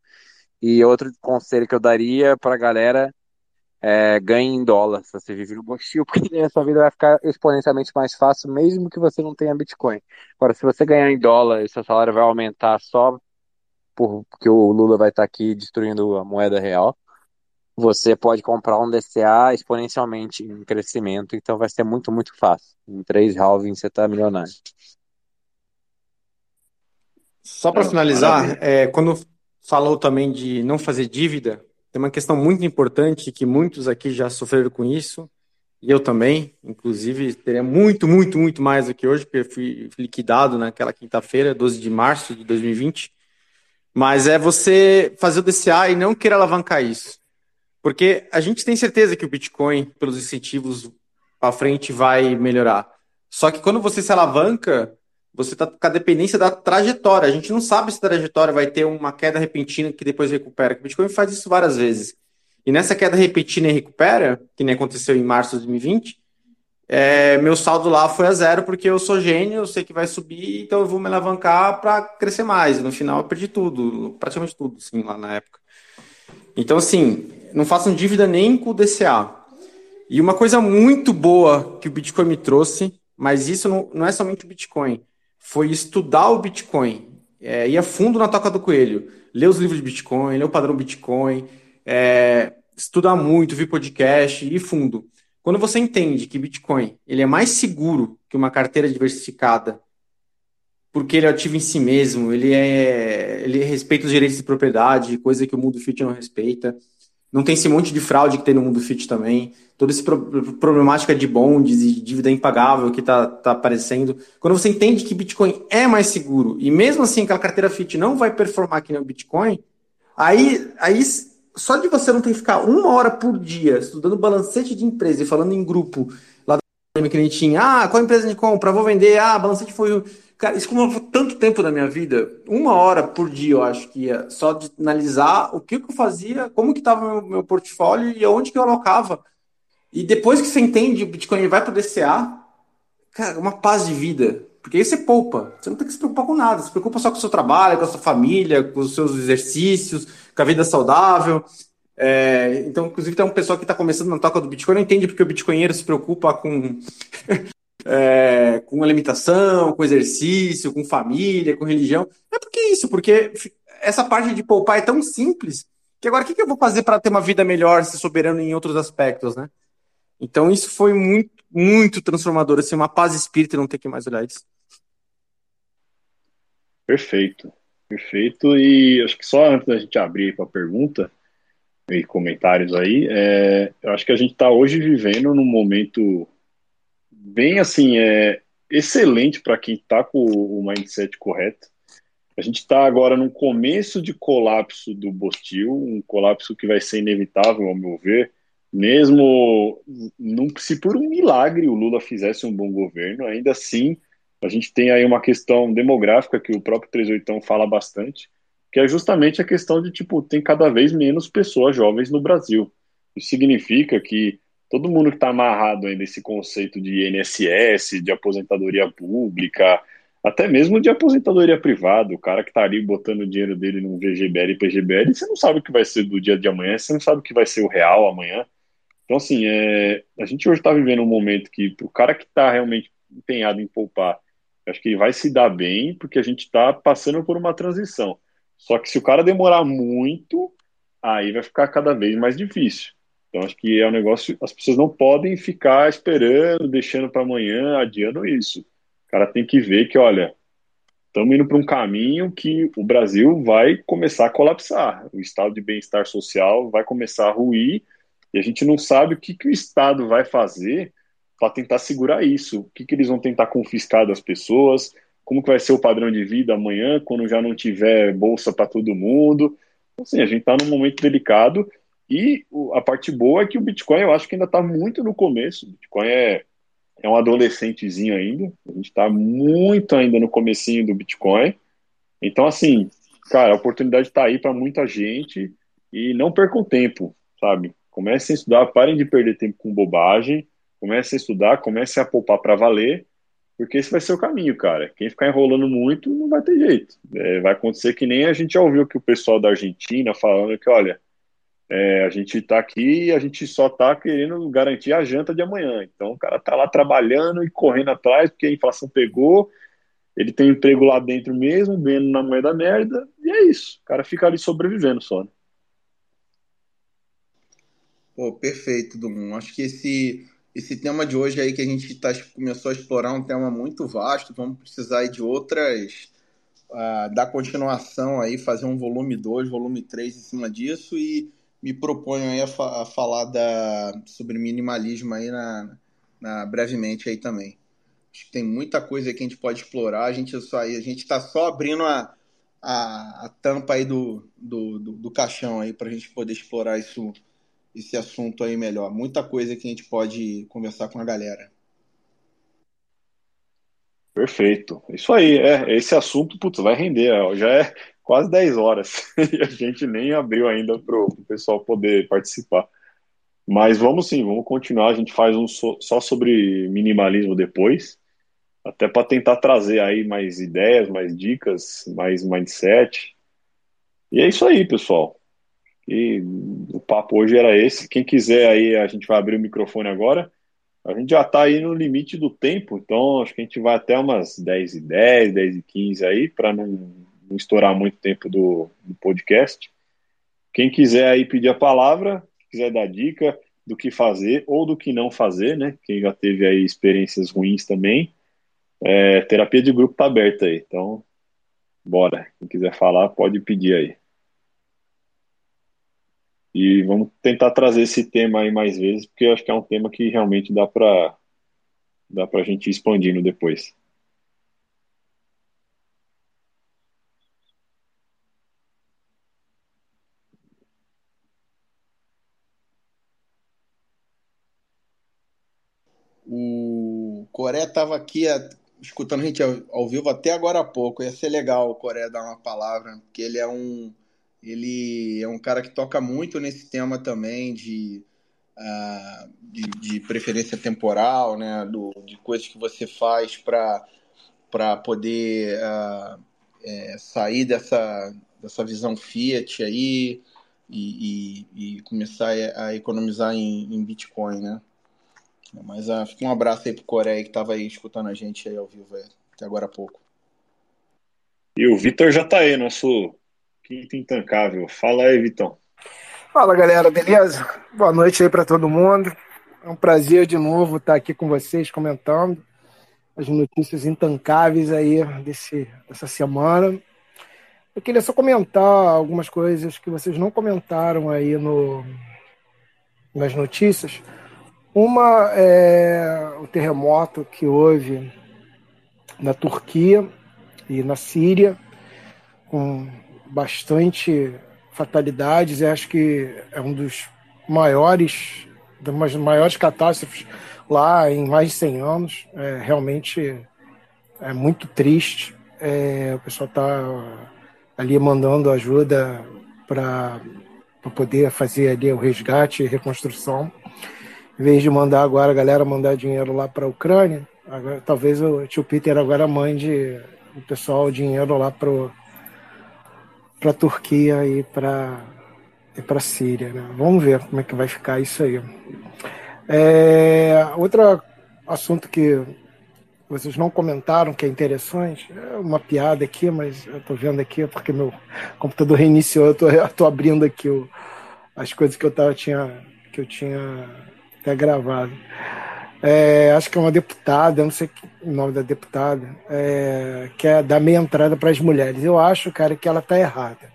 E outro conselho que eu daria pra galera é ganhe em dólar, se você vive no Bostil, (laughs) porque a sua vida vai ficar exponencialmente mais fácil, mesmo que você não tenha Bitcoin. Agora, se você ganhar em dólar, seu salário vai aumentar só porque o Lula vai estar aqui destruindo a moeda real, você pode comprar um DCA exponencialmente em crescimento, então vai ser muito, muito fácil. Em três halvings você está milionário. Só para finalizar, é, quando falou também de não fazer dívida, tem uma questão muito importante que muitos aqui já sofreram com isso, e eu também, inclusive, teria muito, muito, muito mais do que hoje, porque fui liquidado naquela quinta-feira, 12 de março de 2020. Mas é você fazer o DCA e não querer alavancar isso. Porque a gente tem certeza que o Bitcoin, pelos incentivos para frente, vai melhorar. Só que quando você se alavanca, você está com a dependência da trajetória. A gente não sabe se a trajetória vai ter uma queda repentina que depois recupera. O Bitcoin faz isso várias vezes. E nessa queda repentina e recupera, que nem aconteceu em março de 2020, é, meu saldo lá foi a zero porque eu sou gênio, eu sei que vai subir, então eu vou me alavancar para crescer mais. No final eu perdi tudo, praticamente tudo, assim, lá na época. Então, assim, não façam dívida nem com o DCA. E uma coisa muito boa que o Bitcoin me trouxe, mas isso não, não é somente o Bitcoin, foi estudar o Bitcoin, é, ir a fundo na toca do coelho, ler os livros de Bitcoin, ler o padrão Bitcoin, é, estudar muito, ver podcast, ir fundo. Quando você entende que Bitcoin ele é mais seguro que uma carteira diversificada, porque ele é ativo em si mesmo, ele é ele respeita os direitos de propriedade, coisa que o mundo fit não respeita. Não tem esse monte de fraude que tem no mundo fit também. Toda essa problemática de bondes e dívida impagável que está tá aparecendo. Quando você entende que Bitcoin é mais seguro e mesmo assim aquela carteira fit não vai performar que nem o Bitcoin, aí, aí só de você não ter que ficar uma hora por dia estudando balancete de empresa e falando em grupo lá da minha clientinha, ah, qual empresa de compra? Vou vender, ah, balancete foi. Cara, isso como tanto tempo da minha vida, uma hora por dia eu acho que ia, só de analisar o que, que eu fazia, como que estava meu, meu portfólio e aonde que eu alocava. E depois que você entende o Bitcoin vai para o DCA, cara, uma paz de vida. Porque aí você poupa. Você não tem que se preocupar com nada. Se preocupa só com o seu trabalho, com a sua família, com os seus exercícios, com a vida saudável. É, então, inclusive, tem um pessoal que está começando na toca do Bitcoin, não entende porque o bitcoinheiro se preocupa com, (laughs) é, com alimentação, com exercício, com família, com religião. É porque isso, porque essa parte de poupar é tão simples que agora o que, que eu vou fazer para ter uma vida melhor, ser soberano em outros aspectos, né? Então, isso foi muito, muito transformador, assim, uma paz espírita não ter que mais olhar isso. Perfeito, perfeito. E acho que só antes da gente abrir para pergunta, e comentários aí. É, eu acho que a gente está hoje vivendo num momento bem assim, é excelente para quem está com o mindset correto. A gente está agora no começo de colapso do Bostil, um colapso que vai ser inevitável, ao meu ver. Mesmo num, se por um milagre o Lula fizesse um bom governo, ainda assim a gente tem aí uma questão demográfica que o próprio 38 fala bastante, que é justamente a questão de, tipo, tem cada vez menos pessoas jovens no Brasil. Isso significa que todo mundo que está amarrado ainda esse conceito de INSS, de aposentadoria pública, até mesmo de aposentadoria privada, o cara que está ali botando o dinheiro dele num VGBL e PGBL, você não sabe o que vai ser do dia de amanhã, você não sabe o que vai ser o real amanhã. Então, assim, é, a gente hoje está vivendo um momento que, para o cara que está realmente empenhado em poupar, acho que ele vai se dar bem, porque a gente está passando por uma transição. Só que se o cara demorar muito, aí vai ficar cada vez mais difícil. Então acho que é um negócio, as pessoas não podem ficar esperando, deixando para amanhã, adiando isso. O cara tem que ver que, olha, estamos indo para um caminho que o Brasil vai começar a colapsar. O estado de bem-estar social vai começar a ruir e a gente não sabe o que, que o Estado vai fazer para tentar segurar isso. O que, que eles vão tentar confiscar das pessoas, como que vai ser o padrão de vida amanhã, quando já não tiver bolsa para todo mundo. Então, assim, a gente está num momento delicado e a parte boa é que o Bitcoin eu acho que ainda está muito no começo. O Bitcoin é, é um adolescentezinho ainda. A gente está muito ainda no comecinho do Bitcoin. Então, assim, cara, a oportunidade está aí para muita gente e não percam tempo, sabe? Comecem a estudar, parem de perder tempo com bobagem, comecem a estudar, comecem a poupar para valer porque esse vai ser o caminho, cara. Quem ficar enrolando muito não vai ter jeito. É, vai acontecer que nem a gente já ouviu que o pessoal da Argentina falando que, olha, é, a gente está aqui e a gente só está querendo garantir a janta de amanhã. Então o cara está lá trabalhando e correndo atrás porque a inflação pegou, ele tem emprego lá dentro mesmo, vendo na moeda merda, e é isso. O cara fica ali sobrevivendo só. Né? Pô, perfeito, Dum. Acho que esse esse tema de hoje aí que a gente tá, começou a explorar um tema muito vasto, vamos precisar de outras, uh, dar continuação aí, fazer um volume 2, volume 3 em cima disso e me proponho aí a, fa a falar da, sobre minimalismo aí na, na, brevemente aí também. Acho que tem muita coisa que a gente pode explorar, a gente só, a gente está só abrindo a, a, a, tampa aí do, do, do, do caixão aí para a gente poder explorar isso esse assunto aí melhor. Muita coisa que a gente pode conversar com a galera. Perfeito. Isso aí, é. Esse assunto, putz, vai render. Já é quase 10 horas (laughs) e a gente nem abriu ainda para o pessoal poder participar. Mas vamos sim, vamos continuar. A gente faz um so, só sobre minimalismo depois, até para tentar trazer aí mais ideias, mais dicas, mais mindset. E é isso aí, pessoal. E o papo hoje era esse. Quem quiser aí, a gente vai abrir o microfone agora. A gente já está aí no limite do tempo, então acho que a gente vai até umas 10 e 10, 10 e 15 aí, para não, não, estourar muito tempo do, do, podcast. Quem quiser aí pedir a palavra, quiser dar dica do que fazer ou do que não fazer, né? Quem já teve aí experiências ruins também, é, terapia de grupo tá aberta aí. Então, bora. Quem quiser falar, pode pedir aí. E vamos tentar trazer esse tema aí mais vezes, porque eu acho que é um tema que realmente dá para dá para a gente ir expandindo depois. Coré estava aqui escutando a gente ao, ao, vivo até agora há pouco. Ia ser legal o Coré dar uma palavra, porque ele é um ele é um cara que toca muito nesse tema também de, uh, de, de, preferência temporal, né? Do, de coisas que você faz para poder uh, é, sair dessa, dessa visão Fiat aí. e, e, e começar a economizar em, em Bitcoin, né? Mas uh, fica um abraço aí pro Coreia que tava aí escutando a gente aí ao vivo aí, até agora há pouco. E o Vitor já tá aí, nosso quinto intancável. Fala aí, Vitão. Fala galera, beleza? Boa noite aí para todo mundo. É um prazer de novo estar aqui com vocês comentando as notícias intancáveis aí desse, dessa semana. Eu queria só comentar algumas coisas que vocês não comentaram aí no, nas notícias. Uma é o terremoto que houve na Turquia e na Síria, com bastante fatalidades. Acho que é um dos maiores, das maiores catástrofes lá em mais de 100 anos. É, realmente é muito triste. É, o pessoal está ali mandando ajuda para poder fazer ali o resgate e reconstrução. Em vez de mandar agora a galera mandar dinheiro lá para a Ucrânia, agora, talvez o tio Peter agora mande o pessoal dinheiro lá para a Turquia e para e para Síria. Né? Vamos ver como é que vai ficar isso aí. É, outro assunto que vocês não comentaram que é interessante, é uma piada aqui, mas eu estou vendo aqui porque meu computador reiniciou, eu estou abrindo aqui o, as coisas que eu tava, tinha que eu tinha até gravado. É, acho que é uma deputada, não sei o nome da deputada, é, que é dar meia entrada para as mulheres. Eu acho, cara, que ela está errada.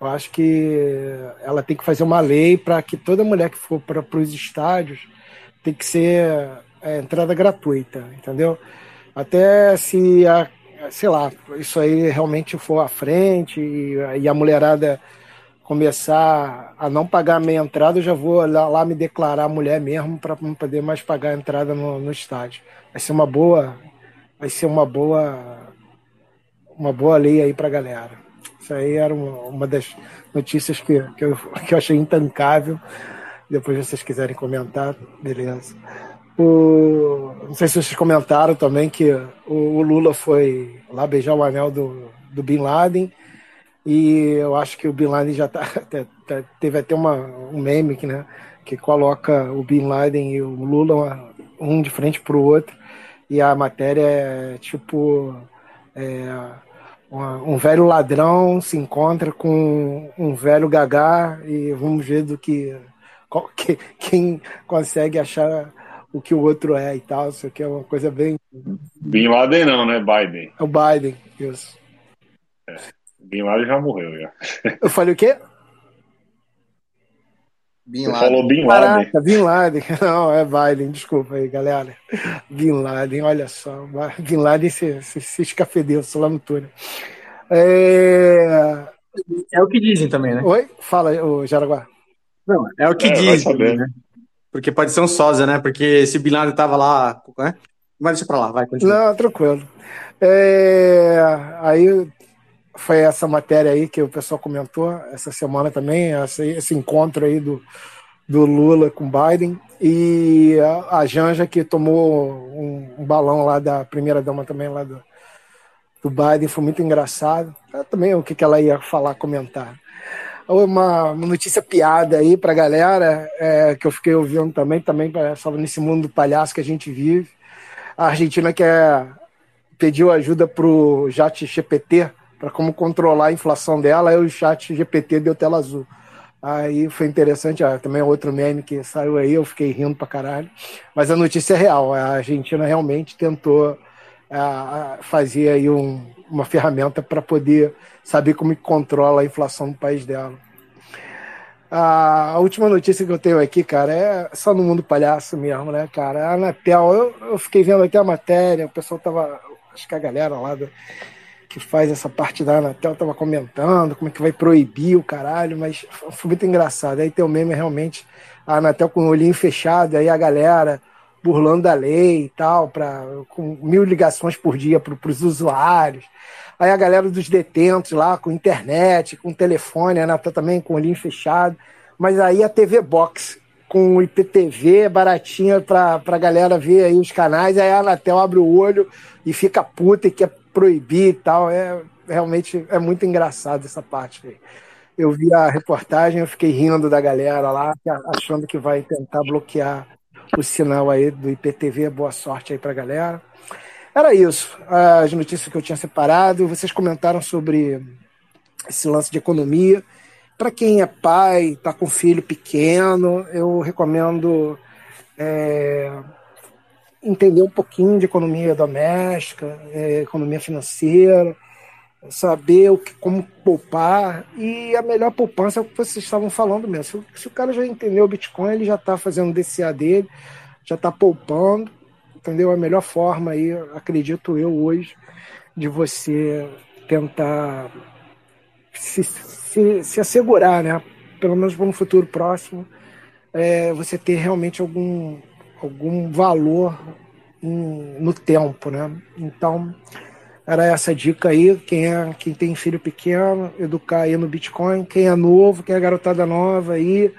Eu acho que ela tem que fazer uma lei para que toda mulher que for para os estádios tem que ser é, entrada gratuita, entendeu? Até se a, sei lá, isso aí realmente for à frente e a mulherada começar a não pagar a meia entrada, eu já vou lá, lá me declarar mulher mesmo para não poder mais pagar a entrada no, no estádio. Vai ser uma boa, vai ser uma boa, uma boa lei aí para galera. Isso aí era uma, uma das notícias que, que, eu, (laughs) que eu achei intancável. Depois, se vocês quiserem comentar, beleza. O, não sei se vocês comentaram também que o, o Lula foi lá beijar o anel do, do Bin Laden e eu acho que o Bin Laden já tá, (laughs) tá teve até uma, um meme que, né, que coloca o Bin Laden e o Lula um de frente para o outro. E a matéria é tipo é, um velho ladrão se encontra com um velho gagá e vamos ver do que, (laughs) que quem consegue achar o que o outro é e tal. Isso aqui é uma coisa bem. Bin Laden não, né? Biden. É o Biden, isso. É. Bin Laden já morreu, já. Eu falei o quê? Bin Laden. Você falou Bin Laden. Caraca, Bin Laden. (laughs) Não, é Biden, desculpa aí, galera. Bin Laden, olha só. Bin Laden se, se, se escafedeu, só lá no túnel. É... é o que dizem também, né? Oi? Fala, o Jaraguá. Não, é o que é, dizem. Né? Porque pode ser um sósia, né? Porque se Bin Laden tava lá, né? Mas deixa pra lá, vai, continua. Não, tranquilo. É... Aí foi essa matéria aí que o pessoal comentou essa semana também, essa, esse encontro aí do, do Lula com Biden e a, a Janja que tomou um, um, balão lá da primeira dama também lá do, do Biden, foi muito engraçado. É, também o que, que ela ia falar, comentar. Uma, uma notícia piada aí pra galera, é, que eu fiquei ouvindo também, também só nesse mundo do palhaço que a gente vive. A Argentina quer pediu ajuda pro Jat GPT para como controlar a inflação dela, aí o chat GPT deu tela azul. Aí foi interessante, ah, também é outro meme que saiu aí, eu fiquei rindo pra caralho. Mas a notícia é real, a Argentina realmente tentou ah, fazer aí um, uma ferramenta para poder saber como controla a inflação no país dela. A última notícia que eu tenho aqui, cara, é só no mundo palhaço mesmo, né, cara? A Anatel, eu, eu fiquei vendo até a matéria, o pessoal tava, acho que a galera lá do, que faz essa parte da Anatel tava comentando, como é que vai proibir o caralho, mas foi muito engraçado. Aí tem o meme realmente, a Anatel com o olhinho fechado, aí a galera burlando a lei e tal, pra, com mil ligações por dia para os usuários. Aí a galera dos detentos lá, com internet, com telefone, a Anatel também com o olhinho fechado. Mas aí a TV Box, com o IPTV baratinha para a galera ver aí os canais, aí a Anatel abre o olho e fica puta e quer proibir e tal. É realmente é muito engraçado essa parte eu vi a reportagem, eu fiquei rindo da galera lá, achando que vai tentar bloquear o sinal aí do IPTV. Boa sorte aí pra galera. Era isso, as notícias que eu tinha separado. Vocês comentaram sobre esse lance de economia. Para quem é pai, está com filho pequeno, eu recomendo é, entender um pouquinho de economia doméstica, é, economia financeira, saber o que, como poupar. E a melhor poupança é o que vocês estavam falando mesmo. Se, se o cara já entendeu o Bitcoin, ele já está fazendo DCA dele, já está poupando, entendeu? A melhor forma aí, acredito eu hoje, de você tentar se, se, se assegurar, né? Pelo menos para um futuro próximo, é, você ter realmente algum, algum valor em, no tempo, né? Então, era essa dica aí. Quem, é, quem tem filho pequeno, educar aí no Bitcoin. Quem é novo, quem é garotada nova aí,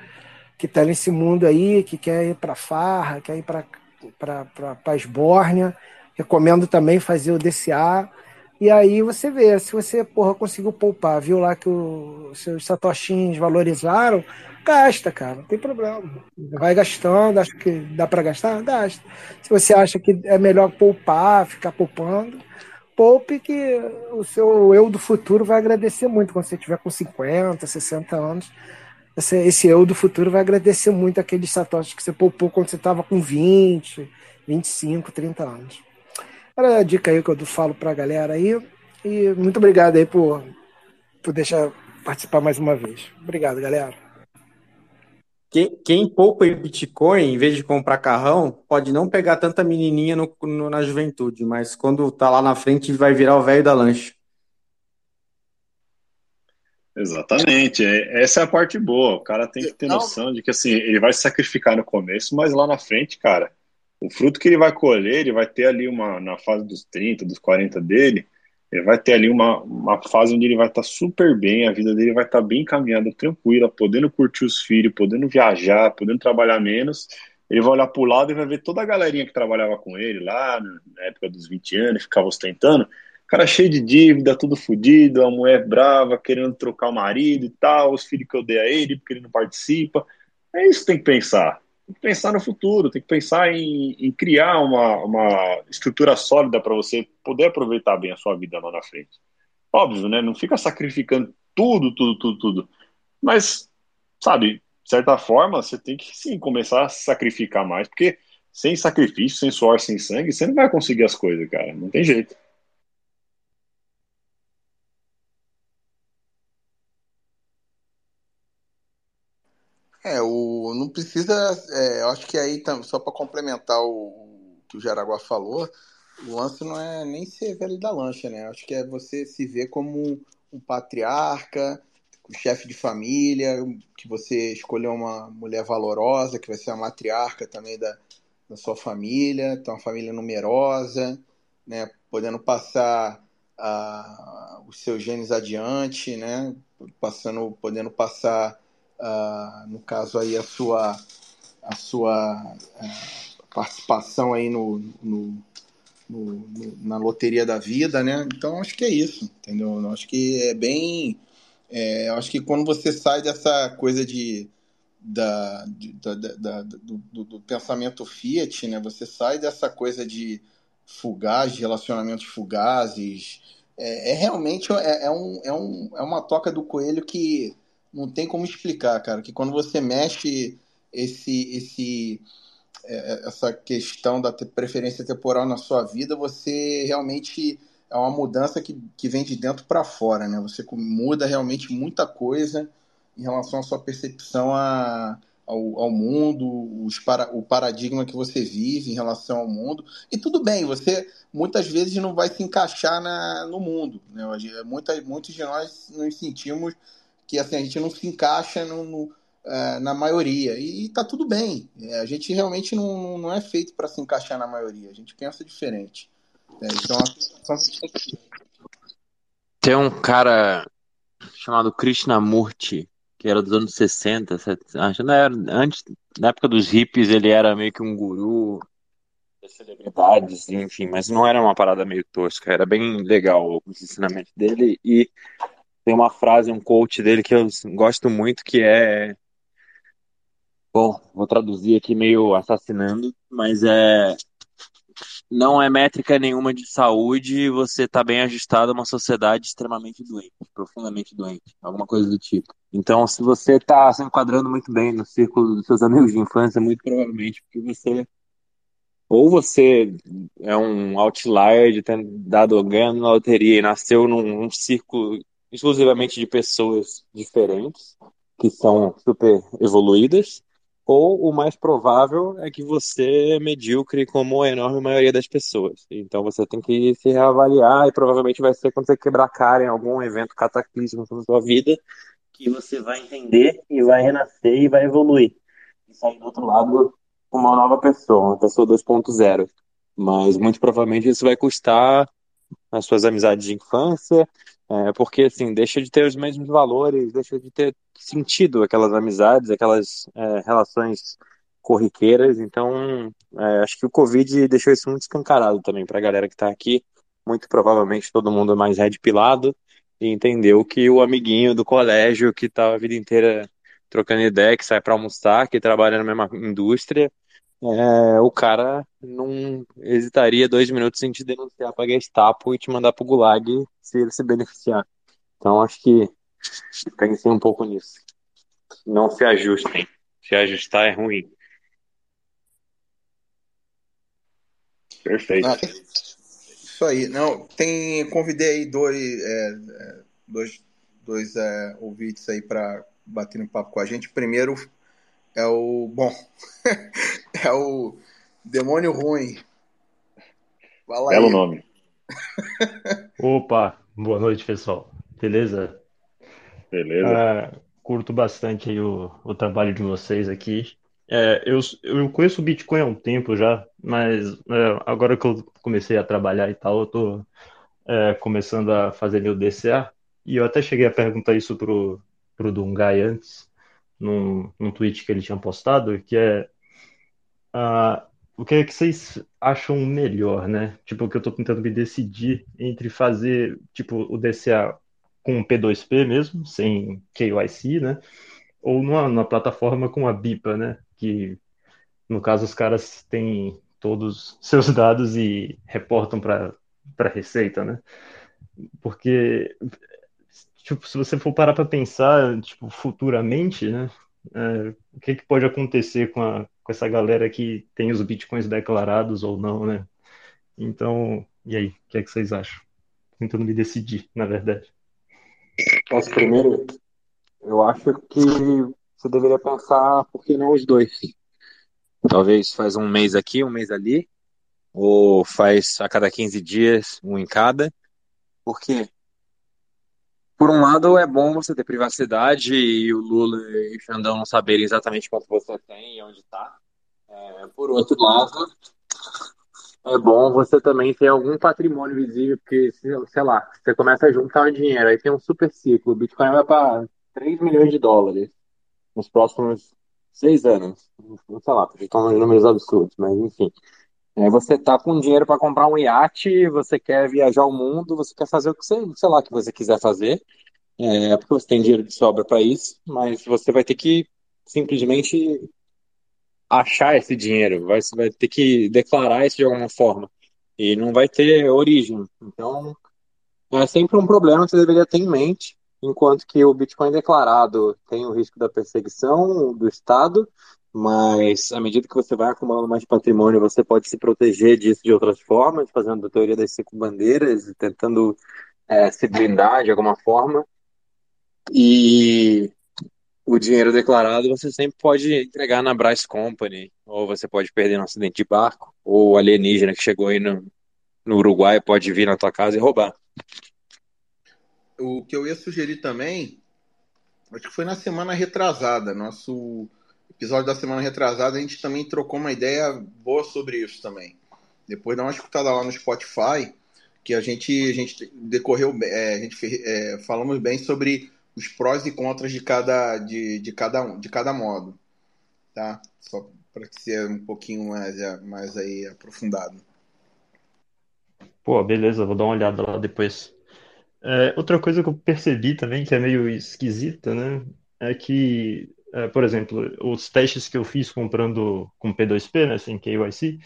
que tá nesse mundo aí, que quer ir para farra, quer ir para para Esbórnia. Recomendo também fazer o DCA e aí você vê, se você, porra, conseguiu poupar, viu lá que os seus satoshins valorizaram, gasta, cara, não tem problema. Vai gastando, acho que dá para gastar, gasta. Se você acha que é melhor poupar, ficar poupando, poupe que o seu eu do futuro vai agradecer muito quando você tiver com 50, 60 anos. Esse, esse eu do futuro vai agradecer muito aqueles satoshis que você poupou quando você estava com 20, 25, 30 anos. Era a dica aí que eu falo para a galera aí. E muito obrigado aí por, por deixar participar mais uma vez. Obrigado, galera. Quem, quem poupa em Bitcoin, em vez de comprar carrão, pode não pegar tanta menininha no, no, na juventude, mas quando tá lá na frente vai virar o velho da lancha. Exatamente, é, essa é a parte boa. O cara tem que ter noção de que assim, ele vai se sacrificar no começo, mas lá na frente, cara, o fruto que ele vai colher, ele vai ter ali uma, na fase dos 30, dos 40 dele, ele vai ter ali uma, uma fase onde ele vai estar tá super bem, a vida dele vai estar tá bem encaminhada, tranquila, podendo curtir os filhos, podendo viajar, podendo trabalhar menos. Ele vai olhar para o lado e vai ver toda a galerinha que trabalhava com ele lá, na época dos 20 anos, ficava ostentando. Cara cheio de dívida, tudo fodido, a mulher brava, querendo trocar o marido e tal, os filhos que odeia ele porque ele não participa. É isso que tem que pensar tem que pensar no futuro, tem que pensar em, em criar uma, uma estrutura sólida para você poder aproveitar bem a sua vida lá na frente. Óbvio, né? Não fica sacrificando tudo, tudo, tudo, tudo. Mas, sabe, de certa forma, você tem que sim começar a sacrificar mais, porque sem sacrifício, sem suor, sem sangue, você não vai conseguir as coisas, cara. Não tem jeito. É, o, não precisa. É, eu acho que aí, só para complementar o, o, que o Jaraguá falou, o lance não é nem ser velho da lancha, né? Acho que é você se ver como um, patriarca, um chefe de família, que você escolheu uma mulher valorosa, que vai ser a matriarca também da, da sua família, ter uma família numerosa, né? Podendo passar a, os seus genes adiante, né? Passando, podendo passar uh, no caso aí a sua a sua uh, participação aí no, no, no, na loteria da vida, né? Então acho que é isso, entendeu? Eu acho que é bem, é, acho que quando você sai dessa coisa de da, de, da, da, do, do, do, pensamento Fiat, né? Você sai dessa coisa de fugaz, de relacionamentos fugazes. É, é realmente é, é, um, é, um, é uma toca do coelho que não tem como explicar, cara, que quando você mexe esse, esse, é, é, essa questão da preferência temporal na sua vida, você realmente é uma mudança que, que vem de dentro para fora, né? Você muda realmente muita coisa em relação à sua percepção a, ao, ao mundo, os para, o paradigma que você vive em relação ao mundo. E tudo bem, você muitas vezes não vai se encaixar na, no mundo. Né? Muita, muitos de nós nos sentimos que assim, a gente não se encaixa no, no é, na maioria. E, e tá tudo bem. É, a gente realmente não, não é feito para se encaixar na maioria. A gente pensa diferente. É, então, gente tem um cara chamado Krishnamurti, que era dos anos 60, 70, acho, era, antes, na época dos hippies, ele era meio que um guru das celebridades, enfim, mas não era uma parada meio tosca, era bem legal os ensinamentos dele e tem uma frase, um quote dele que eu gosto muito, que é. Bom, vou traduzir aqui meio assassinando, mas é. Não é métrica nenhuma de saúde você tá bem ajustado a uma sociedade extremamente doente, profundamente doente, alguma coisa do tipo. Então, se você está se enquadrando muito bem no círculo dos seus amigos de infância, muito provavelmente porque você ou você é um outlier de ter dado ganho na loteria e nasceu num, num círculo exclusivamente de pessoas diferentes, que são super evoluídas, ou o mais provável é que você é medíocre como a enorme maioria das pessoas. Então você tem que se reavaliar e provavelmente vai ser quando você quebrar a cara em algum evento cataclísmico na sua vida que você vai entender e vai renascer e vai evoluir. E sair do outro lado uma nova pessoa, uma pessoa 2.0. Mas muito provavelmente isso vai custar as suas amizades de infância, é, porque assim, deixa de ter os mesmos valores, deixa de ter sentido aquelas amizades, aquelas é, relações corriqueiras. Então, é, acho que o Covid deixou isso muito escancarado também para a galera que está aqui. Muito provavelmente todo mundo mais red pilado e entendeu que o amiguinho do colégio que tá a vida inteira trocando ideia, que sai para almoçar, que trabalha na mesma indústria, é, o cara não hesitaria dois minutos em te denunciar para Gestapo e te mandar pro Gulag se ele se beneficiar. Então acho que pensem um pouco nisso. Não se ajustem. Se ajustar é ruim. Perfeito. Ah, isso aí. Não, tem, convidei aí dois, é, é dois, dois é, ouvintes aí para bater um papo com a gente. Primeiro é o. Bom, (laughs) (laughs) é o Demônio Ruim. Fala Belo aí. nome. (laughs) Opa, boa noite, pessoal. Beleza? Beleza. Ah, curto bastante aí o, o trabalho de vocês aqui. É, eu, eu conheço o Bitcoin há um tempo já, mas é, agora que eu comecei a trabalhar e tal, eu tô é, começando a fazer meu DCA. E eu até cheguei a perguntar isso pro, pro Dungai antes, num, num tweet que ele tinha postado, que é uh, o que é que vocês acham melhor, né? Tipo, que eu tô tentando me decidir entre fazer, tipo, o DCA com P2P mesmo, sem KYC, né? Ou numa, numa plataforma com a BIPA, né? Que, no caso, os caras têm todos (laughs) seus dados e reportam para a Receita, né? Porque tipo, se você for parar para pensar, tipo, futuramente, né? É, o que, que pode acontecer com, a, com essa galera que tem os bitcoins declarados ou não, né? Então, e aí, o que é que vocês acham? Tentando me decidir, na verdade. Primeiro? Eu acho que você deveria pensar por que não os dois. Talvez faz um mês aqui, um mês ali, ou faz a cada 15 dias, um em cada. Por quê? Por um lado, é bom você ter privacidade e o Lula e o Xandão não saberem exatamente quanto você tem e onde está. É, por outro lado, é bom você também ter algum patrimônio visível, porque, sei lá, você começa a juntar dinheiro, aí tem um super ciclo. O Bitcoin vai para 3 milhões de dólares nos próximos seis anos. Sei lá, estão números absurdos, mas enfim. É, você tá com dinheiro para comprar um iate, você quer viajar o mundo, você quer fazer o que você, sei lá, que você quiser fazer, é, porque você tem dinheiro de sobra para isso, mas você vai ter que simplesmente achar esse dinheiro, vai, você vai ter que declarar isso de alguma forma, e não vai ter origem. Então, é sempre um problema que você deveria ter em mente, enquanto que o Bitcoin declarado tem o risco da perseguição do Estado, mas à medida que você vai acumulando mais patrimônio, você pode se proteger disso de outras formas, fazendo a teoria das cinco bandeiras, tentando é, se blindar de alguma forma. E o dinheiro declarado você sempre pode entregar na Bryce Company, ou você pode perder no acidente de barco, ou o alienígena que chegou aí no, no Uruguai pode vir na tua casa e roubar. O que eu ia sugerir também, acho que foi na semana retrasada, nosso episódio da semana retrasada, a gente também trocou uma ideia boa sobre isso também. Depois dá uma escutada lá no Spotify, que a gente, a gente decorreu, é, a gente é, falamos bem sobre os prós e contras de cada, de, de cada, de cada modo. Tá? Só para ser um pouquinho mais, é, mais aí aprofundado. Pô, beleza, vou dar uma olhada lá depois. É, outra coisa que eu percebi também, que é meio esquisita, né? É que, é, por exemplo, os testes que eu fiz comprando com P2P, né, sem KYC,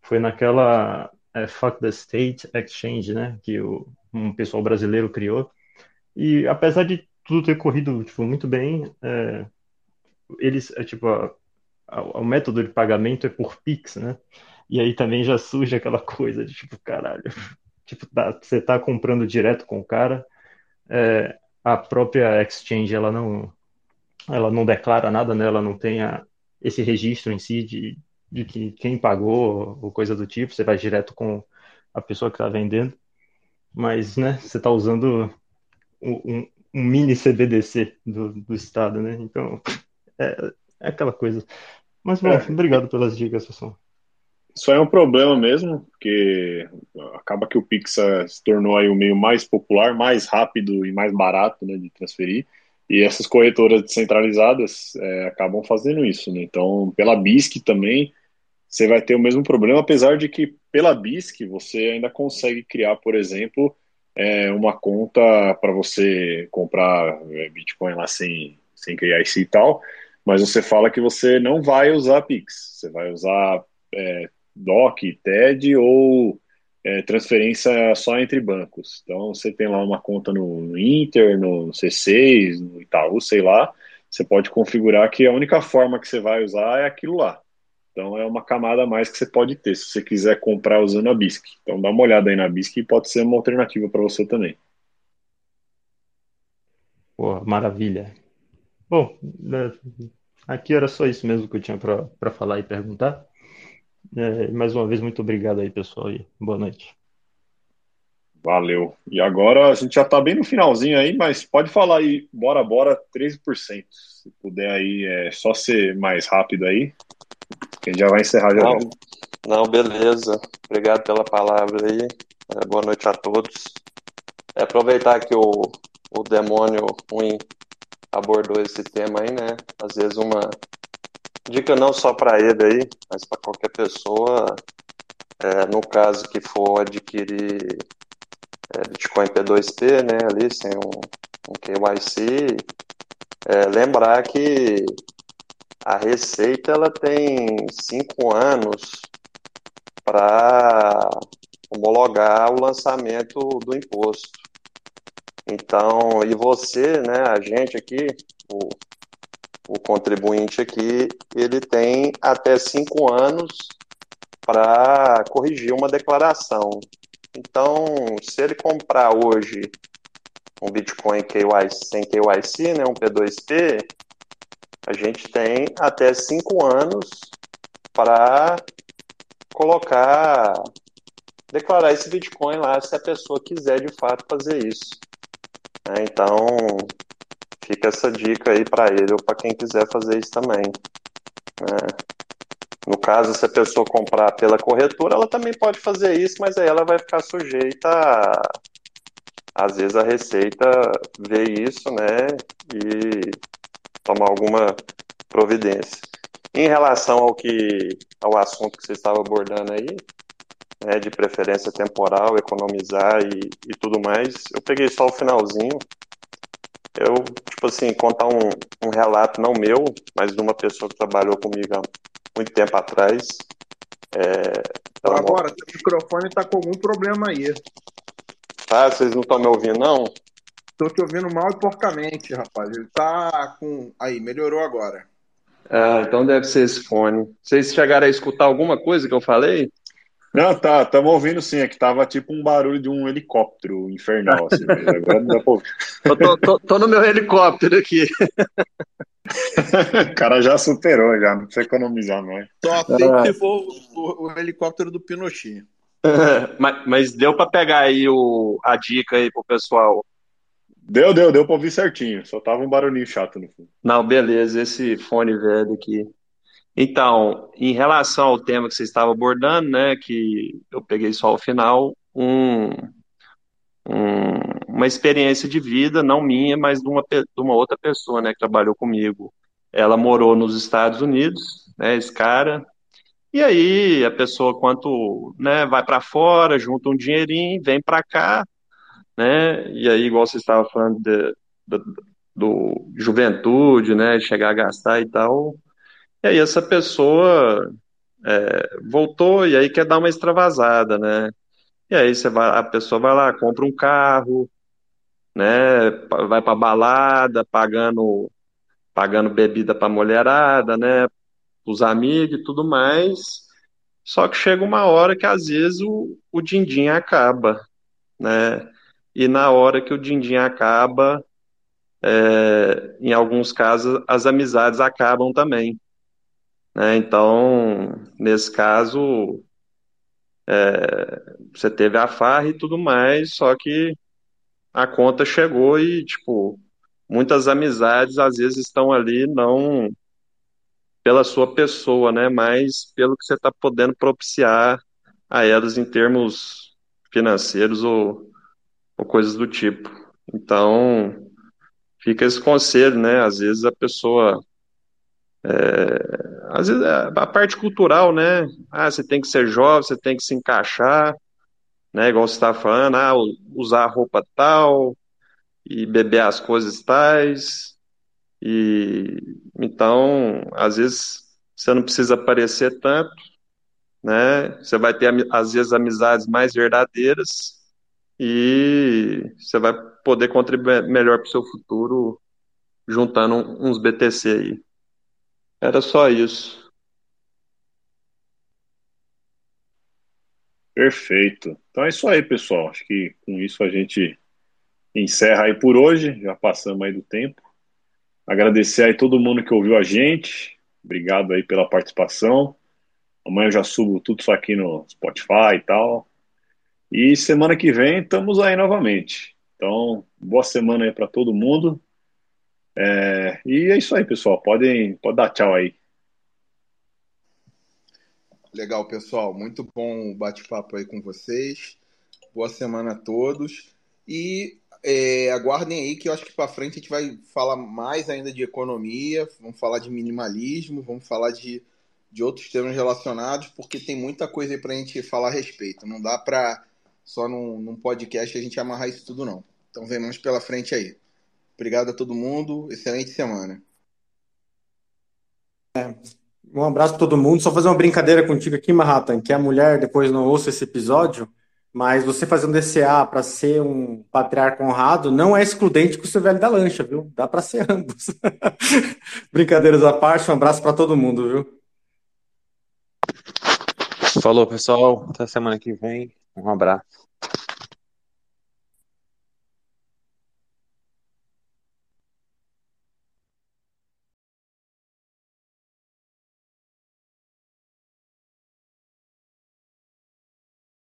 foi naquela é, Fuck the State Exchange, né? Que o, um pessoal brasileiro criou. E apesar de tudo ter corrido tipo, muito bem, é, eles, é, tipo, a, a, o método de pagamento é por Pix, né? E aí também já surge aquela coisa de tipo, caralho, (laughs) tipo, tá, você tá comprando direto com o cara, é, a própria exchange ela não, ela não declara nada, né? Ela não tem a, esse registro em si de, de que quem pagou ou coisa do tipo, você vai direto com a pessoa que está vendendo, mas, né? Você está usando um, um, mini CBDC do, do estado, né? Então é, é aquela coisa. Mas bom, é. obrigado pelas dicas, pessoal. Isso é um problema mesmo, porque acaba que o Pix eh, se tornou aí o meio mais popular, mais rápido e mais barato né, de transferir. E essas corretoras descentralizadas é, acabam fazendo isso. Né? Então, pela BISC também, você vai ter o mesmo problema, apesar de que pela BISC você ainda consegue criar, por exemplo, é, uma conta para você comprar Bitcoin lá sem, sem criar isso e tal, mas você fala que você não vai usar Pix, você vai usar é, DOC, TED ou é, transferência só entre bancos. Então você tem lá uma conta no Inter, no C6, no Itaú, sei lá. Você pode configurar que a única forma que você vai usar é aquilo lá. Então é uma camada a mais que você pode ter se você quiser comprar usando a BISC. Então dá uma olhada aí na BISC e pode ser uma alternativa para você também. Pô, maravilha. Bom, né, aqui era só isso mesmo que eu tinha para falar e perguntar. É, mais uma vez, muito obrigado aí, pessoal, e boa noite. Valeu. E agora a gente já está bem no finalzinho aí, mas pode falar aí, bora, bora, 13%. Se puder aí, é só ser mais rápido aí, que a gente já vai encerrar já. Não, não beleza. Obrigado pela palavra aí. É, boa noite a todos. É aproveitar que o, o demônio ruim abordou esse tema aí, né? Às vezes uma Dica não só para ele aí, mas para qualquer pessoa, é, no caso que for adquirir é, Bitcoin P2P, né, ali sem um, um KYC, é, lembrar que a Receita ela tem cinco anos para homologar o lançamento do imposto. Então, e você, né, a gente aqui, o, o contribuinte aqui, ele tem até cinco anos para corrigir uma declaração. Então, se ele comprar hoje um Bitcoin KYC, sem KYC, né, um P2P, a gente tem até cinco anos para colocar, declarar esse Bitcoin lá, se a pessoa quiser de fato fazer isso. É, então, Fica essa dica aí para ele ou para quem quiser fazer isso também. É. No caso, se a pessoa comprar pela corretora, ela também pode fazer isso, mas aí ela vai ficar sujeita a. Às vezes a Receita vê isso, né, e tomar alguma providência. Em relação ao que ao assunto que você estava abordando aí, né, de preferência temporal, economizar e, e tudo mais, eu peguei só o finalzinho, eu, tipo assim, contar um, um relato, não meu, mas de uma pessoa que trabalhou comigo há muito tempo atrás. É, Agora, seu microfone tá com algum problema aí. Tá, vocês não estão me ouvindo, não? Tô te ouvindo mal e porcamente, rapaz. Ele tá com. Aí, melhorou agora. Ah, então deve ser esse fone. Vocês chegaram a escutar alguma coisa que eu falei? Não, tá, estamos ouvindo sim, é que tava tipo um barulho de um helicóptero infernal, assim, (laughs) agora não dá pra ouvir. Eu tô, tô, tô no meu helicóptero aqui. (laughs) o cara já superou, já, não precisa economizar mais. Só tem ah. que for o, o, helicóptero do Pinochet. (laughs) mas, mas, deu para pegar aí o, a dica aí pro pessoal. Deu, deu, deu para ouvir certinho, só tava um barulhinho chato no fundo. Não, beleza, esse fone velho aqui. Então, em relação ao tema que você estava abordando, né, que eu peguei só o final, um, um, uma experiência de vida, não minha, mas de uma, de uma outra pessoa, né, que trabalhou comigo. Ela morou nos Estados Unidos, né, esse cara, e aí a pessoa, quanto, né, vai para fora, junta um dinheirinho, vem para cá, né? E aí, igual você estava falando de, de, do juventude, né? Chegar a gastar e tal. E aí essa pessoa é, voltou e aí quer dar uma extravasada, né? E aí você vai, a pessoa vai lá, compra um carro, né? Vai pra balada, pagando, pagando bebida pra mulherada, né? Os amigos e tudo mais. Só que chega uma hora que às vezes o, o din-din acaba, né? E na hora que o din-din acaba, é, em alguns casos, as amizades acabam também. Né? Então, nesse caso, é, você teve a farra e tudo mais, só que a conta chegou e, tipo, muitas amizades às vezes estão ali não pela sua pessoa, né? Mas pelo que você está podendo propiciar a elas em termos financeiros ou, ou coisas do tipo. Então, fica esse conselho, né? Às vezes a pessoa. É, às vezes a parte cultural, né? Ah, você tem que ser jovem, você tem que se encaixar, né? Igual você está falando, ah, usar a roupa tal e beber as coisas tais. E então, às vezes você não precisa aparecer tanto, né? Você vai ter às vezes amizades mais verdadeiras e você vai poder contribuir melhor para o seu futuro juntando uns BTC aí. Era só isso. Perfeito. Então é isso aí, pessoal. Acho que com isso a gente encerra aí por hoje. Já passamos aí do tempo. Agradecer aí todo mundo que ouviu a gente. Obrigado aí pela participação. Amanhã eu já subo tudo isso aqui no Spotify e tal. E semana que vem estamos aí novamente. Então, boa semana aí para todo mundo. É, e é isso aí, pessoal. Podem, pode dar tchau aí. Legal, pessoal. Muito bom bate-papo aí com vocês. Boa semana a todos. E é, aguardem aí que eu acho que para frente a gente vai falar mais ainda de economia, vamos falar de minimalismo, vamos falar de, de outros temas relacionados, porque tem muita coisa aí para a gente falar a respeito. Não dá para só num, num podcast a gente amarrar isso tudo, não. Então vem mais pela frente aí. Obrigado a todo mundo. Excelente semana. É, um abraço para todo mundo. Só fazer uma brincadeira contigo aqui, Manhattan, que a mulher depois não ouça esse episódio, mas você fazer um DCA para ser um patriarca honrado não é excludente com o seu velho da lancha, viu? Dá para ser ambos. (laughs) Brincadeiras à parte, um abraço para todo mundo, viu? Falou, pessoal. Até semana que vem. Um abraço.